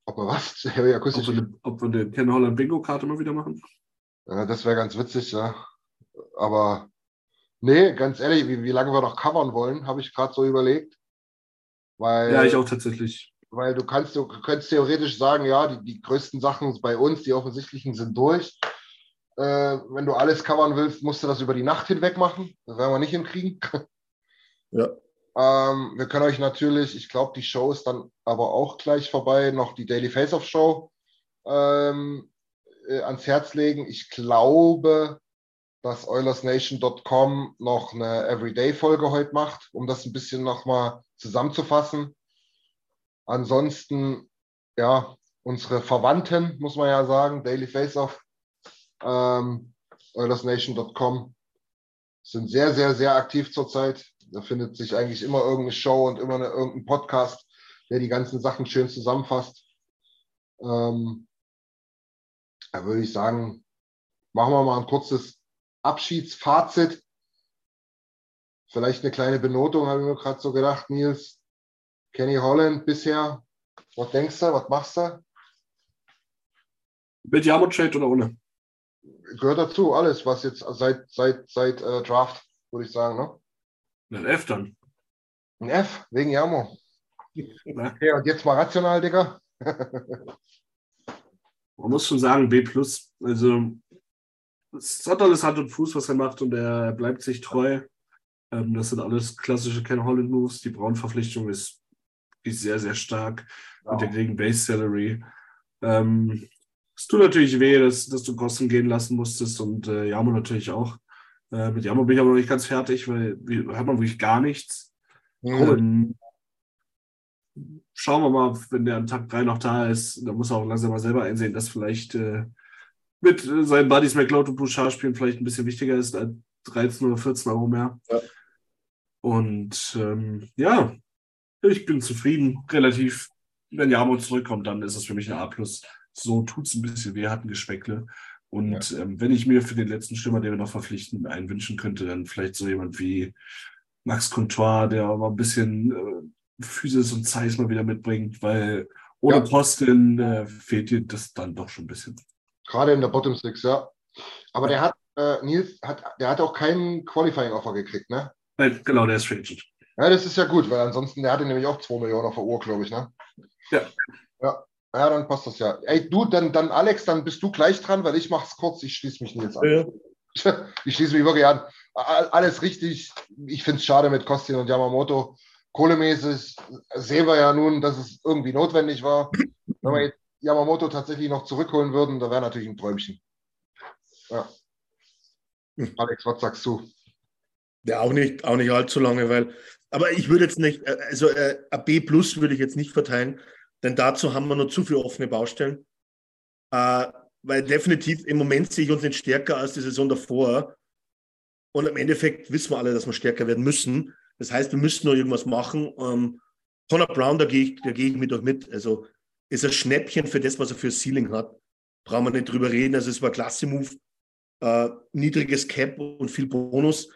Ob wir was? <laughs> Ja, ja, ob, wir eine, ob wir eine Ken Holland Bingo-Karte mal wieder machen? Ja, das wäre ganz witzig, ja. Aber nee, ganz ehrlich, wie, wie lange wir noch covern wollen, habe ich gerade so überlegt. Weil, ja, ich auch tatsächlich weil du kannst, du könntest theoretisch sagen, ja, die, die größten Sachen bei uns, die offensichtlichen, sind durch. Äh, wenn du alles covern willst, musst du das über die Nacht hinweg machen. Das werden wir nicht hinkriegen. Ja. Ähm, wir können euch natürlich, ich glaube, die Show ist dann aber auch gleich vorbei, noch die Daily Face-Off Show ähm, äh, ans Herz legen. Ich glaube, dass OilersNation.com noch eine Everyday-Folge heute macht, um das ein bisschen nochmal zusammenzufassen. Ansonsten, ja, unsere Verwandten, muss man ja sagen, Daily Faceoff, ähm, OilersNation.com, sind sehr, sehr, sehr aktiv zurzeit. Da findet sich eigentlich immer irgendeine Show und immer eine, irgendein Podcast, der die ganzen Sachen schön zusammenfasst. Ähm, da würde ich sagen, machen wir mal ein kurzes Abschiedsfazit. Vielleicht eine kleine Benotung, habe ich mir gerade so gedacht, Nils. Kenny Holland bisher, was denkst du, was machst du? Mit Yamo-Trade oder ohne? Gehört dazu, alles, was jetzt seit, seit, seit äh, Draft, würde ich sagen, ne? Ein F dann. Ein F, wegen Yamo. Okay, und jetzt mal rational, Digga. <laughs> Man muss schon sagen, B. Also, es hat alles Hand und Fuß, was er macht, und er bleibt sich treu. Ähm, das sind alles klassische Ken Holland Moves. Die Braun-Verpflichtung ist ist sehr, sehr stark wow. mit der geringen Base Salary. Ähm, es tut natürlich weh, dass, dass du Kosten gehen lassen musstest und äh, Jamo natürlich auch. Äh, mit Jamo bin ich aber noch nicht ganz fertig, weil hat man wirklich gar nichts. Mhm. Schauen wir mal, wenn der an Tag 3 noch da ist, da muss er auch langsam mal selber einsehen, dass vielleicht äh, mit seinen Buddies McLeod und Bouchard spielen vielleicht ein bisschen wichtiger ist als 13 oder 14 Euro mehr. Ja. Und ähm, ja, ich bin zufrieden, relativ. Wenn Jamo zurückkommt, dann ist es für mich eine A+. So tut es ein bisschen weh, hat ein Geschmäckle. Und ja. ähm, wenn ich mir für den letzten Stürmer, den wir noch verpflichten, einen wünschen könnte, dann vielleicht so jemand wie Max Contois, der mal ein bisschen äh, Physis und Zeiss mal wieder mitbringt, weil ohne ja. Posten äh, fehlt dir das dann doch schon ein bisschen. Gerade in der Bottom Six, ja. Aber der hat, äh, Nils, hat, der hat auch keinen Qualifying-Offer gekriegt, ne? Nein, genau, der ist Free Agent. Ja, das ist ja gut, weil ansonsten, der hatte nämlich auch 2 Millionen auf der Uhr, glaube ich, ne? Ja. Ja. Ja, dann passt das ja. Ey, du, dann, dann Alex, dann bist du gleich dran, weil ich mache es kurz, ich schließe mich jetzt an. Ja. <laughs> Ich schließe mich wirklich an. Alles richtig. Ich finde es schade mit Kostin und Yamamoto. Kohlemäßig sehen wir ja nun, dass es irgendwie notwendig war. Wenn wir jetzt Yamamoto tatsächlich noch zurückholen würden, da wäre natürlich ein Träumchen. Ja. Alex, was sagst du? Ja, auch nicht, auch nicht allzu lange, weil aber ich würde jetzt nicht, äh, also äh, ein B plus würde ich jetzt nicht verteilen, denn dazu haben wir noch zu viele offene Baustellen. Äh, weil definitiv im Moment sehe ich uns nicht stärker als die Saison davor. Und im Endeffekt wissen wir alle, dass wir stärker werden müssen. Das heißt, wir müssen noch irgendwas machen. Ähm, Connor Brown, da gehe ich, da gehe ich mit euch mit. Also ist ein Schnäppchen für das, was er für Ceiling hat. Brauchen wir nicht drüber reden. Also es war ein klasse Move. Äh, niedriges Cap und viel Bonus.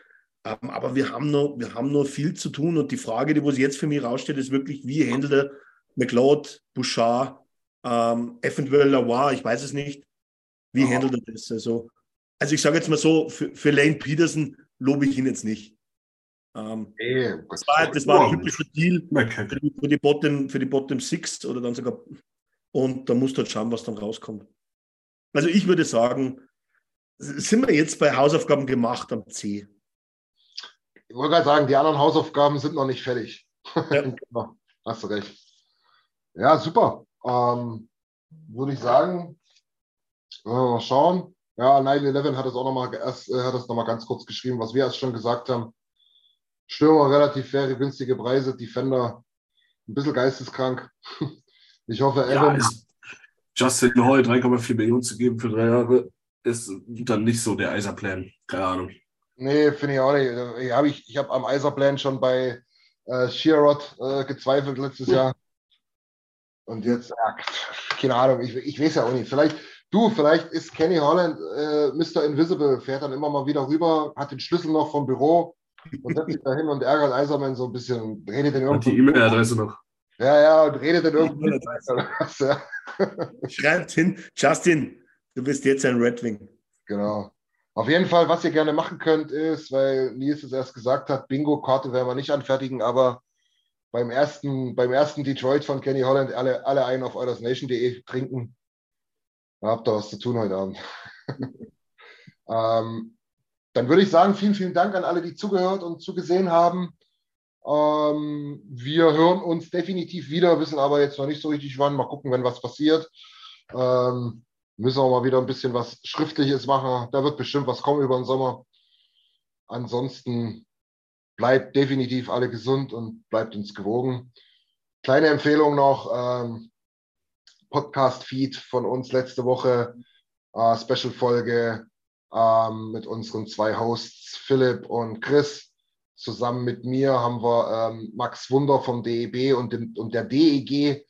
Ähm, aber wir haben, noch, wir haben noch viel zu tun und die Frage, die was jetzt für mich raussteht, ist wirklich, wie handelt er McLeod, Bouchard, ähm, eventuell Lavoie, ich weiß es nicht. Wie oh. handelt er das? Also, also ich sage jetzt mal so, für, für Lane Peterson lobe ich ihn jetzt nicht. Ähm, hey, das war, das war ein typischer Deal für die, für die, Bottom, für die Bottom Six oder dann sogar. Und da musst du halt schauen, was dann rauskommt. Also ich würde sagen, sind wir jetzt bei Hausaufgaben gemacht am C? Ich wollte gerade sagen, die anderen Hausaufgaben sind noch nicht fertig. Ja. <laughs> genau. Hast du recht. Ja, super. Ähm, würde ich sagen, mal schauen. Ja, 9-11 hat es auch nochmal erst, äh, hat es noch mal ganz kurz geschrieben, was wir erst schon gesagt haben. Stürmer relativ faire, günstige Preise, Defender ein bisschen geisteskrank. <laughs> Ich hoffe, ja, Justin Hoy 3,4 Millionen zu geben für drei Jahre ist dann nicht so der Eiserplan. Keine Ahnung. Nee, finde ich auch nicht. Ich habe ich, ich hab am Eiserplan schon bei äh, Shearrod äh, gezweifelt letztes Jahr. Und jetzt, ja, keine Ahnung, ich, ich weiß ja auch nicht. Vielleicht, du, vielleicht ist Kenny Holland äh, Mr. Invisible, fährt dann immer mal wieder rüber, hat den Schlüssel noch vom Büro und setzt sich da hin und ärgert Eiserman so ein bisschen, redet den irgendwo. Die E-Mail-Adresse noch. Ja, ja, und redet dann irgendwie. ja. Schreibt hin, Justin, du bist jetzt ein Red Wing. Genau. Auf jeden Fall, was ihr gerne machen könnt, ist, weil Nils es erst gesagt hat, Bingo-Karte werden wir nicht anfertigen, aber beim ersten, beim ersten Detroit von Kenny Holland alle, alle einen auf eurersnation.de trinken. Da habt ihr was zu tun heute Abend. <laughs> ähm, dann würde ich sagen, vielen, vielen Dank an alle, die zugehört und zugesehen haben. Ähm, wir hören uns definitiv wieder, wissen aber jetzt noch nicht so richtig wann. Mal gucken, wenn was passiert. Ähm, müssen wir mal wieder ein bisschen was Schriftliches machen. Da wird bestimmt was kommen über den Sommer. Ansonsten bleibt definitiv alle gesund und bleibt uns gewogen. Kleine Empfehlung noch: ähm, Podcast-Feed von uns letzte Woche, äh, Special-Folge ähm, mit unseren zwei Hosts, Philipp und Chris. Zusammen mit mir haben wir ähm, Max Wunder vom DEB und, dem, und der DEG,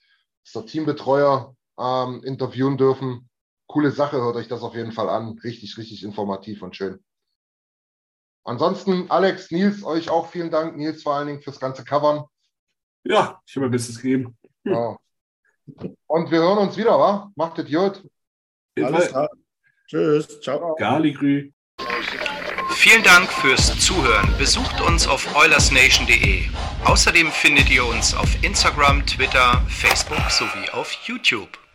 ist der Teambetreuer, ähm, interviewen dürfen. Coole Sache, hört euch das auf jeden Fall an. Richtig, richtig informativ und schön. Ansonsten, Alex, Nils, euch auch vielen Dank. Nils vor allen Dingen fürs ganze Covern. Ja, ich habe mein Bestes gegeben. Ja. Und wir hören uns wieder, wa? Macht es gut. Alles klar. Tschüss. Ciao. Galigrü. Vielen Dank fürs Zuhören. Besucht uns auf oilersnation.de. Außerdem findet ihr uns auf Instagram, Twitter, Facebook sowie auf YouTube.